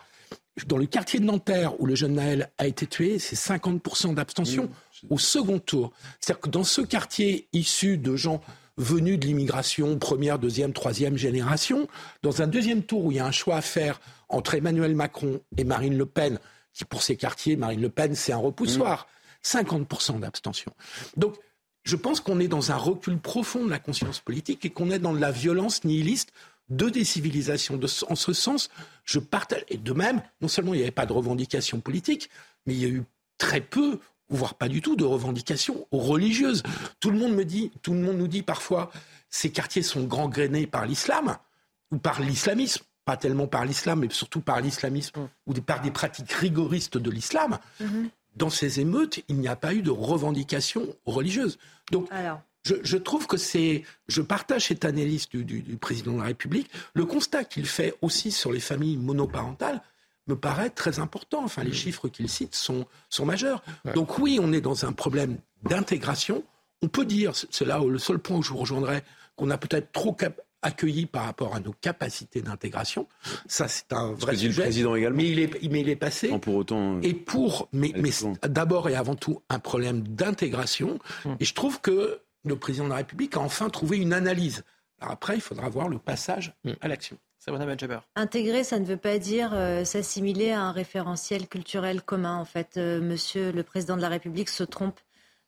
dans le quartier de Nanterre où le jeune Naël a été tué, c'est 50% d'abstention au second tour. C'est-à-dire que dans ce quartier issu de gens venus de l'immigration, première, deuxième, troisième génération, dans un deuxième tour où il y a un choix à faire entre Emmanuel Macron et Marine Le Pen, qui pour ces quartiers, Marine Le Pen, c'est un repoussoir, 50% d'abstention. Donc, je pense qu'on est dans un recul profond de la conscience politique et qu'on est dans la violence nihiliste de décivilisation. De, en ce sens, je partage. Et de même, non seulement il n'y avait pas de revendication politique, mais il y a eu très peu voire pas du tout, de revendications religieuses. Tout le monde me dit, tout le monde nous dit parfois, ces quartiers sont gangrénés par l'islam ou par l'islamisme, pas tellement par l'islam, mais surtout par l'islamisme mm. ou par des pratiques rigoristes de l'islam. Mm-hmm. Dans ces émeutes, il n'y a pas eu de revendications religieuses. Donc, Je, trouve que c'est, je partage cette analyse du, du président de la République. Le constat qu'il fait aussi sur les familles monoparentales, me paraît très important. Enfin, les chiffres qu'il cite sont, sont majeurs. Donc oui, on est dans un problème d'intégration. On peut dire, c'est là le seul point où je vous rejoindrai, qu'on a peut-être trop accueilli par rapport à nos capacités d'intégration. Ça, c'est un vrai sujet. Le président également. Mais il est, mais il est passé. pour autant. Et pour, mais, mais d'abord et avant tout, un problème d'intégration. Mm. Et je trouve que le président de la République a enfin trouvé une analyse. Alors après, il faudra voir le passage mm. à l'action. Intégrer, ça ne veut pas dire euh, s'assimiler à un référentiel culturel commun. En fait, euh, Monsieur le Président de la République se trompe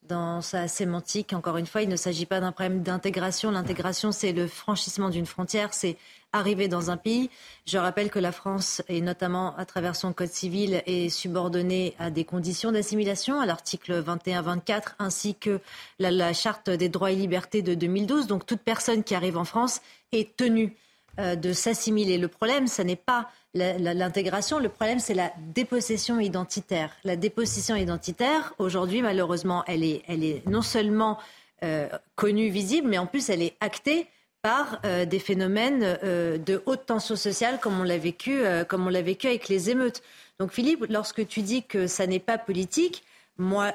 dans sa sémantique. Encore une fois, il ne s'agit pas d'un problème d'intégration. L'intégration, c'est le franchissement d'une frontière, c'est arriver dans un pays. Je rappelle que la France, et notamment à travers son code civil, est subordonnée à des conditions d'assimilation, à l'article 21-24, ainsi que la, la charte des droits et libertés de 2012. Donc toute personne qui arrive en France est tenue de s'assimiler. Le problème, ce n'est pas l'intégration, le problème, c'est la dépossession identitaire. La dépossession identitaire, aujourd'hui, malheureusement, elle est, elle est non seulement euh, connue, visible, mais en plus, elle est actée par euh, des phénomènes de haute tension sociale, comme on l'a vécu, comme on l'a vécu avec les émeutes. Donc, Philippe, lorsque tu dis que ça n'est pas politique, moi,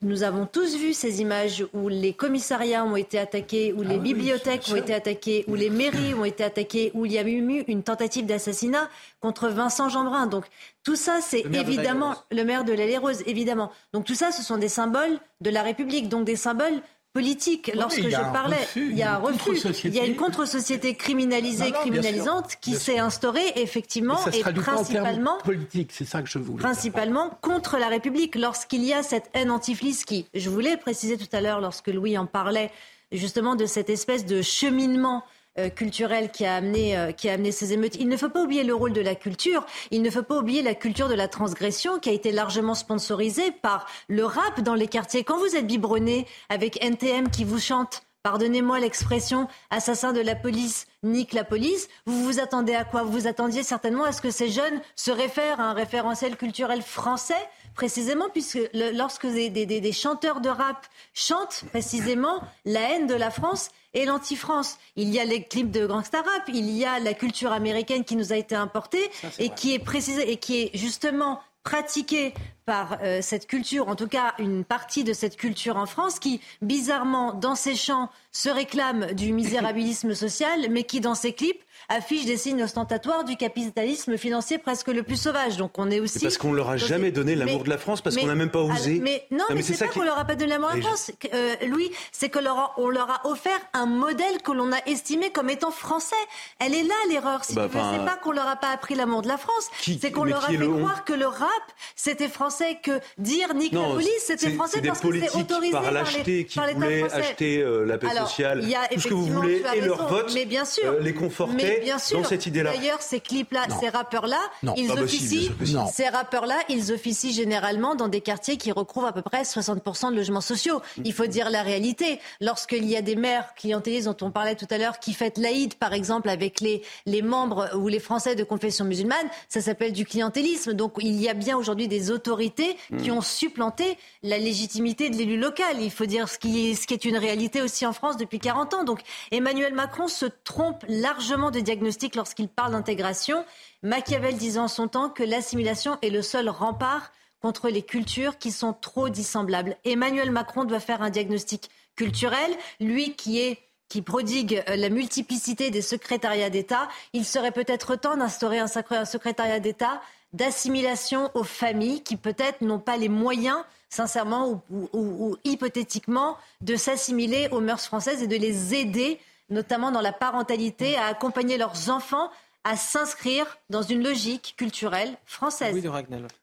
nous avons tous vu ces images où les commissariats ont été attaqués, où les ah bibliothèques ont été attaquées, où les mairies ont été attaquées, où il y a eu une tentative d'assassinat contre Vincent Jeanbrun. Donc tout ça, c'est évidemment le maire de l'Allée Rose, évidemment. Donc tout ça, ce sont des symboles de la République, donc des symboles politique. Lorsque je parlais, il y a un refus, il y a une contre-société criminalisée, criminalisante qui s'est instaurée effectivement et principalement politique. C'est ça que je voulais. Principalement contre la République. Lorsqu'il y a cette haine antiflice qui, je voulais préciser tout à l'heure lorsque Louis en parlait, justement de cette espèce de cheminement euh, culturel qui a amené euh, qui a amené ces émeutes. Il ne faut pas oublier le rôle de la culture. Il ne faut pas oublier la culture de la transgression qui a été largement sponsorisée par le rap dans les quartiers. Quand vous êtes biberonné avec NTM qui vous chante pardonnez-moi l'expression, assassin de la police, nique la police, vous vous attendez à quoi? Vous vous attendiez certainement à ce que ces jeunes se réfèrent à un référentiel culturel français précisément puisque lorsque des, chanteurs de rap chantent précisément la haine de la France et l'anti-France. Il y a les clips de gangsta rap, il y a la culture américaine qui nous a été importée et qui est précisée et qui est justement pratiquée par euh, cette culture, en tout cas une partie de cette culture en France, qui bizarrement dans ses chants se réclame du misérabilisme social, mais qui dans ses clips affiche des signes ostentatoires du capitalisme financier presque le plus sauvage. Donc on est aussi. parce qu'on leur a jamais donné l'amour de la France, parce qu'on n'a même pas osé. Mais non, mais, c'est pas qu'on leur a pas donné l'amour de la France, euh, Louis, c'est que leur on leur a offert un modèle que l'on a estimé comme étant français. Elle est là l'erreur. Si bah, tu veux, c'est pas qu'on leur a pas appris l'amour de la France, c'est qu'on leur a fait croire que le rap c'était français, que dire nique la police c'était français parce que c'est autorisé par, l'acheter qui voulaient acheter euh, la paix sociale, tout ce que vous voulez et leur vote, mais bien sûr, euh, les conforter bien sûr. dans cette idée-là. D'ailleurs, ces clips-là, ces rappeurs-là, ils officient. ces rappeurs-là, ils officient généralement dans des quartiers qui recouvrent à peu près 60% de logements sociaux. Il faut dire la réalité. Lorsqu'il y a des maires clientélistes dont on parlait tout à l'heure qui fêtent l'Aïd, par exemple, avec les, les membres ou les Français de confession musulmane, ça s'appelle du clientélisme. Donc il y a bien aujourd'hui des autorités qui hmm. ont supplanté la légitimité de l'élu local. Il faut dire ce qui, est, ce qui est une réalité aussi en France depuis 40 ans. Donc Emmanuel Macron se trompe largement de diagnostic lorsqu'il parle d'intégration. Machiavel disait en son temps que l'assimilation est le seul rempart contre les cultures qui sont trop dissemblables. Emmanuel Macron doit faire un diagnostic culturel, lui qui est qui prodigue euh, la multiplicité des secrétariats d'État, il serait peut-être temps d'instaurer un secrétariat d'État d'assimilation aux familles qui peut-être n'ont pas les moyens, sincèrement ou hypothétiquement, de s'assimiler aux mœurs françaises et de les aider notamment dans la parentalité, à accompagner leurs enfants à s'inscrire dans une logique culturelle française. Oui, de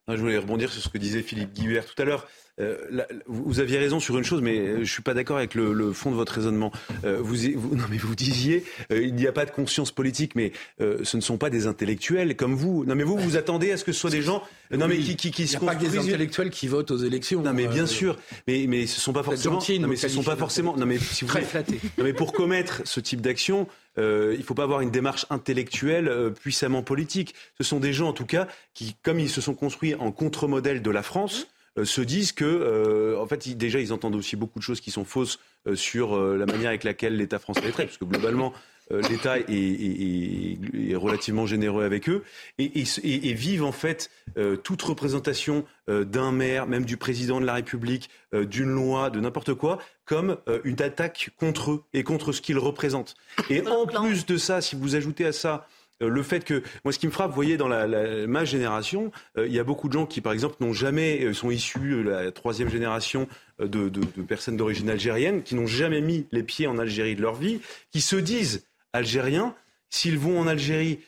Je voulais rebondir sur ce que disait Philippe Guibert tout à l'heure. Euh, vous aviez raison sur une chose, mais euh, je ne suis pas d'accord avec le, fond de votre raisonnement. Euh, vous, non, mais vous disiez, il n'y a pas de conscience politique, mais ce ne sont pas des intellectuels comme vous. Non, mais vous, vous attendez à ce que ce soit des gens, non, mais qui, qui, n'y a pas des intellectuels qui votent aux élections. Non, mais bien sûr, mais mais ce sont pas forcément. non, mais ce sont pas forcément. Non, mais si vous très flatté. Non, mais pour commettre ce type d'action. il ne faut pas avoir une démarche intellectuelle puissamment politique. Ce sont des gens, en tout cas, qui, comme ils se sont construits en contre-modèle de la France, euh, se disent que, euh, en fait, déjà, ils entendent aussi beaucoup de choses qui sont fausses euh, sur la manière avec laquelle l'État français est traité, parce que globalement, l'État est, relativement généreux avec eux et, et vivent en fait toute représentation d'un maire, même du président de la République, d'une loi, de n'importe quoi, comme une attaque contre eux et contre ce qu'ils représentent. Et en plus de ça, si vous ajoutez à ça euh, le fait que moi ce qui me frappe vous voyez dans la, ma génération euh, il y a beaucoup de gens qui par exemple n'ont jamais euh, sont issus de la troisième génération de, personnes d'origine algérienne qui n'ont jamais mis les pieds en Algérie de leur vie qui se disent algériens. S'ils vont en Algérie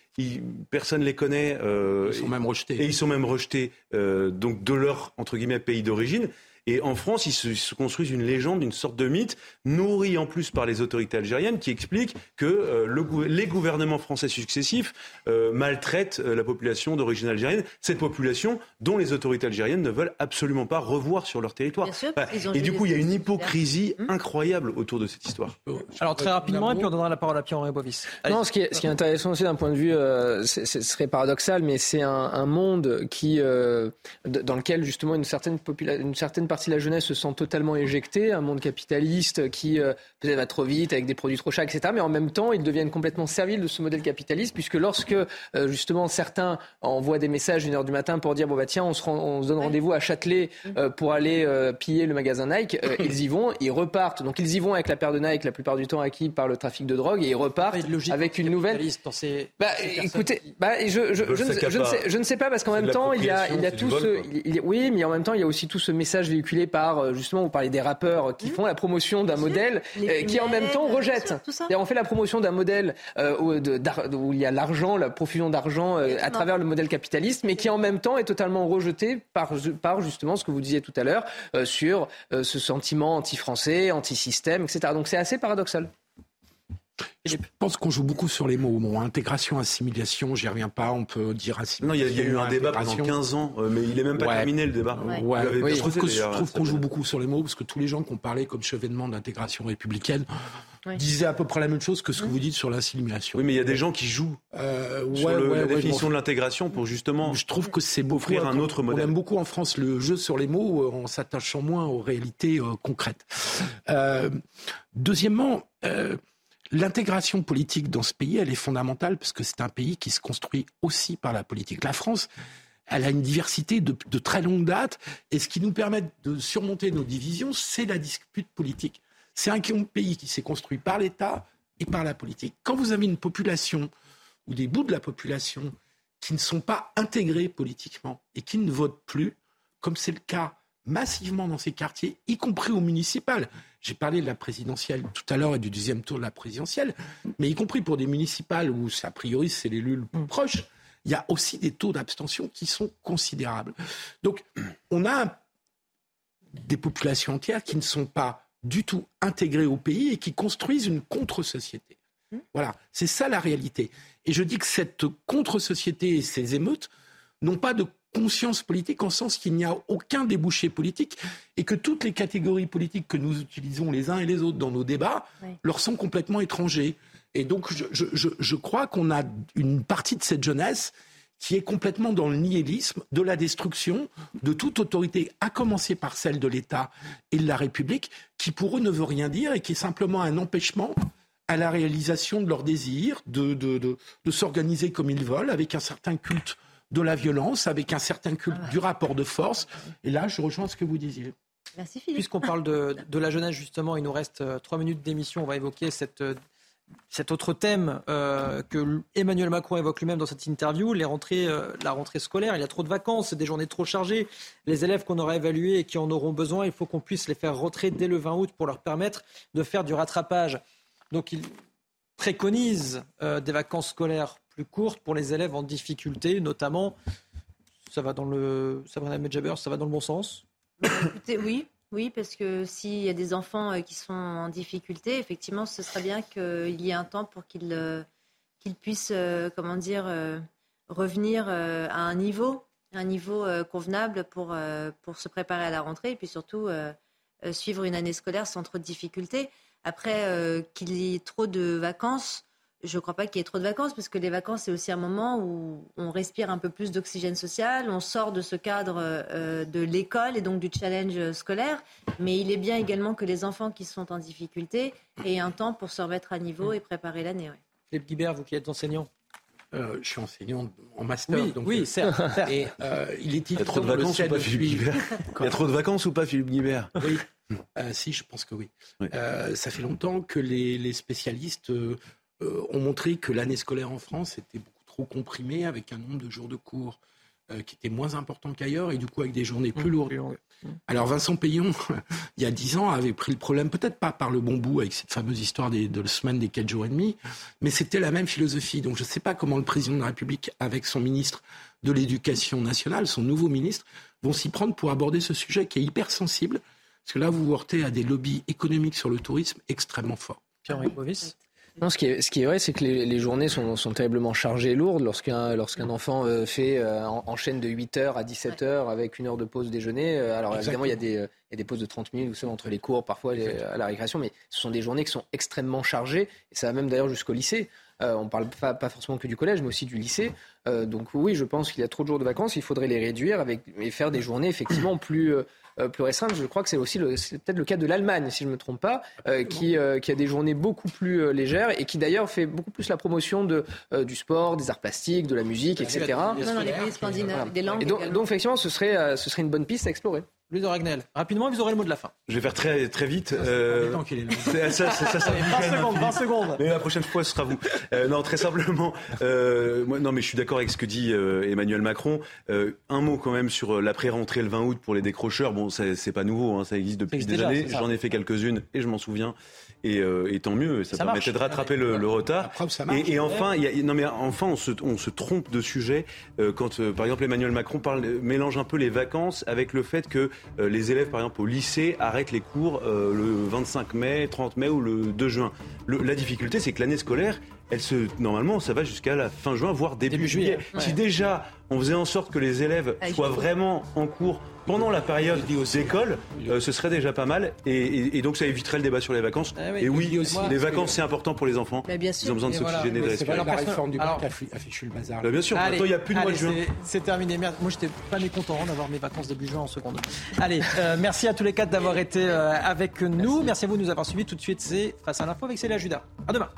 personne ne les connaît ils sont même rejetés. et ils sont même rejetés donc de leur entre guillemets pays d'origine et en France, ils se, construisent une légende, une sorte de mythe, nourri en plus par les autorités algériennes, qui explique que euh, les gouvernements français successifs euh, maltraitent euh, la population d'origine algérienne, cette population dont les autorités algériennes ne veulent absolument pas revoir sur leur territoire. et du coup, il y a une hypocrisie hum. incroyable autour de cette histoire. Alors très rapidement, et puis on donnera la parole à Pierre-Henri Bovis. Non, ce qui, est, ce qui est intéressant aussi d'un point de vue, ce serait paradoxal, mais c'est un, monde qui, dans lequel justement une certaine, une certaine partie la jeunesse se sent totalement éjectée, un monde capitaliste qui euh, peut-être va trop vite avec des produits trop chers, etc. Mais en même temps, ils deviennent complètement serviles de ce modèle capitaliste, puisque lorsque euh, justement certains envoient des messages une heure du matin pour dire bon bah tiens on se, on se donne rendez-vous à Châtelet euh, pour aller piller le magasin Nike, ils y vont, ils repartent. Donc ils y vont avec la paire de Nike la plupart du temps acquis par le trafic de drogue et ils repartent avec une nouvelle. bah, écoutez, bah, je, je, je, ne sais, je, ne sais, pas parce qu'en même temps il y a, il y a tout ce, oui, mais en même temps il y a aussi tout ce message véhiculé par, justement, vous parlez des rappeurs qui font la promotion d'un modèle qui en même temps rejette. On fait la promotion d'un modèle où, où, il y a l'argent, la profusion d'argent à travers le modèle capitaliste, mais qui en même temps est totalement rejeté par, par justement ce que vous disiez tout à l'heure sur ce sentiment anti-français, anti-système, etc. Donc c'est assez paradoxal. Je pense qu'on joue beaucoup sur les mots. Bon, intégration, assimilation, j'y reviens pas. On peut dire assimilation. Non, il y, a, eu un débat pendant 15 ans, euh, mais il n'est même pas terminé le débat. je trouve qu'on joue beaucoup sur les mots parce que tous les gens qui ont parlé comme chevènement d'intégration républicaine disaient à peu près la même chose que ce que vous dites sur l'assimilation. Oui, mais il y a des gens qui jouent euh, sur la définition de l'intégration pour justement. Je trouve que c'est offrir un autre modèle. On aime beaucoup en France le jeu sur les mots euh, en s'attachant moins aux réalités concrètes. deuxièmement. L'intégration politique dans ce pays, elle est fondamentale parce que c'est un pays qui se construit aussi par la politique. La France, elle a une diversité de, très longue date et ce qui nous permet de surmonter nos divisions, c'est la dispute politique. C'est un pays qui s'est construit par l'État et par la politique. Quand vous avez une population ou des bouts de la population qui ne sont pas intégrés politiquement et qui ne votent plus, comme c'est le cas massivement dans ces quartiers, y compris au municipal. J'ai parlé de la présidentielle tout à l'heure et du deuxième tour de la présidentielle, mais y compris pour des municipales où, a priori, c'est l'élu le plus proche, il y a aussi des taux d'abstention qui sont considérables. Donc, on a des populations entières qui ne sont pas du tout intégrées au pays et qui construisent une contre-société. Voilà, c'est ça la réalité. Et je dis que cette contre-société et ces émeutes n'ont pas de conscience politique en sens qu'il n'y a aucun débouché politique et que toutes les catégories politiques que nous utilisons les uns et les autres dans nos débats leur sont complètement étrangers. Et donc je, je crois qu'on a une partie de cette jeunesse qui est complètement dans le nihilisme, de la destruction de toute autorité, à commencer par celle de l'État et de la République, qui pour eux ne veut rien dire et qui est simplement un empêchement à la réalisation de leurs désirs, de, de, de, de s'organiser comme ils veulent, avec un certain culte de la violence, avec un certain culte du rapport de force. Et là, je rejoins ce que vous disiez. Merci Philippe. Puisqu'on parle de, la jeunesse, justement, il nous reste euh, trois minutes d'émission. On va évoquer cette, euh, cet autre thème euh, que Emmanuel Macron évoque lui-même dans cette interview, les rentrées, la rentrée scolaire. Il y a trop de vacances, des journées trop chargées. Les élèves qu'on aura évalués et qui en auront besoin, il faut qu'on puisse les faire rentrer dès le 20 août pour leur permettre de faire du rattrapage. Donc il préconise des vacances scolaires plus courte pour les élèves en difficulté, notamment. Ça va dans le, ça va, dans le bon sens? Oui, oui, parce que s'il y a des enfants euh, qui sont en difficulté, effectivement, ce serait bien qu'il y ait un temps pour qu'ils euh, puissent, euh, comment dire, revenir à un niveau, un niveau convenable pour, pour se préparer à la rentrée et puis surtout suivre une année scolaire sans trop de difficultés. Après, qu'il y ait trop de vacances, je ne crois pas qu'il y ait trop de vacances, parce que les vacances, c'est aussi un moment où on respire un peu plus d'oxygène social, on sort de ce cadre euh, de l'école et donc du challenge scolaire. Mais il est bien également que les enfants qui sont en difficulté aient un temps pour se remettre à niveau et préparer l'année. Ouais. Philippe Guibert, vous qui êtes enseignant euh, je suis enseignant en master. Oui, donc, oui certes. Et euh, il est il y a trop de vacances ou pas, Philippe Guibert Il y a trop de vacances ou pas, Philippe Guibert? Oui. Si, je pense que oui. ça fait longtemps que les, les spécialistes euh, ont montré que l'année scolaire en France était beaucoup trop comprimée avec un nombre de jours de cours euh, qui était moins important qu'ailleurs et du coup avec des journées plus mmh, lourdes. Mmh. Alors Vincent Payon, il y a dix ans, avait pris le problème, peut-être pas par le bon bout avec cette fameuse histoire des, de la semaine des quatre jours et demi, mais c'était la même philosophie. Donc je ne sais pas comment le président de la République, avec son ministre de l'Éducation nationale, son nouveau ministre, vont s'y prendre pour aborder ce sujet qui est hyper sensible, parce que là vous vous heurtez à des lobbies économiques sur le tourisme extrêmement forts. Pierre-Henri Bovis non, ce qui est, ce qui est vrai, c'est que les, les, journées sont, sont terriblement chargées et lourdes. Lorsqu'un lorsqu'un enfant euh, fait euh, enchaîne de 8h à 17h avec une heure de pause déjeuner, euh, alors évidemment, il y, a des, il y a des pauses de 30 minutes, vous savez, entre les cours, parfois à la récréation, mais ce sont des journées qui sont extrêmement chargées. Et ça va même d'ailleurs jusqu'au lycée. on ne parle pas, pas, forcément que du collège, mais aussi du lycée. donc oui, je pense qu'il y a trop de jours de vacances. Il faudrait les réduire avec, et faire des journées effectivement plus euh, plus restreinte. Je crois que c'est aussi peut-être le cas de l'Allemagne, si je ne me trompe pas, euh, qui, euh, qui, a des journées beaucoup plus légères et qui d'ailleurs fait beaucoup plus la promotion de, du sport, des arts plastiques, de la musique, etc. Non, non, les pays scandinaves, des langues. Et donc, donc, effectivement, ce serait, ce serait une bonne piste à explorer. Louis de Ragnel, rapidement, vous aurez le mot de la fin. Je vais faire très, très vite. Euh, ça, ça, ça, ça, 20 secondes, 20 secondes. Mais la prochaine fois, ce sera vous. Euh, non, très simplement. Euh, moi, non, mais je suis d'accord avec ce que dit euh, Emmanuel Macron. Un mot quand même sur l'après-rentrée le 20 août pour les décrocheurs. Bon, c'est pas nouveau, hein, ça existe depuis des déjà, années. J'en ai fait quelques-unes et je m'en souviens. Et, euh, et, tant mieux, ça, ça permettait de rattraper le, le, retard. et, et, enfin, y a, non mais enfin, on se, on se trompe de sujet euh, quand, euh, par exemple, Emmanuel Macron parle, mélange un peu les vacances avec le fait que euh, les élèves, par exemple, au lycée, arrêtent les cours euh, le 25 mai, 30 mai ou le 2 juin. Le, la difficulté, c'est que l'année scolaire, elle se, normalement, ça va jusqu'à la fin juin, voire début, début juillet. juillet. Ouais. Si déjà on faisait en sorte que les élèves Ah, soient vraiment en cours pendant la période d'école, euh, ce serait déjà pas mal. Et, et, et, donc ça éviterait le débat sur les vacances. Ah et oui, aussi, les vacances c'est important pour les enfants. Mais bien sûr. Ils ont besoin de s'oxygéner, voilà. de respirer. La réforme du Alors, bac a fichu le bazar. Bah, bien sûr, il n'y a plus de mois de juin. C'est terminé. Moi j'étais pas mécontent d'avoir mes vacances début juin en seconde. Allez, euh, merci à tous les quatre d'avoir été euh, avec nous. Merci. merci à vous de nous avoir suivis. Tout de suite, c'est Face à l'info avec Célia Judas. À demain.